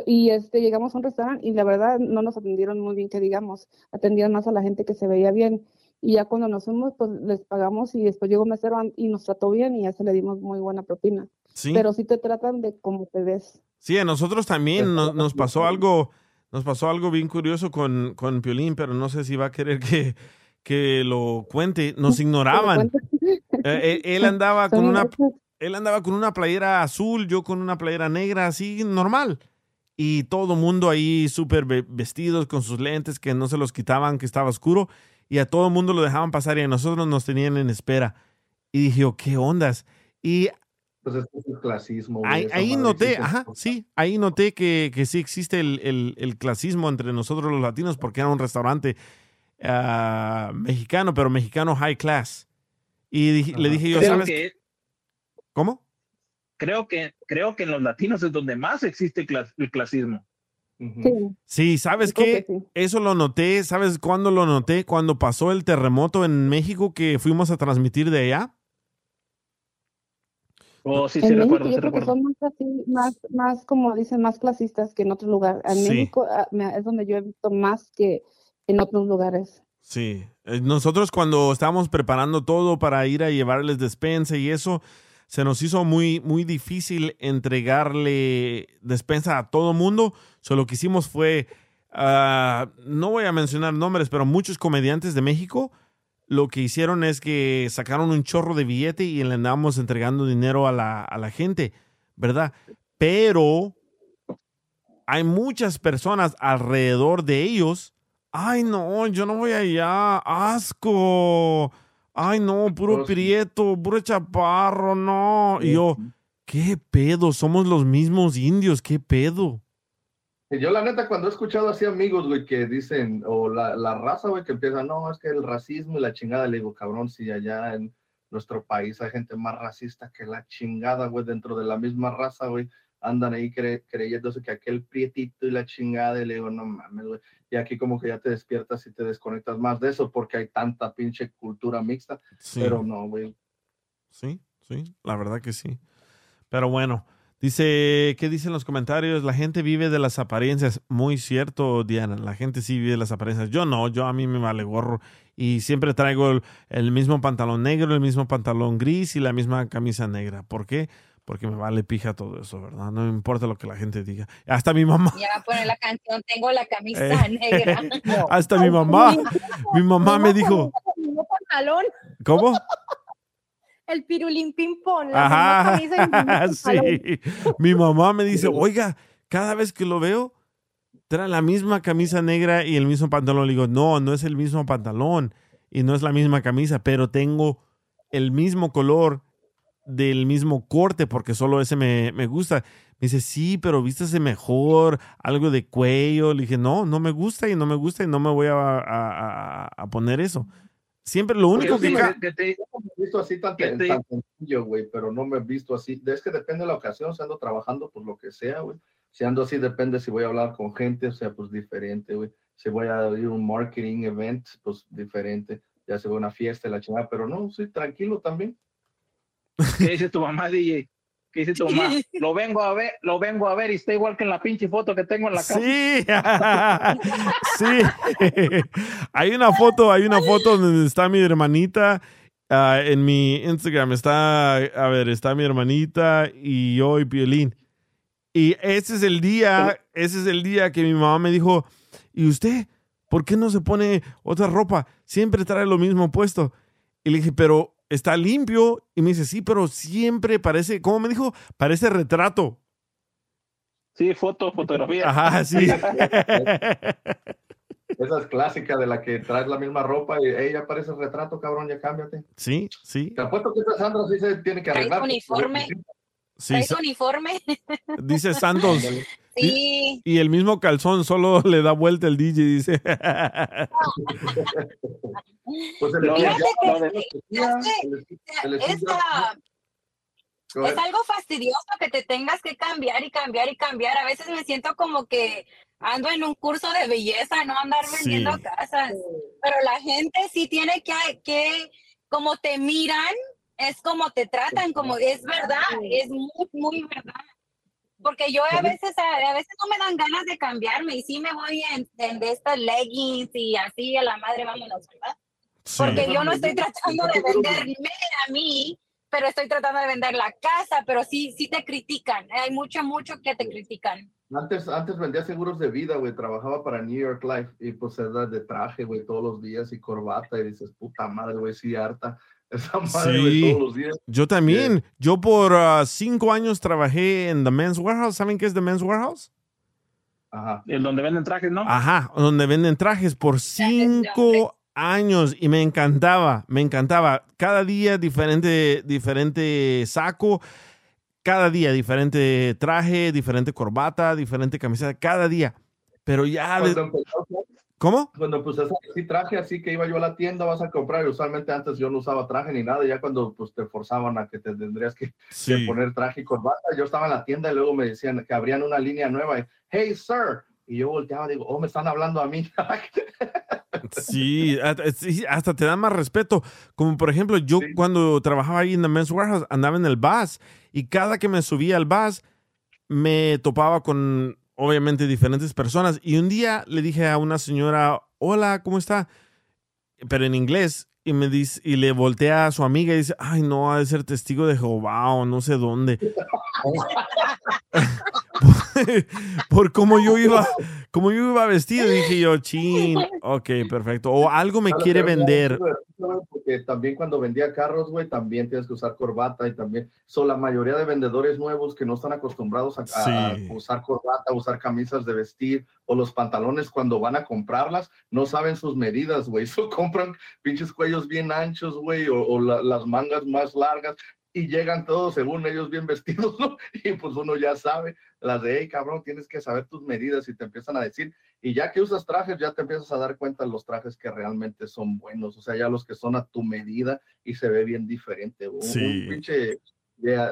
Y este, llegamos a un restaurante y la verdad no nos atendieron muy bien, que digamos, atendían más a la gente que se veía bien. Y ya cuando nos fuimos, pues les pagamos y después llegó un mesero y nos trató bien y ya se le dimos muy buena propina. Sí. Pero sí te tratan de cómo te ves. Sí, a nosotros también nos, nos pasó algo, nos pasó algo bien curioso con, con Piolín, pero no sé si va a querer que, que lo cuente. Nos [laughs] ignoraban. [laughs] Eh, eh, él andaba con una, él andaba con una playera azul, yo con una playera negra, así normal. Y todo mundo ahí súper ve- vestidos con sus lentes que no se los quitaban, que estaba oscuro. Y a todo mundo lo dejaban pasar y a nosotros nos tenían en espera. Y dije, yo, ¿qué ondas? Y Pues es el clasismo, güey. Ahí, noté, existe. ajá, sí, ahí noté que, que sí existe el, el- el clasismo entre nosotros los latinos porque era un restaurante ah, mexicano, pero mexicano high class. Y dije- le dije yo, creo ¿sabes? que, ¿Cómo? Creo que creo que en los latinos es donde más existe el, clas- el clasismo. Sí, ¿sabes qué? Eso lo noté, ¿sabes cuándo lo noté? Cuando pasó el terremoto en México que fuimos a transmitir de allá. Oh, sí, en sí, México yo sí, creo que son más así, más, más como dicen, más clasistas que en otro lugar. En Sí. México ah, es donde yo he visto más que en otros lugares. Sí, eh, nosotros cuando estábamos preparando todo para ir a llevarles despensa y eso, se nos hizo muy, muy difícil entregarle despensa a todo mundo. Solo lo que hicimos fue, ah, no voy a mencionar nombres, pero muchos comediantes de México lo que hicieron es que sacaron un chorro de billete y le andábamos entregando dinero a la, a la gente, ¿verdad? Pero hay muchas personas alrededor de ellos. Ay, no, yo no voy allá. Asco. Ay, no, puro prieto, puro chaparro, no. Y yo, ¿qué pedo? Somos los mismos indios, ¿qué pedo? Y Yo la neta cuando he escuchado así amigos, güey, que dicen, o la, la raza, güey, que empieza, no, es que el racismo y la chingada, le digo, cabrón, si allá en nuestro país hay gente más racista que la chingada, güey, dentro de la misma raza, güey, andan ahí cre- creyéndose que aquel prietito y la chingada, y le digo, no mames, güey, y aquí como que ya te despiertas y te desconectas más de eso porque hay tanta pinche cultura mixta, Sí. pero no, güey. Sí, sí, la verdad que sí. Pero bueno, dice, ¿qué dicen los comentarios? La gente vive de las apariencias. Muy cierto, Diana, la gente sí vive de las apariencias. Yo no, yo a mí me vale gorro. Y siempre traigo el, el mismo pantalón negro, el mismo pantalón gris y la misma camisa negra. ¿Por qué? Porque me vale pija todo eso, ¿verdad? No me importa lo que la gente diga. Hasta mi mamá. Ya va a poner la canción, tengo la camisa Eh, [laughs] negra. Hasta mi mamá. Mi mamá me dijo, El mismo pantalón, ¿cómo? el pirulín ping-pong, Ajá, camisa [laughs] sí. Mi mamá me dice, oiga, cada vez que lo veo, trae la misma camisa negra y el mismo pantalón. Le digo, no, no es el mismo pantalón y no es la misma camisa, pero tengo el mismo color del mismo corte porque solo ese me, me gusta. Me dice, sí, pero vístase mejor, algo de cuello. Le dije, no, no me gusta y no me gusta y no me voy a, a- a- a poner eso. Siempre lo único Yo sí que... que te- he visto así tan, que te- tan sencillo, güey, pero no me he visto así. Es que depende de la ocasión, si ando trabajando, pues lo que sea, güey. Si ando así, depende si voy a hablar con gente, o sea, pues diferente, güey. Si voy a ir a un marketing event, pues diferente. Ya se ve una fiesta, y la chingada, pero no, sí, tranquilo también. ¿Qué dice tu mamá, DJ? ¿Qué dice tu mamá? Lo vengo a ver, lo vengo a ver y está igual que en la pinche foto que tengo en la casa. Sí, [laughs] sí. hay una foto, hay una foto donde está mi hermanita. ah, en mi Instagram está, a ver, está mi hermanita y yo y Piolín. Y ese es el día, ese es el día que mi mamá me dijo, ¿y usted por qué no se pone otra ropa? Siempre trae lo mismo puesto. Y le dije, pero está limpio. Y me dice, sí, pero siempre parece, ¿cómo me dijo? Parece retrato. Sí, foto, fotografía. Ajá, sí. [laughs] Esa es clásica de la que traes la misma ropa y ella parece retrato, cabrón, ya cámbiate. Sí, sí. Te apuesto que esta Sandra sí se tiene que ¿Traes arreglar. uniforme? Sí, ¿Traes sa- uniforme? [laughs] dice Santos. Sí. Y el mismo calzón solo [laughs] le da vuelta el DJ, dice. Pues es, es algo fastidioso que te tengas que cambiar y cambiar y cambiar. A veces me siento como que ando en un curso de belleza, no andar vendiendo Sí. casas. Pero la gente sí tiene que, que, como te miran, es como te tratan, como es verdad, es muy, muy verdad. Porque yo a veces, a, a veces no me dan ganas de cambiarme y sí me voy en, en de estas leggings y así a la madre, vámonos, ¿verdad? Porque yo no estoy tratando de venderme a mí, pero estoy tratando de vender la casa, pero sí, sí te critican. Hay mucho, mucho que te critican. Antes, antes vendía seguros de vida, güey. Trabajaba para New York Life y pues era de traje, güey, todos los días y corbata. Y dices, puta madre, güey, sí, harta. [laughs] Esa madre, güey, Sí, todos los días. yo también. Yo por ah, cinco años trabajé en The Men's Warehouse. ¿Saben qué es The Men's Warehouse? Ajá. El donde venden trajes, ¿no? Ajá, donde venden trajes por cinco años y me encantaba, me encantaba. Cada día diferente, diferente saco, cada día diferente traje, diferente corbata, diferente camiseta, cada día. Pero ya... de- Cuando empezó, ¿Cómo? Cuando pues así traje, así que iba yo a la tienda, vas a comprar, y usualmente antes yo no usaba traje ni nada, ya cuando pues te forzaban a que te tendrías que, poner traje y corbata, yo estaba en la tienda y luego me decían que abrían una línea nueva, y, hey sir, y yo volteaba, digo, oh, me están hablando a mí. [laughs] Sí, hasta- sí, hasta te da más respeto. Como por ejemplo, yo cuando trabajaba ahí en The Men's Warehouse andaba en el bus y cada que me subía al bus me topaba con obviamente diferentes personas y un día le dije a una señora, hola, ¿cómo está? Pero en inglés y me dice y le voltea a su amiga y dice, ay no, ha de ser testigo de Jehová o no sé dónde. [laughs] [laughs] por cómo yo [laughs] iba, como yo iba vestido, dije yo, chin, ok, perfecto. O algo me Claro, quiere vender. Porque también cuando vendía carros, güey, también tienes que usar corbata y también, son la mayoría de vendedores nuevos que no están acostumbrados a, a Sí. usar corbata, usar camisas de vestir o los pantalones cuando van a comprarlas, no saben sus medidas, güey. [laughs] So compran pinches cuellos bien anchos, güey, o, o la- las mangas más largas y llegan todos según ellos bien vestidos, ¿no? [laughs] Y pues uno ya sabe las de, hey, cabrón, tienes que saber tus medidas y te empiezan a decir, y ya que usas trajes, ya te empiezas a dar cuenta de los trajes que realmente son buenos, o sea, ya los que son a tu medida y se ve bien diferente. Un, Sí. un pinche,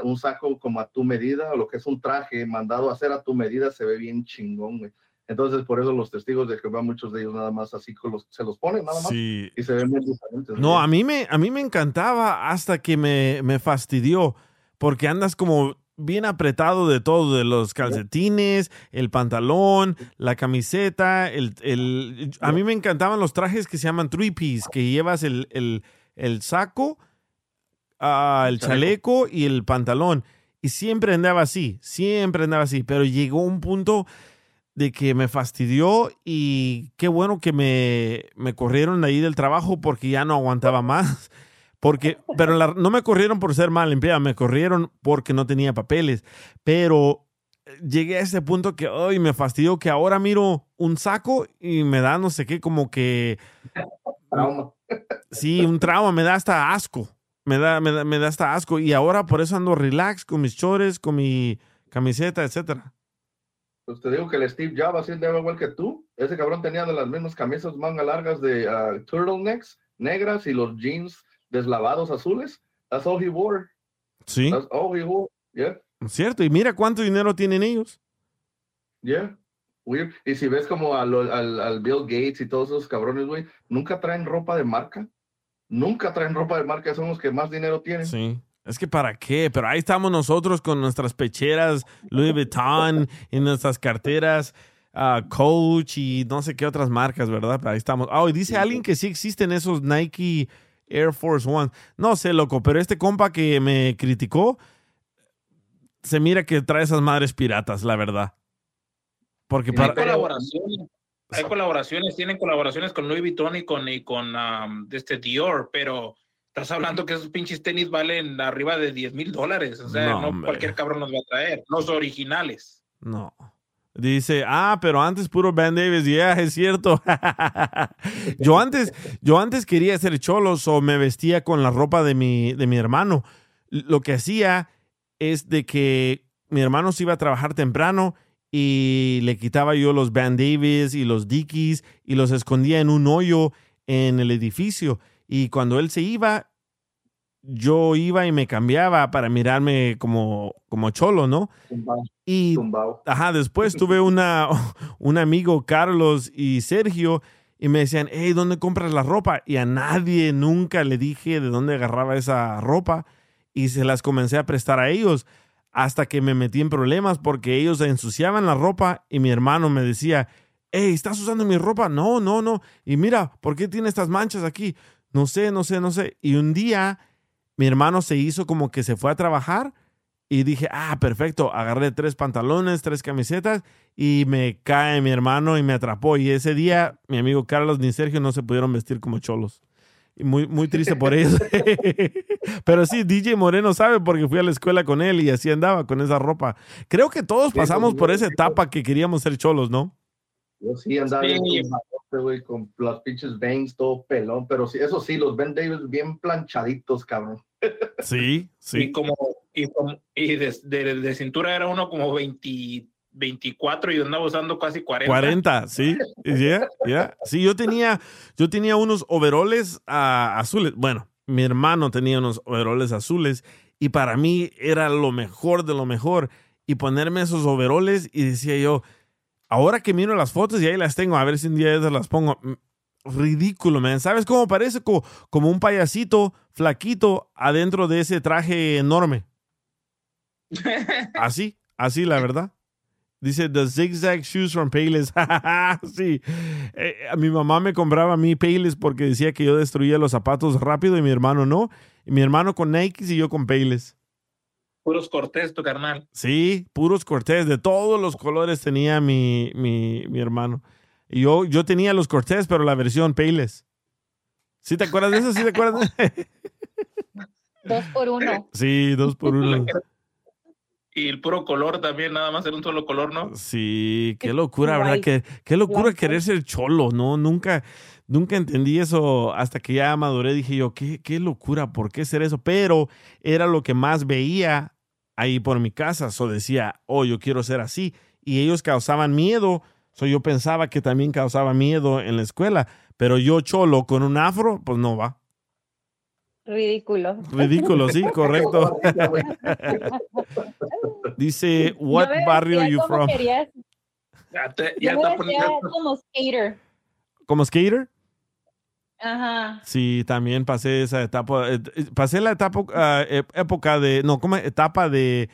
un saco como a tu medida, o lo que es un traje mandado a hacer a tu medida, se ve bien chingón, güey. Entonces, por eso los testigos de Jehová, muchos de ellos nada más así los, se los ponen nada más Sí. y se ven bien diferentes. No, a mí me, a mí me encantaba hasta que me, me fastidió, porque andas como bien apretado de todo, de los calcetines, el pantalón, la camiseta, el, el- a mí me encantaban los trajes que se llaman three piece, que llevas el, el- el saco, ah, el chaleco y el pantalón. Y siempre andaba así, siempre andaba así, pero llegó un punto de que me fastidió y qué bueno que me, me corrieron de ahí del trabajo porque ya no aguantaba más. Porque, pero la- no me corrieron por ser mal empleado, me corrieron porque no tenía papeles. Pero eh, llegué a ese punto que hoy me fastidió que ahora miro un saco y me da no sé qué, como que... Trauma. Sí, un trauma, me da hasta asco. Me da, me da, me da hasta asco. Y ahora por eso ando relax con mis chores, con mi camiseta, etcétera. Pues te digo que el Steve Jobs así andaba igual que tú. Ese cabrón tenía de las mismas camisas manga largas de ah, turtlenecks negras y los jeans deslavados azules. That's all he wore. Sí, That's all he wore. Yeah, cierto. Y mira cuánto dinero tienen ellos. yeah. Weird. Y si ves como a lo- al, al Bill Gates y todos esos cabrones, güey, nunca traen ropa de marca. Nunca traen ropa de marca. Son los que más dinero tienen. Sí. Es que para qué, pero ahí estamos nosotros con nuestras pecheras Louis Vuitton y nuestras carteras ah, Coach y no sé qué otras marcas, ¿verdad? Ahí estamos. Ah, y dice alguien que sí existen esos Nike Air Force One. No sé, loco, pero este compa que me criticó, se mira que trae esas madres piratas, la verdad. Porque Hay para... colaboraciones, hay colaboraciones, tienen colaboraciones con Louis Vuitton y con, y con um, este Dior, pero estás hablando que esos pinches tenis valen arriba de 10 mil dólares. O sea, No, no, cualquier cabrón los va a traer. Los originales. No. Dice, ah, pero antes puro Van Davis, ya, es cierto. [laughs] yo antes, yo antes quería ser cholos o me vestía con la ropa de mi, de mi hermano. Lo que hacía es de que mi hermano se iba a trabajar temprano y le quitaba yo los Van Davis y los Dickies y los escondía en un hoyo en el edificio. Y cuando él se iba, yo iba y me cambiaba para mirarme como, como cholo, ¿no? Y ajá, después [laughs] tuve una, [laughs] un amigo, Carlos y Sergio, y me decían, hey, ¿dónde compras la ropa? Y a nadie nunca le dije de dónde agarraba esa ropa y se las comencé a prestar a ellos hasta que me metí en problemas porque ellos ensuciaban la ropa y mi hermano me decía, hey, ¿estás usando mi ropa? No, no, no. Y mira, ¿por qué tiene estas manchas aquí? No sé, no sé, no sé. Y un día mi hermano se hizo como que se fue a trabajar y dije, ah, perfecto, agarré tres pantalones, tres camisetas y me cae mi hermano y me atrapó. Y ese día mi amigo Carlos ni Sergio no se pudieron vestir como cholos. Y muy, muy triste por eso. [laughs] Pero sí, DJ Moreno sabe porque fui a la escuela con él y así andaba con esa ropa. Creo que todos pasamos por esa etapa que queríamos ser cholos, ¿no? Yo sí andaba Sí. bien con, güey, con las pinches veins, todo pelón, pero sí, eso sí, los Ben Davis bien planchaditos, cabrón. Sí, Y como, y, como- y de, de- de cintura era uno como 20, 24 y yo andaba usando casi 40. 40, sí, ya, ya. Sí, yo tenía, yo tenía unos overoles ah, azules. Bueno, mi hermano tenía unos overoles azules y para mí era lo mejor de lo mejor. Y ponerme esos overoles y decía yo, ahora que miro las fotos y ahí las tengo, a ver si un día esas las pongo. Mm, Ridículo, man. ¿Sabes cómo parece? Co- como un payasito flaquito adentro de ese traje enorme. [laughs] Así, así, la verdad. Dice The Zigzag Shoes from Payless. [laughs] sí. Eh, a mi mamá me compraba a mí Payless porque decía que yo destruía los zapatos rápido y mi hermano no. Y mi hermano con Nike y yo con Payless. Puros cortés, tu carnal. Sí, puros cortés. De todos los colores tenía mi, mi, mi hermano. Y yo, yo tenía los cortés, pero la versión Payless. ¿Sí te acuerdas de eso? ¿Sí te acuerdas? [laughs] Dos por uno. sí, dos por uno. [laughs] Y el puro color también, nada más era un solo color, ¿no? Sí, qué locura, ¿verdad? Que, qué locura querer ser cholo, ¿no? Nunca, nunca entendí eso hasta que ya maduré. Dije yo, qué, qué locura, ¿por qué ser eso? Pero era lo que más veía ahí por mi casa. So decía, oh, yo quiero ser así. Y ellos causaban miedo. So yo pensaba que también causaba miedo en la escuela. Pero yo cholo con un afro, pues no va. Ridículo. Ridículo, sí, [laughs] correcto. [laughs] Dice, what barrio vestía you como from? Ya, te- ya está como skater. ¿Como skater? Ajá. Sí, también pasé esa etapa. eh, Pasé la etapa, ah, ep- época de, no, ¿cómo? Etapa de,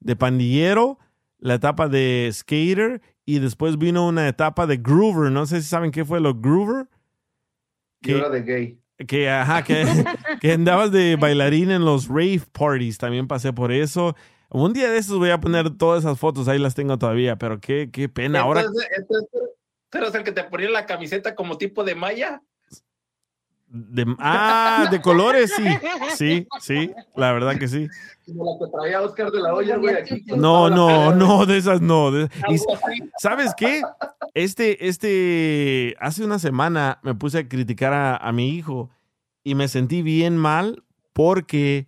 de pandillero, la etapa de skater y después vino una etapa de groover. No sé si saben qué fue lo groover. Y era de gay. Que, ajá, que, [laughs] que andabas de bailarín en los rave parties. También pasé por eso. Un día de estos voy a poner todas esas fotos, ahí las tengo todavía, pero qué, qué pena. Ahora, Entonces, entonces, ¿tú eras el que te ponía la camiseta como tipo de malla? De, ah, de colores, sí. Sí, sí, la verdad que sí. Como la que traía Oscar de la Hoya, güey, aquí. No, no, no, de esas no. de- y-. ¿Sabes qué? Este, este, hace una semana me puse a criticar a, a mi hijo y me sentí bien mal porque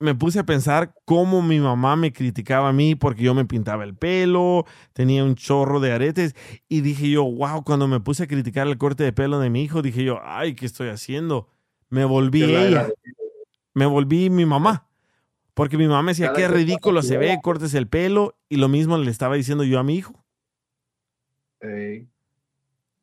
me puse a pensar cómo mi mamá me criticaba a mí porque yo me pintaba el pelo, tenía un chorro de aretes y dije yo, wow, cuando me puse a criticar el corte de pelo de mi hijo, dije yo, ay, ¿qué estoy haciendo? Me volví ella, era- me volví mi mamá. Porque mi mamá me decía, qué ridículo se ve, vida". cortes el pelo. Y lo mismo le estaba diciendo yo a mi hijo.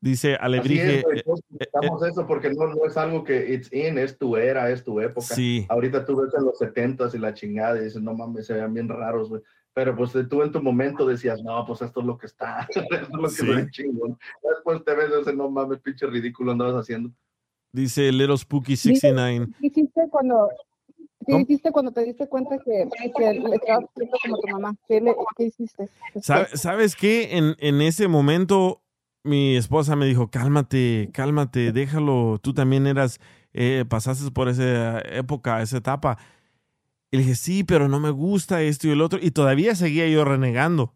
Dice Alebrije. es, eh, necesitamos eso porque no, no es algo que it's in, es tu era, es tu época. Sí. Ahorita tú ves en los 70s y la chingada y dices, no mames, se vean bien raros, güey. Pero pues tú en tu momento decías, no, pues esto es lo que está, [laughs] esto es lo que Sí. se ve chingón. Después te ves ese, no mames, pinche ridículo andabas haciendo. Dice Little Spooky Dice, 69. ¿Qué hiciste cuando, qué hiciste cuando te diste cuenta que, que le estabas como tu mamá? ¿Qué, le- qué hiciste? ¿Sabe- ¿Sabes qué? En, en ese momento mi esposa me dijo, cálmate, cálmate, déjalo, tú también eras, eh, pasaste por esa época, esa etapa. Y le dije, sí, pero no me gusta esto y el otro. Y todavía seguía yo renegando.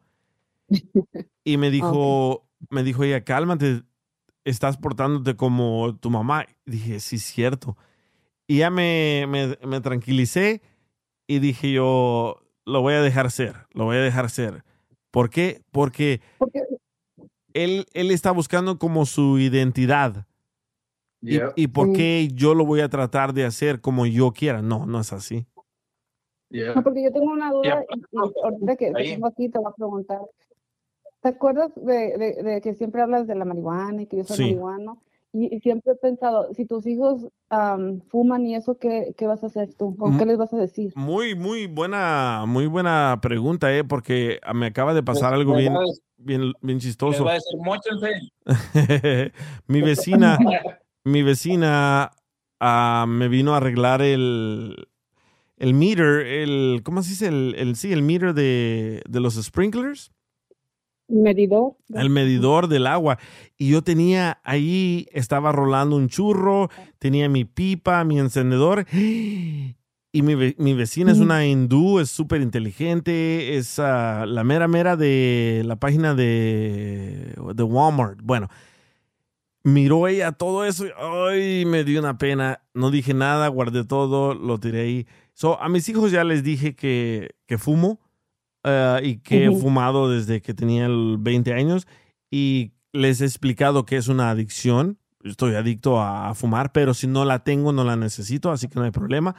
Y me dijo, me dijo ella, cálmate, estás portándote como tu mamá. Y dije, sí, es cierto. Y ya me, me, me tranquilicé y dije yo, lo voy a dejar ser, lo voy a dejar ser. ¿Por qué? Porque él, él está buscando como su identidad. Y- Yeah. ¿Y, por Sí. qué yo lo voy a tratar de hacer como yo quiera? No, no es así. No, porque yo tengo una duda Ya. y, y ahorita que tengo aquí te voy a preguntar. ¿Te acuerdas de, de- de que siempre hablas de la marihuana y que yo soy Sí. marihuano? Y, y siempre he pensado, si tus hijos am, fuman y eso, ¿qué, ¿qué vas a hacer tú? ¿O qué les vas a decir? Muy, muy buena, muy buena pregunta, ¿eh? Porque me acaba de pasar algo bien, bien, bien chistoso. va a decir, móchense. [laughs] mi vecina, mi vecina ah, me vino a arreglar el, el meter, el, ¿cómo se dice? El, el- sí, el meter de, de los sprinklers. ¿Medidor? El medidor del agua. Y yo tenía ahí, estaba rolando un churro, tenía mi pipa, mi encendedor. [gasps] Y mi, mi vecina es una hindú, es súper inteligente, es ah, la mera mera de la página de, de Walmart. Bueno, miró ella todo eso y ay, me dio una pena. No dije nada, guardé todo, lo tiré ahí. So, a mis hijos ya les dije que, que fumo eh, y que he fumado desde que tenía el 20 años y les he explicado que es una adicción. Estoy adicto a, a fumar, pero si no la tengo, no la necesito, así que no hay problema.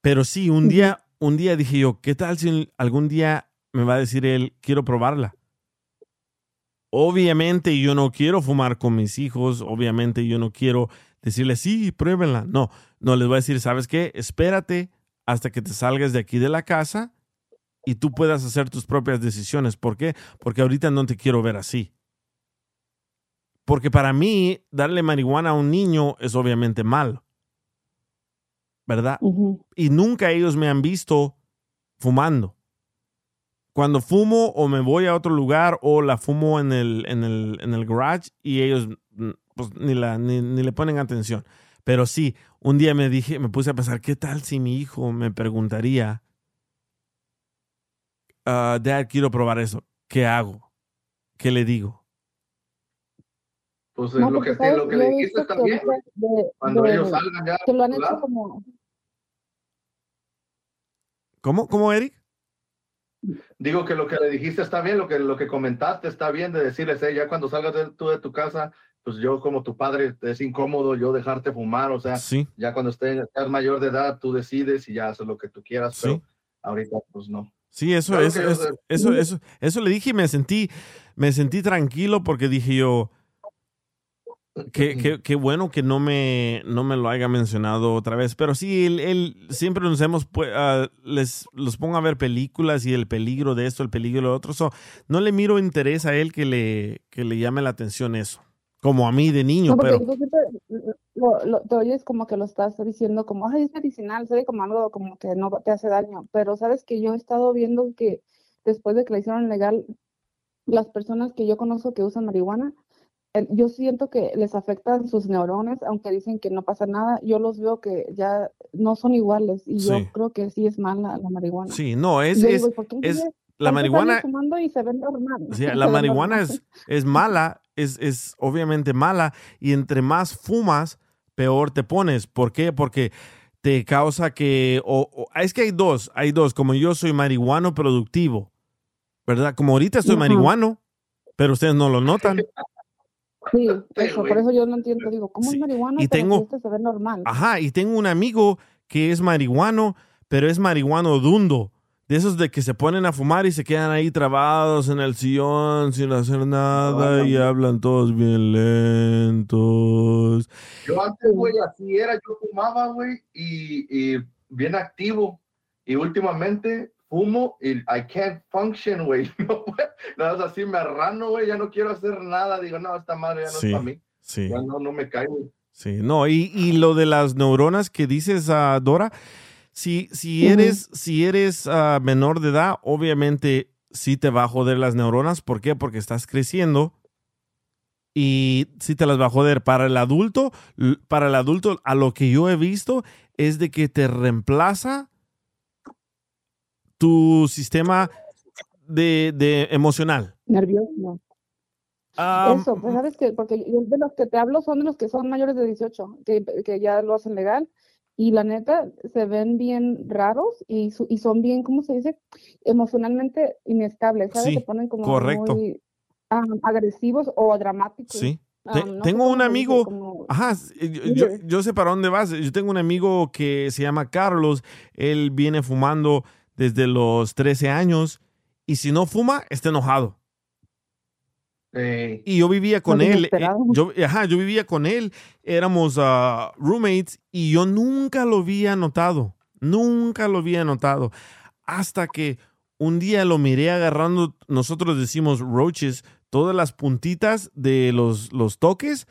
Pero sí, un día, un día dije yo, ¿qué tal si algún día me va a decir él, quiero probarla? Obviamente yo no quiero fumar con mis hijos, obviamente yo no quiero decirles, sí, pruébenla. No, no les voy a decir, ¿sabes qué? Espérate hasta que te salgas de aquí de la casa y tú puedas hacer tus propias decisiones. ¿Por qué? Porque ahorita no te quiero ver así. Porque para mí, darle marihuana a un niño es obviamente malo. ¿Verdad? Y nunca ellos me han visto fumando. Cuando fumo o me voy a otro lugar o la fumo en el, en el, en el garage y ellos mm, pues, ni, la, ni, ni le ponen atención. Pero sí, un día me dije, me puse a pensar, ¿qué tal si mi hijo me preguntaría, "Ah, Dad, quiero probar eso? ¿Qué hago? ¿Qué le digo? Pues No, lo que, te- lo ¿sabes? que le dijiste también, de- cuando de- ellos salgan ya. que lo han hecho como... ¿Cómo? ¿Cómo, Eric? Digo que lo que le dijiste está bien, lo que, lo que comentaste está bien de decirles, "Hey, ya cuando salgas de- tú de tu casa, pues yo como tu padre es incómodo yo dejarte fumar, o sea, Sí. ya cuando estés mayor de edad tú decides y ya haces lo que tú quieras, pero Sí. ahorita pues no. Sí, eso, Claro eso, que eso, eso, eso, eso le dije y me sentí, me sentí tranquilo porque dije yo, qué, qué- qué bueno que no me, no me lo haya mencionado otra vez. Pero sí, él, él- siempre nos hemos, ah, les los pongo a ver películas y el peligro de esto, el peligro de lo otro. So, no le miro interés a él que le, que le llame la atención eso. Como a mí de niño, No, pero lo, lo- te oyes como que lo estás diciendo como, ay, es medicinal, se ve como algo como que no te hace daño, pero sabes que yo he estado viendo que después de que la hicieron legal, las personas que yo conozco que usan marihuana, yo siento que les afectan sus neuronas, aunque dicen que no pasa nada, yo los veo que ya no son iguales y Sí. yo creo que sí es mala la marihuana. sí, no, es, es, digo, ¿y por qué es la marihuana, fumando y se ven normal? O sea, Se la ven marihuana normal. es, es mala, es, es obviamente mala, y entre más fumas, peor te pones. ¿Por qué? Porque te causa que, o, o- es que hay dos, hay dos, como yo soy marihuano productivo, ¿verdad? Como ahorita soy marihuano, pero ustedes no lo notan. Sí, [laughs] eso, por eso yo no entiendo, digo, ¿cómo es marihuana? y pero tengo- este se ve normal. Ajá, y tengo un amigo que es marihuano, pero es marihuano dundo. De esos de que se ponen a fumar y se quedan ahí trabados en el sillón sin hacer nada y hablan todos bien lentos. Yo antes, güey, así era, yo fumaba, güey, y, y bien activo. Y últimamente fumo y I can't function, güey. [laughs] No, nada más así me arrano, güey, ya no quiero hacer nada. Digo, no, esta madre ya no Sí, es para mí. sí. Ya no, no me caigo. Sí, no, y, y lo de las neuronas que dices, ah, Dora, si, si eres, si eres ah, menor de edad, obviamente sí te va a joder las neuronas. ¿Por qué? Porque estás creciendo y sí te las va a joder. Para el adulto, para el adulto, a lo que yo he visto es de que te reemplaza tu sistema de, de emocional. Nervioso. Ah, Eso, pues sabes que, porque de los que te hablo son de los que son mayores de 18, que, que ya lo hacen legal, y la neta se ven bien raros y, su- y son bien, ¿cómo se dice? Emocionalmente inestables, ¿sabes? Sí, se ponen como correcto. muy ah, agresivos o dramáticos. Sí. Ah, Te- no sé tengo un dice, amigo, como- ajá, eh, yo, yo sé para dónde vas. Yo tengo un amigo que se llama Carlos. Él viene fumando desde los 13 años y si no fuma, está enojado. Y yo vivía con él. eh. Yo, ajá, yo vivía con él. Éramos ah, roommates y yo nunca lo había notado. Nunca lo había notado. Hasta que un día lo miré agarrando, nosotros decimos roaches, todas las puntitas de los, los toques.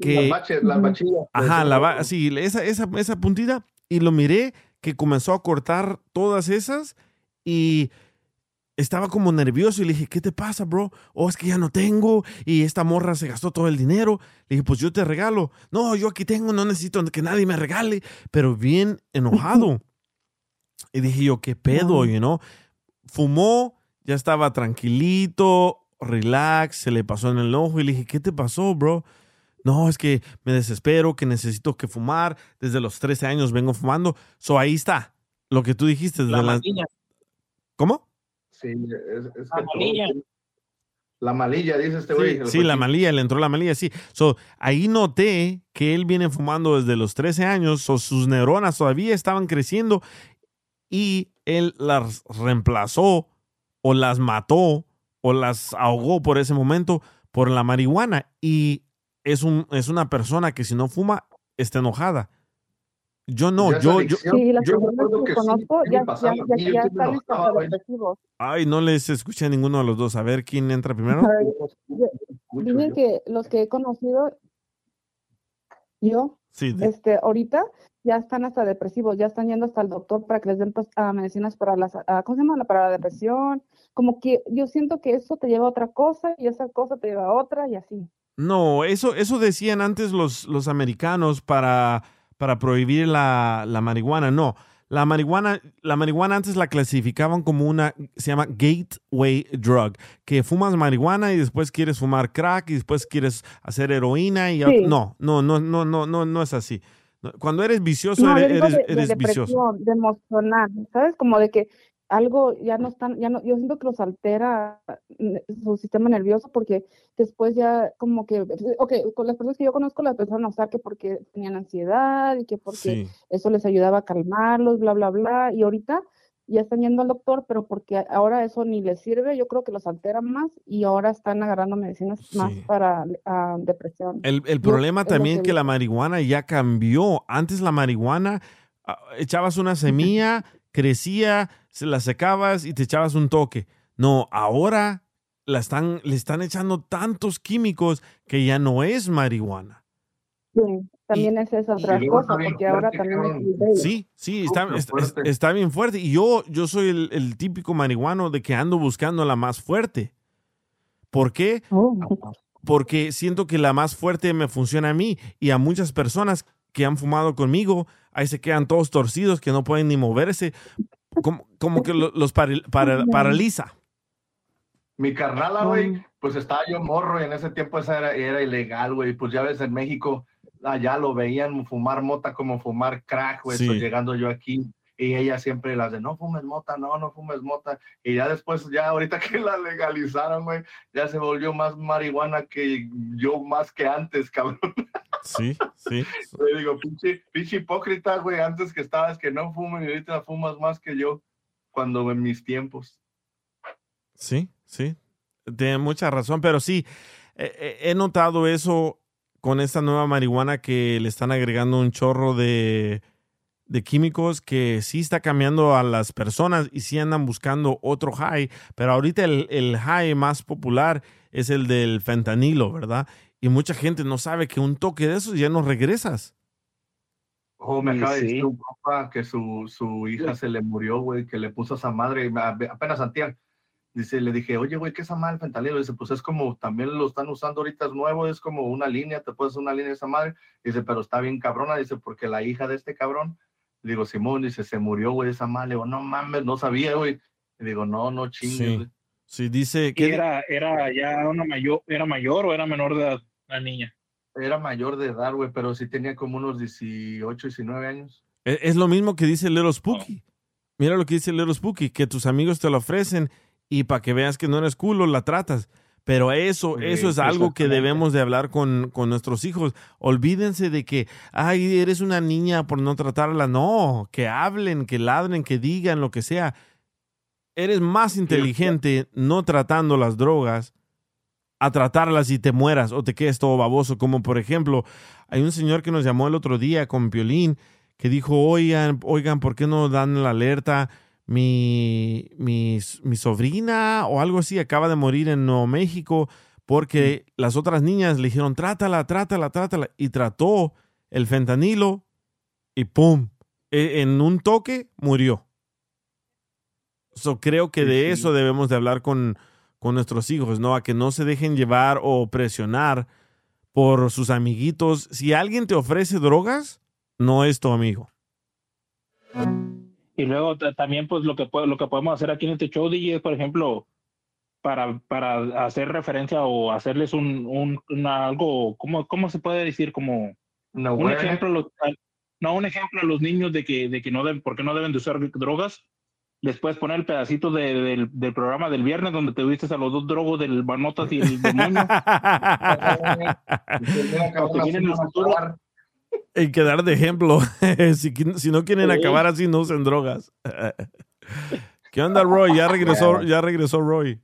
Que, Las baches, las bachillas. Ajá, la sí, esa, esa, esa puntita. Y lo miré que comenzó a cortar todas esas y estaba como nervioso y le dije, ¿qué te pasa, bro? Oh, es que ya no tengo y esta morra se gastó todo el dinero. Le dije, pues yo te regalo. No, yo aquí tengo, no necesito que nadie me regale, pero bien enojado. y dije yo, ¿qué pedo, you know? Fumó, ya estaba tranquilito, relax, se le pasó en el ojo y le dije, ¿qué te pasó, bro? No, es que me desespero, que necesito que fumar. Desde los 13 años vengo fumando. So ahí está. Lo que tú dijiste. desde La malilla. ¿Cómo? Sí, es, es La que malilla. todo- La malilla, dice este güey. Sí, la malilla, le entró la malilla, sí. So, ahí noté que él viene fumando desde los 13 años, so, sus neuronas todavía estaban creciendo y él las reemplazó o las mató o las ahogó por ese momento por la marihuana. Y es, un, es una persona que si no fuma, está enojada. Yo no, yo, yo. Sí, las Yo que conozco sí ya, están güey. depresivos. ay, no les escuché a ninguno de los dos. A ver quién entra primero. Dicen que los que he conocido, yo, Sí, de- este, ahorita ya están hasta depresivos, ya están yendo hasta el doctor para que les den pues, medicinas para las, ah, ¿cómo se llama? Para la depresión. Como que yo siento que eso te lleva a otra cosa y esa cosa te lleva a otra y así. No, eso, eso decían antes los, los americanos para, para prohibir la, la marihuana. No, la marihuana, la marihuana antes la clasificaban como una, se llama gateway drug, que fumas marihuana y después quieres fumar crack y después quieres hacer heroína y Sí. no, no, no, no, no, no, no es así. Cuando eres vicioso, No, eres, eres, de, de eres vicioso. de emocional, ¿sabes? Como de que algo ya no están, ya no, yo siento que los altera mm, su sistema nervioso porque después ya como que, [laughs] ok, con las personas que yo conozco las empezaron a usar que porque tenían ansiedad y que porque Sí. eso les ayudaba a calmarlos, bla, bla, bla, y ahorita ya están yendo al doctor, pero porque ahora eso ni les sirve, yo creo que los altera más y ahora están agarrando medicinas más para ah, depresión. El, el Yo- problema es también que que la marihuana ya cambió. Antes la marihuana, ah, echabas una [laughs] semilla, crecía, se la secabas y te echabas un toque. No, ahora la están, le están echando tantos químicos que ya no es marihuana. Sí, también es esa otra cosa, porque ahora también es. Sí, sí, está, está bien fuerte. Y yo, yo soy el, el típico marihuano de que ando buscando la más fuerte. ¿Por qué? Oh. porque siento que la más fuerte me funciona a mí y a muchas personas que han fumado conmigo, ahí se quedan todos torcidos que no pueden ni moverse, como, como que lo- los pari- para- paraliza. Mi carnala, güey, pues estaba yo morro y en ese tiempo esa era, era ilegal, güey. Pues ya ves, en México allá lo veían fumar mota como fumar crack, güey. Sí. So, llegando yo aquí y ella siempre las de no fumes mota, no, no fumes mota. Y ya después, ya ahorita [laughs] que la legalizaron, güey, ya se volvió más marihuana que yo más que antes, cabrón. Sí, sí. [laughs] Le digo, pinche, pinche hipócrita, güey, antes que estabas que no fumes y ahorita fumas más que yo. cuando en mis tiempos. Sí, sí. Tiene mucha razón, pero sí, eh, eh, he notado eso con esta nueva marihuana que le están agregando un chorro de, de químicos que sí está cambiando a las personas y sí andan buscando otro high, pero ahorita el, el high más popular es el del fentanilo, ¿verdad? Y mucha gente no sabe que un toque de esos ya no regresas. Oh, me Sí, acaba de decir sí. un compa que su, su hija se le murió, güey, que le puso a esa madre, y apenas antier. Dice, le dije, oye, güey, ¿qué es esa madre el fentanilo? Dice, pues es como, también lo están usando ahorita, es nuevo, es como una línea, te puedes hacer una línea de esa madre. Dice, pero está bien cabrona, dice, porque la hija de este cabrón, le digo, Simón, dice, se murió, güey, esa madre. Le digo, no mames, no sabía, güey. Le digo, no, no chingues, Sí. güey. Sí, dice ¿Y que... era, era ya una mayor, era mayor o era menor de edad la niña? Era mayor de edad, güey, pero sí tenía como unos 18, 19 años. Es, es lo mismo que dice Little Spooky. Mira lo que dice Little Spooky, que tus amigos te lo ofrecen y para que veas que no eres culo, la tratas. Pero eso, Sí, eso es algo que debemos de hablar con, con nuestros hijos. Olvídense de que, ay, eres una niña por no tratarla. No, que hablen, que ladren, que digan lo que sea. Eres más inteligente no tratando las drogas a tratarlas y te mueras o te quedes todo baboso. Como por ejemplo, hay un señor que nos llamó el otro día con Piolín que dijo, oigan, oigan, ¿por qué no dan la alerta? Mi, mi, mi sobrina o algo así acaba de morir en Nuevo México porque las otras niñas le dijeron, trátala, trátala, trátala. Y trató el fentanilo y ¡pum! E- En un toque murió. So, creo que de eso debemos de hablar con, con nuestros hijos, ¿no? A que no se dejen llevar o presionar por sus amiguitos. Si alguien te ofrece drogas, no es tu amigo. Y luego ta- también, pues lo que, lo que podemos hacer aquí en este show, DJ, es, por ejemplo, para, para hacer referencia o hacerles un, un algo, ¿cómo, ¿cómo se puede decir? Como un ejemplo, a los- a- no, un ejemplo a los niños de que, de que no deben, por qué no deben de usar drogas. Les puedes poner el pedacito de- del, del programa del viernes donde te viste a los dos drogos del Banotas y el demonio. [laughs] Porque vienen en el futuro. Y quedar de ejemplo. [laughs] si, si no quieren Sí. acabar así, no usen drogas. [laughs] ¿Qué onda, Roy? Ya regresó, Yeah. ya regresó Roy.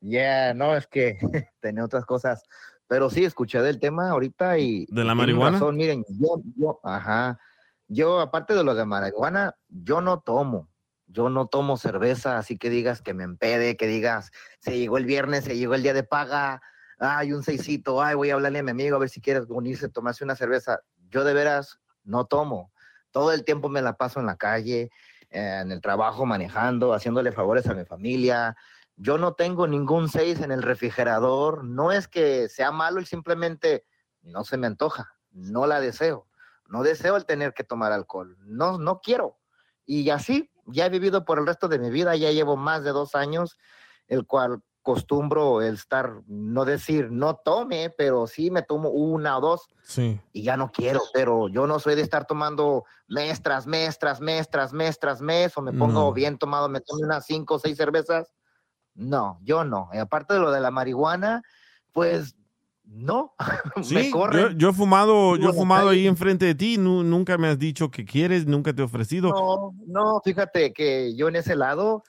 Yeah, no, es que [laughs] tenía otras cosas. Pero sí, escuché del tema ahorita y. ¿De la marihuana? razón, miren, yo, yo, ajá. Yo, aparte de lo de marihuana, yo no tomo. Yo no tomo cerveza, así que digas que me empede, que digas, se llegó el viernes, se llegó el día de paga, ay, un seisito, ay, voy a hablarle a mi amigo a ver si quieres unirse, tomarse una cerveza. Yo de veras no tomo. Todo el tiempo me la paso en la calle, eh, en el trabajo, manejando, haciéndole favores a mi familia. Yo no tengo ningún seis en el refrigerador. No es que sea malo, simplemente no se me antoja, no la deseo. No deseo el tener que tomar alcohol. No, no quiero. Y así, ya he vivido por el resto de mi vida, ya llevo más de dos años, el cual costumbro el estar, no decir no tome, pero sí me tomo una o dos Sí. y ya no quiero, pero yo no soy de estar tomando mes tras mes, tras mes, tras mes, tras mes, o me pongo No. bien tomado, me tomo unas cinco o seis cervezas. No, yo no. Y aparte de lo de la marihuana, pues no, [laughs] me Sí, yo, he fumado, yo he fumado ahí- enfrente de ti, nu- nunca me has dicho que quieres, nunca te he ofrecido. No, no, fíjate que yo en ese lado,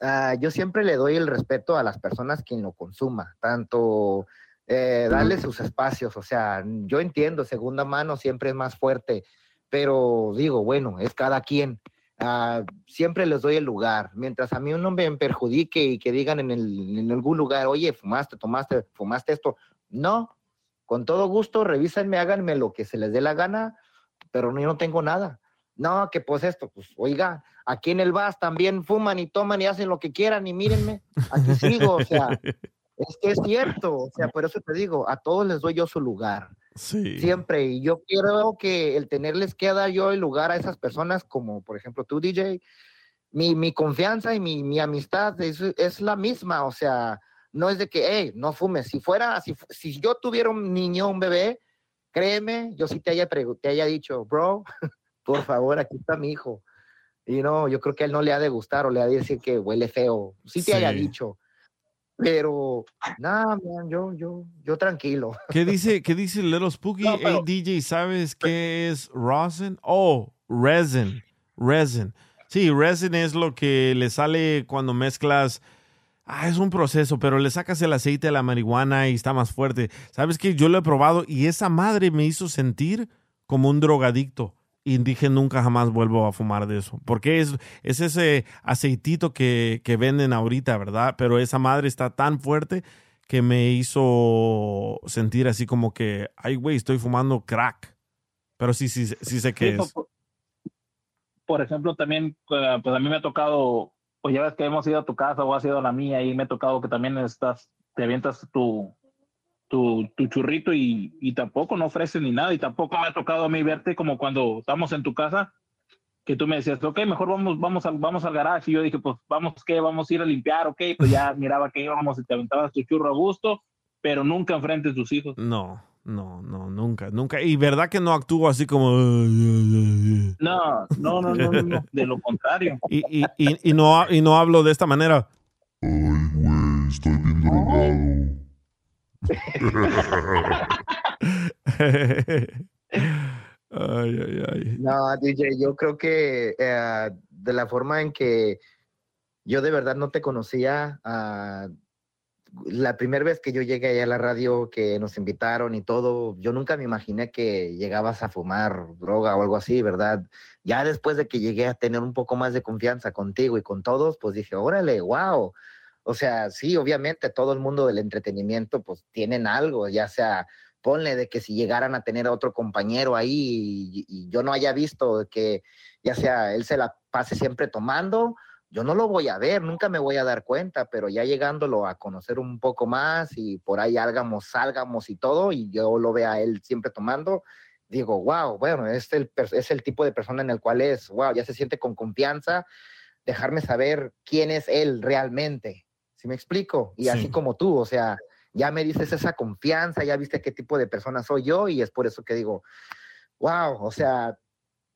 ah, yo siempre le doy el respeto a las personas quien lo consuma, tanto eh, darle sus espacios, o sea, yo entiendo, segunda mano siempre es más fuerte, pero digo, bueno, es cada quien. Ah, siempre les doy el lugar, mientras a mí uno me perjudique y que digan en, el- en algún lugar, oye, fumaste, tomaste, fumaste esto, no, con todo gusto, revísenme, háganme lo que se les dé la gana, pero yo no tengo nada. No, que pues esto, pues oiga, aquí en el VAS también fuman y toman y hacen lo que quieran y mírenme, aquí sigo, o sea, [laughs] es que es cierto, o sea, por eso te digo, a todos les doy yo su lugar, Sí. siempre, y yo creo que el tenerles que dar yo el lugar a esas personas, como por ejemplo tú, DJ, mi, mi confianza y mi, mi amistad es, es la misma, o sea, no es de que, hey, no fumes, si fuera, si, si yo tuviera un niño, un bebé, créeme, yo sí te haya, te haya dicho, bro, [laughs] por favor, aquí está mi hijo. Y no, yo creo que a él no le ha de gustar o le ha de decir que huele feo. Sí te haya Sí. dicho. Pero, nada, man, yo, yo, yo tranquilo. [laughs] ¿Qué dice, qué dice Little Spooky? No, pero- hey, DJ, ¿sabes qué es rosin? Oh, resin. Resin. Sí, resin es lo que le sale cuando mezclas. Ah, es un proceso, pero le sacas el aceite de la marihuana y está más fuerte. ¿Sabes qué? Yo lo he probado y esa madre me hizo sentir como un drogadicto. Y dije, nunca jamás vuelvo a fumar de eso. Porque es, es ese aceitito que, que venden ahorita, ¿verdad? Pero esa madre está tan fuerte que me hizo sentir así como que, ay, güey, estoy fumando crack. Pero sí, sí, sí sé qué Sí, es. por, por ejemplo, también, eh, pues a mí me ha tocado, pues ya ves que hemos ido a tu casa o has ido a la mía y me ha tocado que también estás, te avientas tu, tu, tu churrito y, y tampoco no ofreces ni nada y tampoco me ha tocado a mí verte como cuando estamos en tu casa que tú me decías, ok, mejor vamos, vamos, al, vamos al garage y yo dije, pues vamos, ¿qué? Vamos a ir a limpiar, ok, pues ya [laughs] miraba que íbamos y te aventabas tu churro a gusto, pero nunca enfrente de tus hijos. No, no, no, nunca, nunca. Y verdad que no actúo así como... "Ay, ay, ay, ay". No, no, no, no, no, no, de lo contrario. [laughs] Y, y, y, y no, y no hablo de esta manera. Estoy bien drogado. Ay, ay, ay. No, DJ, yo creo que eh, de la forma en que yo de verdad no te conocía, ah, la primera vez que yo llegué a la radio, que nos invitaron y todo, yo nunca me imaginé que llegabas a fumar droga o algo así, ¿verdad? Ya después de que llegué a tener un poco más de confianza contigo y con todos, pues dije, órale, wow. O sea, sí, obviamente todo el mundo del entretenimiento, pues tienen algo, ya sea, ponle de que si llegaran a tener a otro compañero ahí y, yo no haya visto que ya sea él se la pase siempre tomando, yo no lo voy a ver, nunca me voy a dar cuenta, pero ya llegándolo a conocer un poco más y por ahí álgamos, salgamos y todo, y yo lo vea a él siempre tomando, digo, wow, bueno, es es el tipo de persona en el cual es, wow, ya se siente con confianza, dejarme saber quién es él realmente, ¿sí me explico? Y así Sí. como tú, o sea, ya me dices esa confianza, ya viste qué tipo de persona soy yo y es por eso que digo, wow, o sea,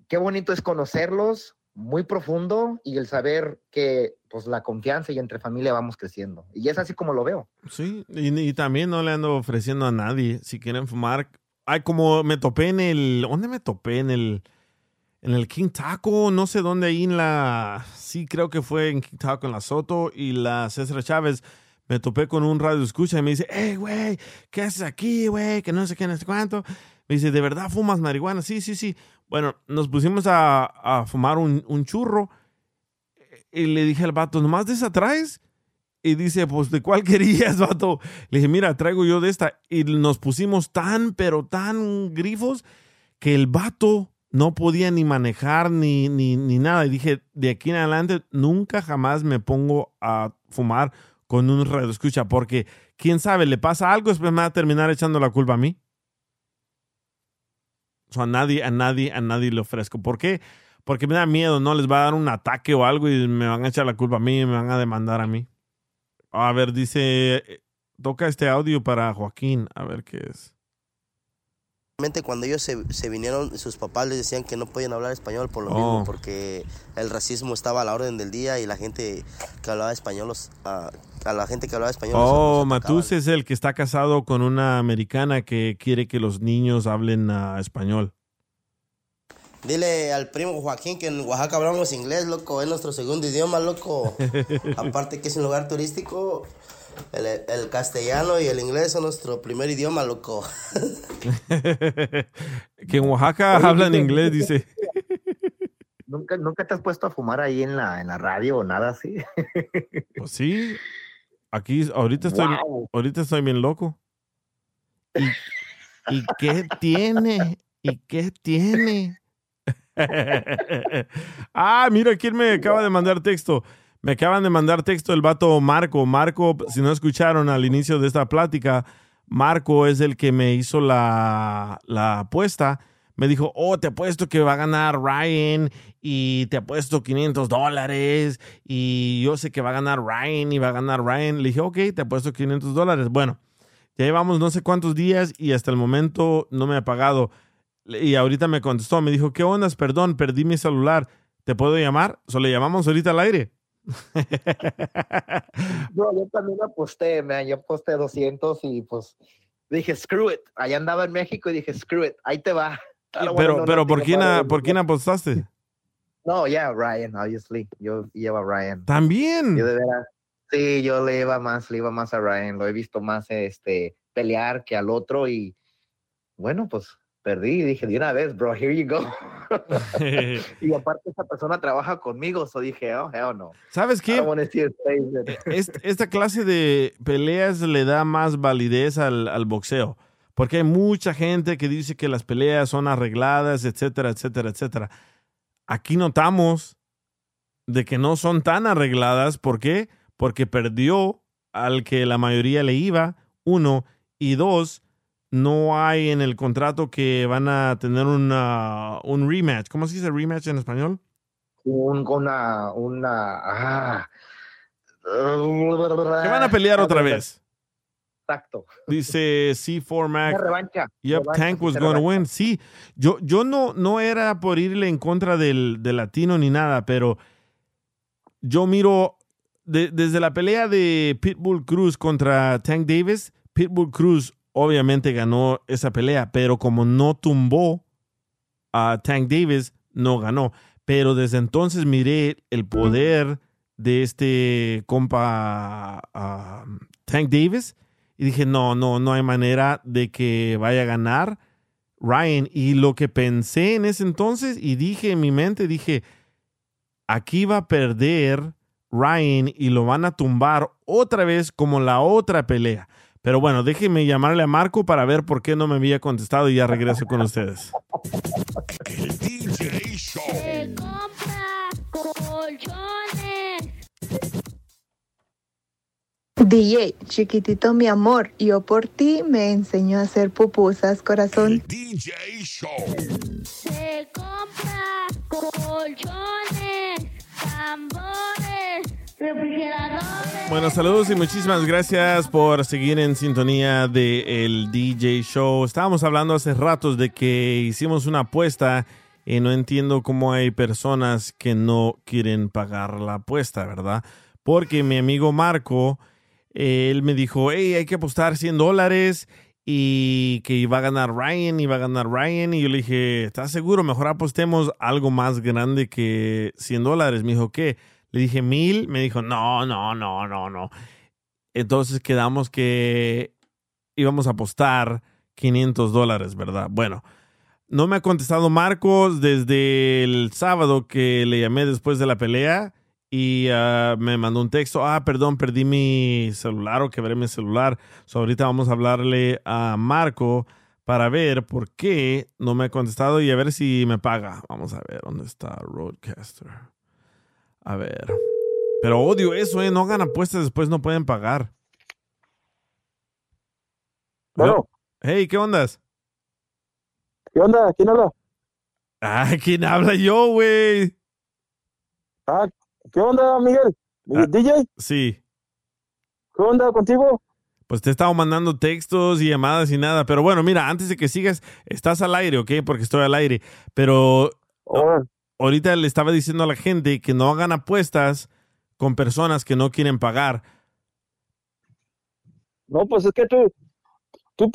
qué bonito es conocerlos, muy profundo y el saber que pues la confianza y entre familia vamos creciendo. Y es así como lo veo. Sí, y, y también no le ando ofreciendo a nadie. Si quieren fumar. Ay, como me topé en el. ¿Dónde me topé? En el. En el King Taco, no sé dónde ahí en la. Sí, creo que fue en King Taco, en la Soto y la César Chávez. Me topé con un radio escucha y me dice, hey, güey, ¿qué haces aquí, güey? Que no sé qué, no sé cuánto. Me dice, ¿de verdad fumas marihuana? Sí, sí, sí. Bueno, nos pusimos a, a fumar un, un churro y le dije al vato, ¿nomás de esa traes? Y dice, pues, ¿de cuál [laughs] querías, vato? Le dije, mira, traigo yo de esta. Y nos pusimos tan, pero tan grifos que el vato no podía ni manejar ni, ni, ni nada. Y dije, de aquí en adelante, nunca jamás me pongo a fumar con un radio escucha, porque quién sabe, le pasa algo, después me va a terminar echando la culpa a mí. O a nadie, a nadie, a nadie le ofrezco. ¿Por qué? Porque me da miedo, ¿no? Les va a dar un ataque o algo y me van a echar la culpa a mí y me van a demandar a mí. A ver, dice, eh, toca este audio para Joaquín, a ver qué es. Realmente cuando ellos se, se vinieron, sus papás les decían que no podían hablar español por lo Oh. mismo, porque el racismo estaba a la orden del día y la gente que hablaba español, los- a, a la gente que hablaba español. Oh, Matus es el que está casado con una americana que quiere que los niños hablen ah, español. Dile al primo Joaquín que en Oaxaca hablamos inglés, loco, es nuestro segundo idioma, loco. [laughs] Aparte que es un lugar turístico, el, el castellano y el inglés son nuestro primer idioma, loco. [laughs] que en Oaxaca Oye, hablan inglés, dice. [laughs] ¿Nunca, ¿Nunca te has puesto a fumar ahí en la, en la radio o nada así? [laughs] Pues sí, aquí ahorita estoy, Wow. ahorita estoy bien loco. ¿Y, y qué tiene? ¿Y qué tiene? ah, mira quién me acaba de mandar texto. Me acaban de mandar texto el vato Marco. Marco, si no escucharon al inicio de esta plática, Marco es el que me hizo la, la apuesta. Me dijo, oh, te apuesto que va a ganar Ryan y te apuesto 500 dólares y yo sé que va a ganar Ryan y va a ganar Ryan. Le dije, ok, te apuesto 500 dólares. Bueno, ya llevamos no sé cuántos días y hasta el momento no me ha pagado. Y ahorita me contestó, me dijo, ¿qué ondas? Perdón, perdí mi celular. ¿Te puedo llamar? Solo llamamos ahorita al aire. [laughs] Yo, yo también aposté, man, yo aposté 200 y pues dije, screw it. Allá andaba en México y dije, screw it, ahí te va. [laughs] Bueno, pero, no, no pero ¿por quién, a- ¿por quién apostaste? No, ya, Ryan, obviously. Yo llevo a Ryan. También. Yo de veras. Sí, yo le iba más, le iba más a Ryan. Lo he visto más este pelear que al otro y bueno, pues perdí y dije de una vez, bro, here you go. [laughs] y aparte esa persona trabaja conmigo, so dije, oh, hell no. ¿Sabes qué? [laughs] esta clase de peleas le da más validez al, al boxeo. Porque hay mucha gente que dice que las peleas son arregladas, etcétera, etcétera, etcétera. Aquí notamos de que no son tan arregladas. ¿Por qué? Porque perdió al que la mayoría le iba, uno. Y dos, no hay en el contrato que van a tener una, un rematch. ¿Cómo se dice rematch en español? Un, una, una, ah. Que van a pelear otra vez. Exacto. Dice C4 Mac. Una revancha. Yep, revancha, Tank was going to win. Sí, yo, yo no, no era por irle en contra del, del latino ni nada, pero yo miro de- desde la pelea de Pitbull Cruz contra Tank Davis, Pitbull Cruz obviamente ganó esa pelea, pero como no tumbó a Tank Davis, no ganó. Pero desde entonces miré el poder de este compa ah, Tank Davis y dije, no, no, no hay manera de que vaya a ganar Ryan. Y lo que pensé en ese entonces y dije en mi mente, dije, aquí va a perder Ryan y lo van a tumbar otra vez como la otra pelea. Pero bueno, déjenme llamarle a Marco para ver por qué no me había contestado y ya regreso con ustedes. Se compra colchones. DJ, chiquitito mi amor, yo por ti me enseño a hacer pupusas, corazón. Se compra colchones, tambores. Bueno, saludos y muchísimas gracias por seguir en sintonía de el DJ Show. Estábamos hablando hace ratos de que hicimos una apuesta y no entiendo cómo hay personas que no quieren pagar la apuesta, ¿verdad? Porque mi amigo Marco, él me dijo, hey, hay que apostar 100 dólares y que iba a ganar Ryan, iba a ganar Ryan. Y yo le dije, ¿estás seguro? Mejor apostemos algo más grande que 100 dólares. Me dijo, ¿qué? Le dije, mil. Me dijo, no, no, no, no, no. Entonces quedamos que íbamos a apostar 500 dólares, ¿verdad? Bueno, no me ha contestado Marcos desde el sábado que le llamé después de la pelea y ah, me mandó un texto, ah, perdón, perdí mi celular o quebré mi celular. So, ahorita vamos a hablarle a Marco para ver por qué no me ha contestado y a ver si me paga. Vamos a ver dónde está Roadcaster. A ver. Pero odio eso, ¿eh? No hagan apuestas, después no pueden pagar. Bueno. Hey, ¿qué ondas? ¿Qué onda? ¿Quién habla? Ah, ¿quién habla yo, güey? Ah, ¿qué onda, Miguel? Ah. ¿DJ? Sí. ¿Qué onda contigo? Pues te he estado mandando textos y llamadas y nada. Pero bueno, mira, antes de que sigas, estás al aire, ¿ok? Porque estoy al aire. Pero ahorita le estaba diciendo a la gente que no hagan apuestas con personas que no quieren pagar. No, pues es que tú, tú,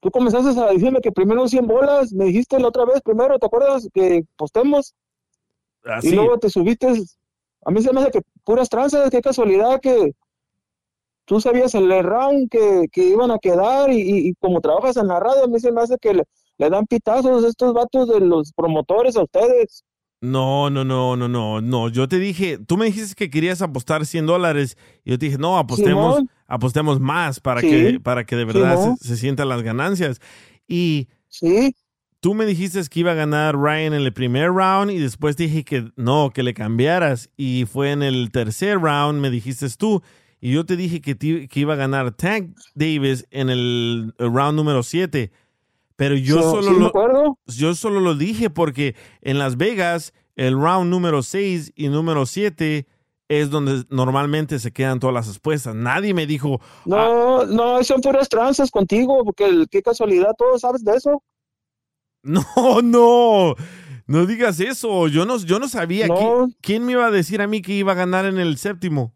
tú comenzaste a decirme que primero 100 bolas, me dijiste la otra vez primero, ¿te acuerdas? Que postemos Así. y luego te subiste. A mí se me hace que puras tranzas, qué casualidad que tú sabías el round que, que iban a quedar y, y- y como trabajas en la radio, a mí se me hace que le, le dan pitazos a estos vatos de los promotores a ustedes. No, no, no, no, no, no. Yo te dije, tú me dijiste que querías apostar 100 dólares. Y yo te dije, no, apostemos, Simón. apostemos más para, Sí. que, para que de verdad se, se sientan las ganancias. Y sí. tú me dijiste que iba a ganar Ryan en el primer round y después dije que no, que le cambiaras. Y fue en el tercer round, me dijiste tú. Y yo te dije que, que iba a ganar Tank Davis en el, el round número 7. Pero yo solo sí lo, acuerdo. yo solo lo dije porque en Las Vegas el round número 6 y número 7 es donde normalmente se quedan todas las apuestas. Nadie me dijo, No, no, son puras tranzas contigo, porque qué casualidad, todos sabes de eso. [laughs] no, no, no digas eso. Yo no, yo no sabía No. quién me iba a decir a mí que iba a ganar en el séptimo.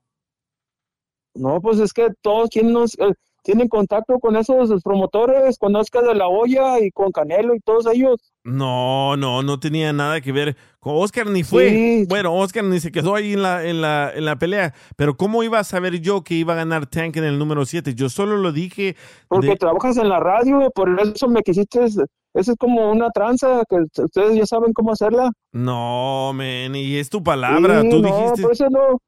No, pues es que todos, ¿quién nos, eh, tienen contacto con esos promotores, con Oscar de la Hoya y con Canelo y todos ellos. No, no, no tenía nada que ver con Oscar ni fue. Sí. Bueno, Oscar ni se quedó ahí en la, en la, en la pelea. Pero ¿cómo iba a saber yo que iba a ganar Tank en el número 7? Yo solo lo dije. Porque de- trabajas en la radio, por eso me quisiste, eso es como una tranza que ustedes ya saben cómo hacerla. No, men, y es tu palabra. Sí, Tú no, dijiste. por eso no.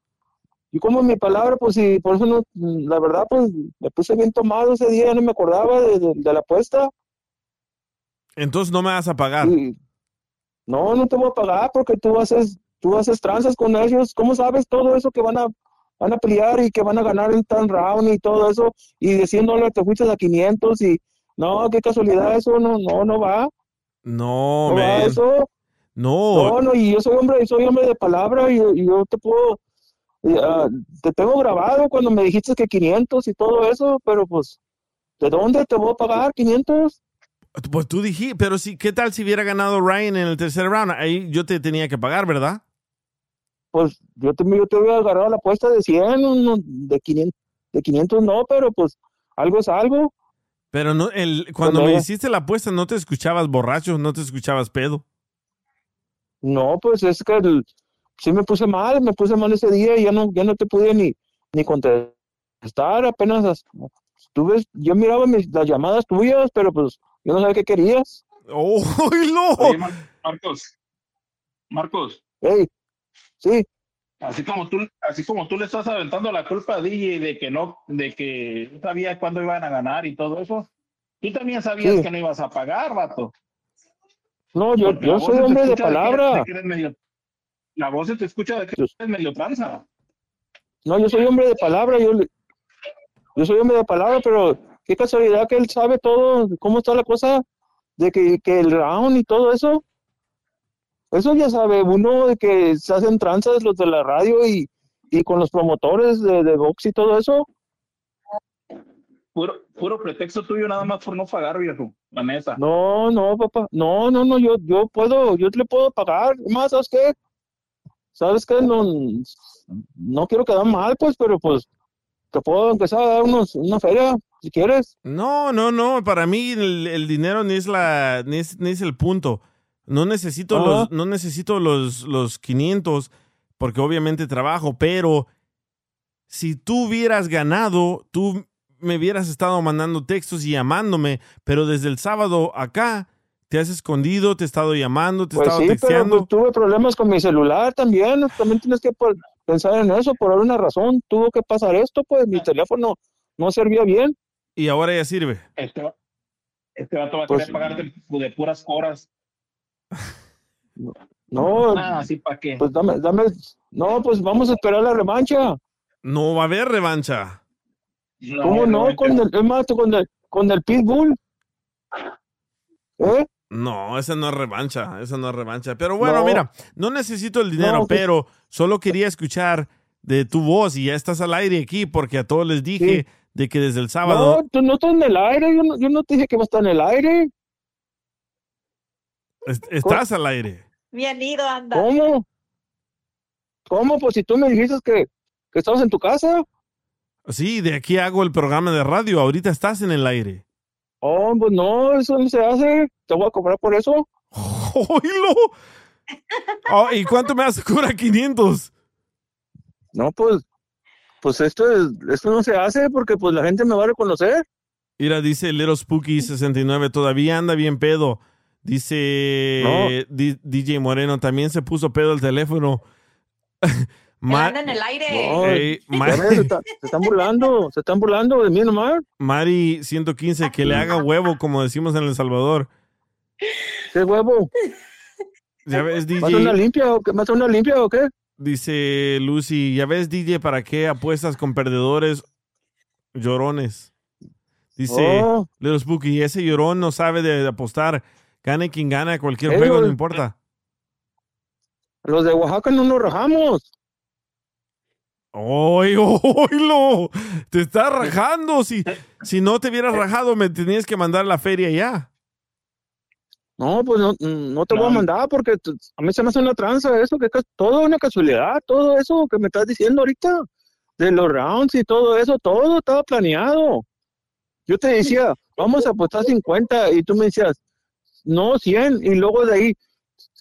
Y como mi palabra, pues sí, por eso no, la verdad, pues me puse bien tomado ese día, no me acordaba de, de- de la apuesta. Entonces no me vas a pagar. No, no te voy a pagar porque tú haces, tú haces tranzas con ellos. ¿Cómo sabes todo eso que van a, van a pelear y que van a ganar en tan round y todo eso? Y diciéndole te fuiste a 500 y no, qué casualidad, eso no, no, no va. No, No va eso. No. No, no, y yo soy hombre, soy hombre de palabra y, y yo te puedo, ah, te tengo grabado cuando me dijiste que 500 y todo eso, pero pues, ¿de dónde te voy a pagar 500? Pues tú dijiste, pero sí, ¿qué tal si hubiera ganado Ryan en el tercer round? Ahí yo te tenía que pagar, ¿verdad? Pues yo te, yo te hubiera agarrado la apuesta de 100, no, de 500, de 500 no, pero pues algo es algo. Pero no, el, cuando me Cuando- hiciste la apuesta no te escuchabas borracho, no te escuchabas pedo. No, pues es que el- sí me puse mal, me puse mal ese día y ya no, ya no te pude ni, ni contestar, apenas ves, yo miraba mis, las llamadas tuyas, pero pues yo no sabía qué querías. ¡Oh, Oye, Mar- Marcos, Marcos, Ey, sí, así como tú, así como tú le estás aventando la culpa a DJ de que no, de que no sabía cuándo iban a ganar y todo eso, tú también sabías Sí. que no ibas a pagar, vato. no, yo, Porque yo soy hombre de que palabra. de que eres medio- la voz se te escucha de que eres medio tranza. No, yo soy hombre de palabra, yo, soy hombre de palabra, pero qué casualidad que él sabe todo, cómo está la cosa, de que, que el round y todo eso. Eso ya sabe uno de que se hacen tranzas los de la radio y, y con los promotores de, de box y todo eso. Puro, puro pretexto tuyo nada más por no pagar, viejo. La neta. No, no, papá, no, no, no, yo, yo puedo, yo le puedo pagar, más, ¿sabes qué? ¿Sabes qué? No, no quiero quedar mal, pues, pero pues, te puedo empezar a dar unos, una feria, si quieres. No, no, no, para mí el, el dinero ni es, la, ni, es, ni es el punto. No necesito, Ajá. los, no necesito los, los 500 porque obviamente trabajo, pero si tú hubieras ganado, tú me hubieras estado mandando textos y llamándome, pero desde el sábado acá te has escondido, te he estado llamando, te he Pues estado sí, pero texteando. pues, tuve problemas con mi celular también. También tienes que pensar en eso por alguna razón. Tuvo que pasar esto, pues mi teléfono no servía bien. Y ahora ya sirve. Este, va- este vato va a Pues- pagar de, de puras horas. No, Ah, sí, ¿para qué? pues dame, dame. No, pues vamos a esperar la revancha. No va a haber revancha. ¿Cómo no? Con el, es más, con el, con el Pitbull. ¿Eh? No, esa no es revancha, esa no es revancha. Pero bueno, No. mira, no necesito el dinero, No, pero solo quería escuchar de tu voz y ya estás al aire aquí porque a todos les dije de que desde el sábado... No, tú no estás en el aire. Yo no, yo no te dije que va a estar en el aire. est- estás al aire. Bien ido, anda. ¿Cómo? ¿Cómo? Pues si tú me dijiste que, que estabas en tu casa. Sí, de aquí hago el programa de radio. Ahorita estás en el aire. Oh, pues no, eso no se hace. Te voy a cobrar por eso. ¡Oílo! Oh, ¿Y cuánto me a cobrar? 500. No, pues, pues esto, es- esto no se hace porque pues la gente me va a reconocer. Mira, dice Little Spooky 69, todavía anda bien pedo. Dice No. DJ Moreno, también se puso pedo el teléfono. [laughs] Ma- Anda en el aire. Ey, se, está- se están burlando, se están burlando de mí nomás. Mari 115, que le haga huevo, como decimos en El Salvador. ¿Qué huevo? Ya ves, ¿Más una DJ. limpia o qué? ¿Más una limpia o qué? Dice Lucy, ya ves, DJ, ¿para qué apuestas con perdedores llorones? Dice Oh. Little Spooky, ese llorón no sabe de, de apostar. Gane quien gana, cualquier juego, no importa. Los de Oaxaca no nos rajamos. ¡Oy, [laughs] oílo! Te estás rajando. Si, si no te hubieras rajado, me tenías que mandar la feria ya. No, pues no, no te voy a mandar porque a mí se me hace una tranza eso, que es todo una casualidad, todo eso que me estás diciendo ahorita, de los rounds y todo eso, todo estaba planeado. Yo te decía, vamos a apostar 50 y tú me decías, no, 100 y luego de ahí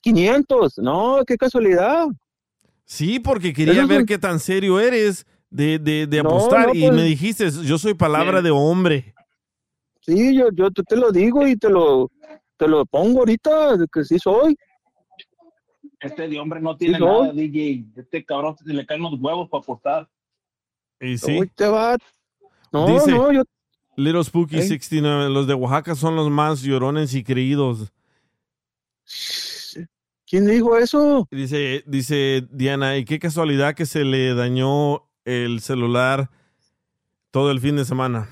500. No, qué casualidad. Sí, porque quería Eso ver un- qué tan serio eres de, de, de apostar no, y pues- me dijiste, yo soy palabra de hombre. Sí, yo, yo te lo digo y te lo, te lo pongo ahorita, que sí soy. Este de hombre no tiene Sí, nada, DJ. Este cabrón se le caen los huevos para apostar. Y sí. Uy, te va. No, Dice, no, yo. Little Spooky Ey. 69, los de Oaxaca son los más llorones y creídos. ¿Quién dijo eso? Dice, dice Diana, y qué casualidad que se le dañó el celular todo el fin de semana.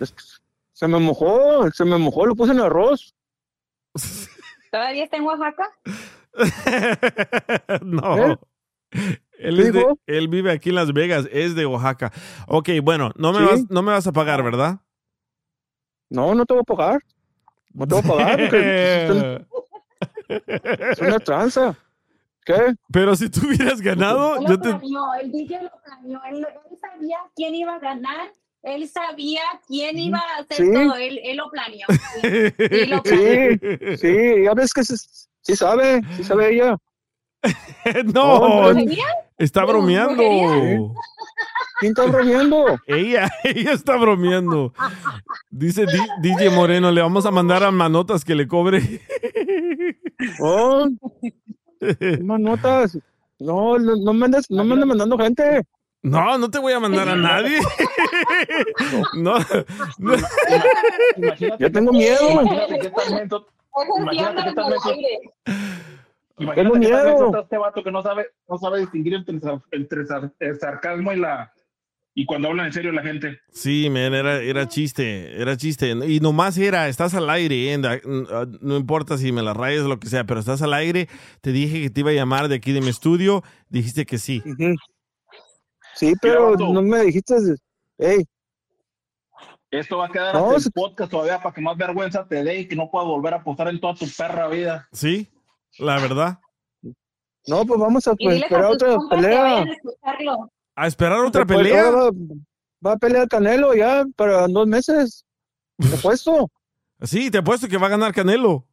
Se me mojó, se me mojó, lo puse en arroz. [laughs] ¿Todavía está en Oaxaca? [laughs] no. ¿Eh? Él, él vive aquí en Las Vegas, es de Oaxaca. Ok, bueno, no me, Sí. vas, no me vas a pagar, ¿verdad? No, no te voy a pagar. No te voy a pagar porque [laughs] es una tranza. ¿Qué? Pero si tú hubieras ganado, Él yo lo te... planeó, el DJ lo planeó, él, él sabía quién iba a ganar, él sabía quién iba a hacer Sí. todo, él, él lo planeó. Sí, lo planeó. Sí, sí, ya ves que sí, sí sabe, sí sabe ella. [laughs] no, ¿Brujería? está bromeando. ¿Quién está bromeando? Ella, ella está bromeando. Dice Di- DJ Moreno, le vamos a mandar a Manotas que le cobre. Oh, [laughs] manotas. No, no, no me andes, no me andes mandando gente. No, no te voy a mandar a nadie. [laughs] No, no. Yo tengo miedo. Imagínate qué tan menso. Imagínate qué tan menso. Imagínate Tengo qué tan miedo. menso está este vato que no sabe, no sabe distinguir entre, entre sar- el sarcasmo y la y cuando hablan en serio la gente. Sí, man, era, era chiste, era chiste. Y nomás era, estás al aire, eh, da- no importa si me la rayas o lo que sea, pero estás al aire. Te dije que te iba a llamar de aquí de mi estudio, dijiste que sí. Sí, pero no me dijiste. Ey, Esto va a quedar No, hasta el podcast todavía para que más vergüenza te dé y que no puedas volver a apostar en toda tu perra vida. Sí, la verdad. no, pues vamos a pues, esperar otra compas que pelea. vayan a escucharlo. A esperar otra Después, pelea. Va, va a pelear Canelo ya para dos meses. ¿Te puesto? [laughs] Sí, te apuesto que va a ganar Canelo.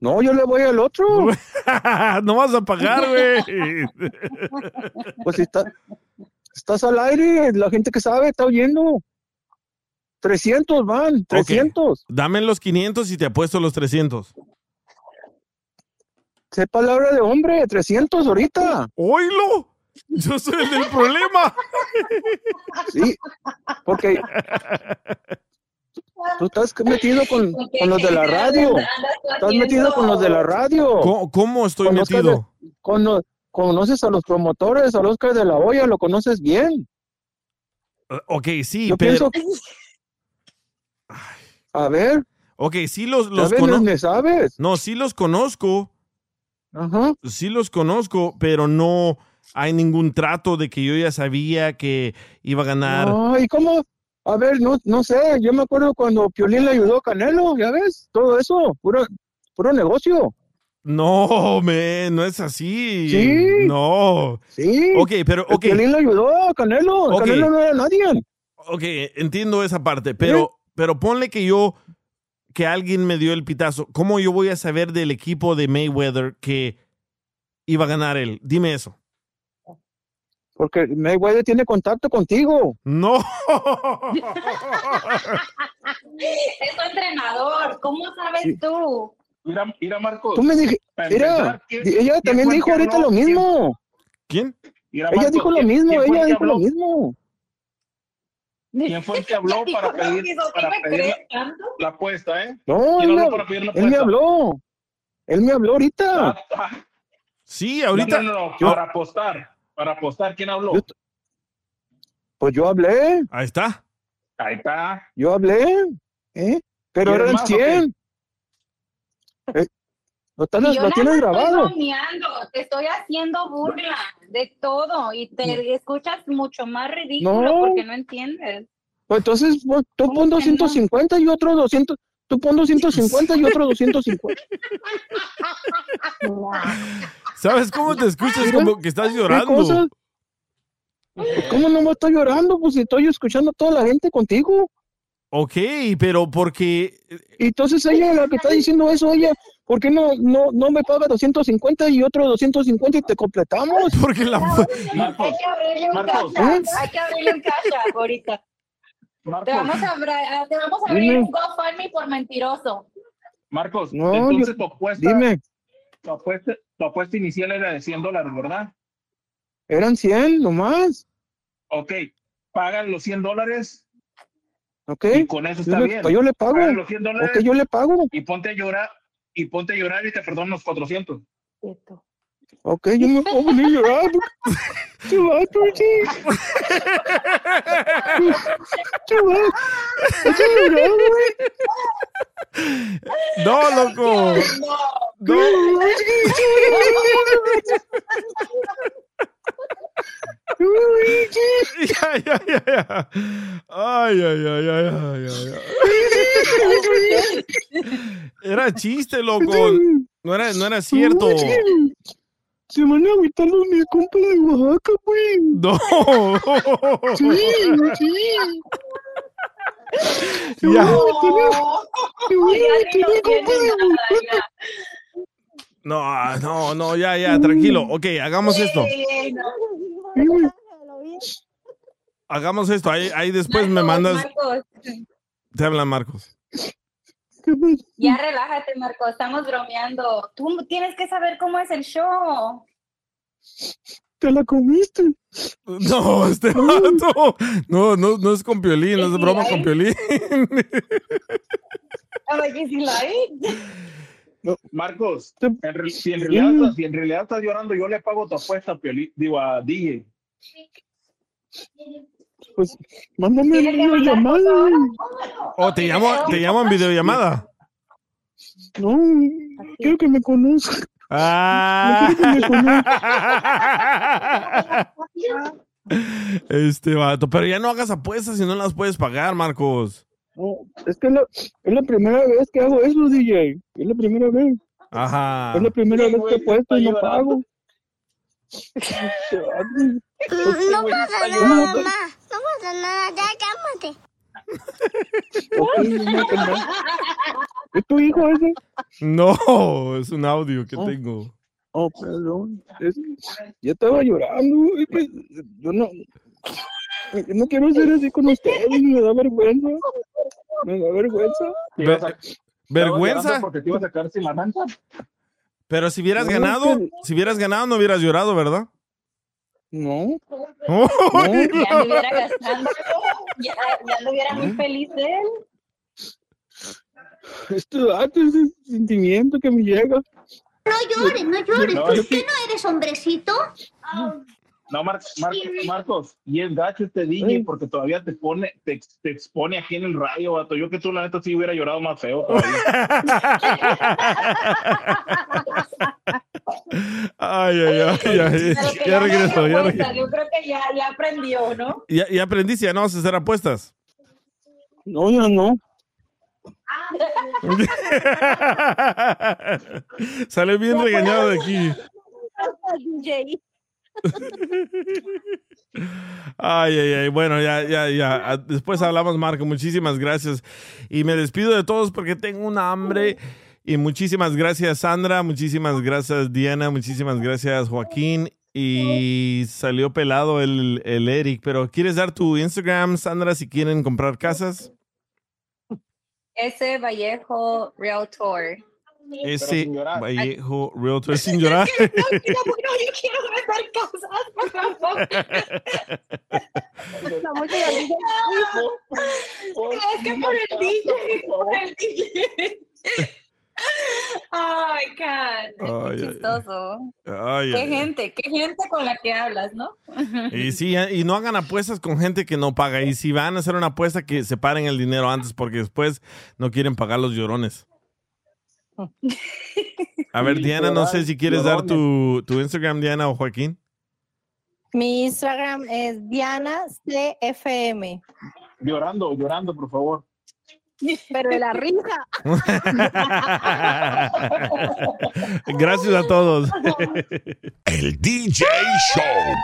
No, yo le voy al otro. [laughs] no vas a pagar, güey. [laughs] Pues si está, estás al aire, la gente que sabe está oyendo. 300 van, 300. Dame los 500 y te apuesto los 300. Sé palabra de hombre, 300 ahorita. ¡Oílo! Yo soy el del problema. Sí, porque tú estás metido con, con los de la radio. Estás metido con los de la radio. ¿Cómo, cómo estoy Conozcas metido? de- cono- conoces a los promotores, al Oscar de la Hoya, lo conoces bien. Uh, Ok, sí, Yo pero... pienso. A ver, Ok, sí los, los conozco. ¿Me sabes? No, sí los conozco. Ajá. Sí los conozco, pero no hay ningún trato de que yo ya sabía que iba a ganar. No, ¿y cómo? A ver, no, no sé, yo me acuerdo cuando Piolín le ayudó a Canelo, ya ves, todo eso, puro, puro negocio. No, man, no es así. Sí. No. Sí. Ok, pero, El ok. Piolín le ayudó a Canelo, Ok. Canelo no era nadie. Ok, entiendo esa parte, pero, pero ponle que yo, que alguien me dio el pitazo. ¿Cómo yo voy a saber del equipo de Mayweather que iba a ganar él? Dime eso. Porque Mayweather tiene contacto contigo. No. [laughs] Es tu entrenador, ¿cómo sabes tú? Mira, mira Marcos. Tú me dije, mira, empezar, ¿quién- ella quién también dijo ahorita habló? lo mismo. ¿Quién? Mira, Ella dijo lo ¿quién- mismo, quién fue el ella que dijo lo habló? mismo. ¿Quién fue el que habló para pedir, para pedir la, la apuesta, eh? No, ¿Quién él habló me, para pedir la él me habló. Él me habló ahorita. Sí, ahorita. No, no, no, para apostar. Para apostar, ¿quién habló? Pues yo hablé, Ahí está. Ahí está. yo hablé, ¿eh? Pero ¿Quieres eran más o qué? 100. Eh, lo, yo lo tienes grabado. Estoy bromeando, te estoy haciendo burla de todo y te escuchas mucho más ridículo No. porque no entiendes. Pues entonces pues, tú pon 250 y otro 200. Tú pon 250 y otro 250. [laughs] [laughs] ¿Sabes cómo te escuchas? Como que estás ¿Qué llorando. ¿Cómo no me estoy llorando? Pues estoy escuchando a toda la gente contigo. Ok, pero porque... Entonces ella, la que está diciendo eso, ella, ¿por qué no, no, no me paga 250 y otro 250 y te completamos? [laughs] Porque la... Hay que abrirle un Marcos. cash ¿Eh? hay que abrirle un cash app ahorita. Te vamos a, abra- te vamos a abrir Dime. un GoFundMe por mentiroso. Marcos, No, entonces yo- tu apuesta, Dime, tu apuesta, tu apuesta inicial era de 100 dólares, ¿verdad? eran 100 nomás, Ok, pagan los 100 dólares ¿ok? y con eso Yo está le- bien. yo le pago. Pagan los 100 dólares Ok, yo le pago. y ponte a llorar y ponte a llorar y te perdono los 400. Ok, yo me puedo venir a llorar. [laughs] ¿Qué va, Turchi? ¿Qué va? ¿Vas a llorar, güey? No, loco. No. Ya, ya, ya, ya. Ay, ay, ay, ay, ay, ay, ay. Era chiste, loco. No era, no era cierto. Se van a agüitar los mi compa de Oaxaca, güey. No. [laughs] Sí, sí. Se van a agüitar los- de Oaxaca. No, no, no, ya, ya, tranquilo. Ok, hagamos esto. Hagamos esto. Ahí, ahí después me mandas. Marcos, Te hablan, Marcos. Ya relájate, Marcos, estamos bromeando. Tú tienes que saber cómo es el show. Te la comiste. No, este vato. No, no, no es con Piolín, no es broma con Piolín. Like, is he lying? Marcos, en re- si, en realidad, estás- si en realidad estás llorando, yo le pago tu apuesta a Piolín, digo a DJ. Pues mándame Tiene que una mandar llamada. foto ahora. O te llamo, te llamo en videollamada. No, quiero que me conozca. Ah. [laughs] Este vato, pero ya no hagas apuestas si no las puedes pagar, Marcos. No, es que es la, es la primera vez que hago eso, DJ. Es la primera vez. Ajá. Es la primera vez que he puesto y no llorando. pago. [laughs] No pasa nada, mamá. No pasa nada, ya cálmate. [laughs] ¿Es tu hijo ese? No, es un audio que tengo. Oh, perdón. Es- yo estaba llorando. yo no, yo no quiero ser así con ustedes. Me da vergüenza. Me da vergüenza. ¿Vergüenza? Porque te ibas a quedar sin la renta. Pero si hubieras No, ganado, que- si hubieras ganado, no hubieras llorado, ¿verdad? No. Ya anduviera gastando. Ya, ya anduviera muy feliz de él. Esto dato, ese sentimiento que me llega. No llores, no llores. No, ¿Por yo qué sí. no eres hombrecito? No, Mar- Mar- Marcos, y es gacho este DJ porque todavía te pone, te, ex- te expone aquí en el radio, vato. Yo que tú, la neta, sí hubiera llorado más feo todavía. Ay, ay, ay, ay, Ya regreso, haga ya regreso. Yo creo que ya, ya aprendió, ¿no? Ya, ya aprendiste, ya no vas a hacer apuestas. No, ya no. [laughs] Sale bien regañado de aquí. DJ. Ay, ay, ay. Bueno, ya, ya, ya. Ah, Después hablamos, Marco. Muchísimas gracias. Y me despido de todos porque tengo una hambre. Y muchísimas gracias, Sandra. Muchísimas gracias, Diana. Muchísimas gracias, Joaquín. Y salió pelado el, el Eric. Pero ¿quieres dar tu Instagram, Sandra, si quieren comprar casas? Ese Vallejo Realtor. Ese Vallejo Realtor sin llorar. No, no, yo quiero vender casas, por favor. [laughs] Es que por el DJ, [laughs] por el DJ. Ay, God, Ay, qué chistoso. Ay, Qué ay. gente, qué gente con la que hablas, ¿no? Y sí, y no hagan apuestas con gente que no paga. Y si van a hacer una apuesta, que separen el dinero antes, porque después no quieren pagar los llorones. A ver, Diana, no sé si quieres dar tu, tu Instagram, Diana o Joaquín. Mi Instagram es Diana CFM. Llorando, llorando, por favor. Pero de la risa. [laughs] Gracias a todos. El DJ Show.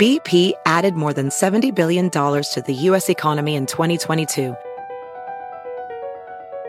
BP added more than $70 billion to the U.S. economy in 2022.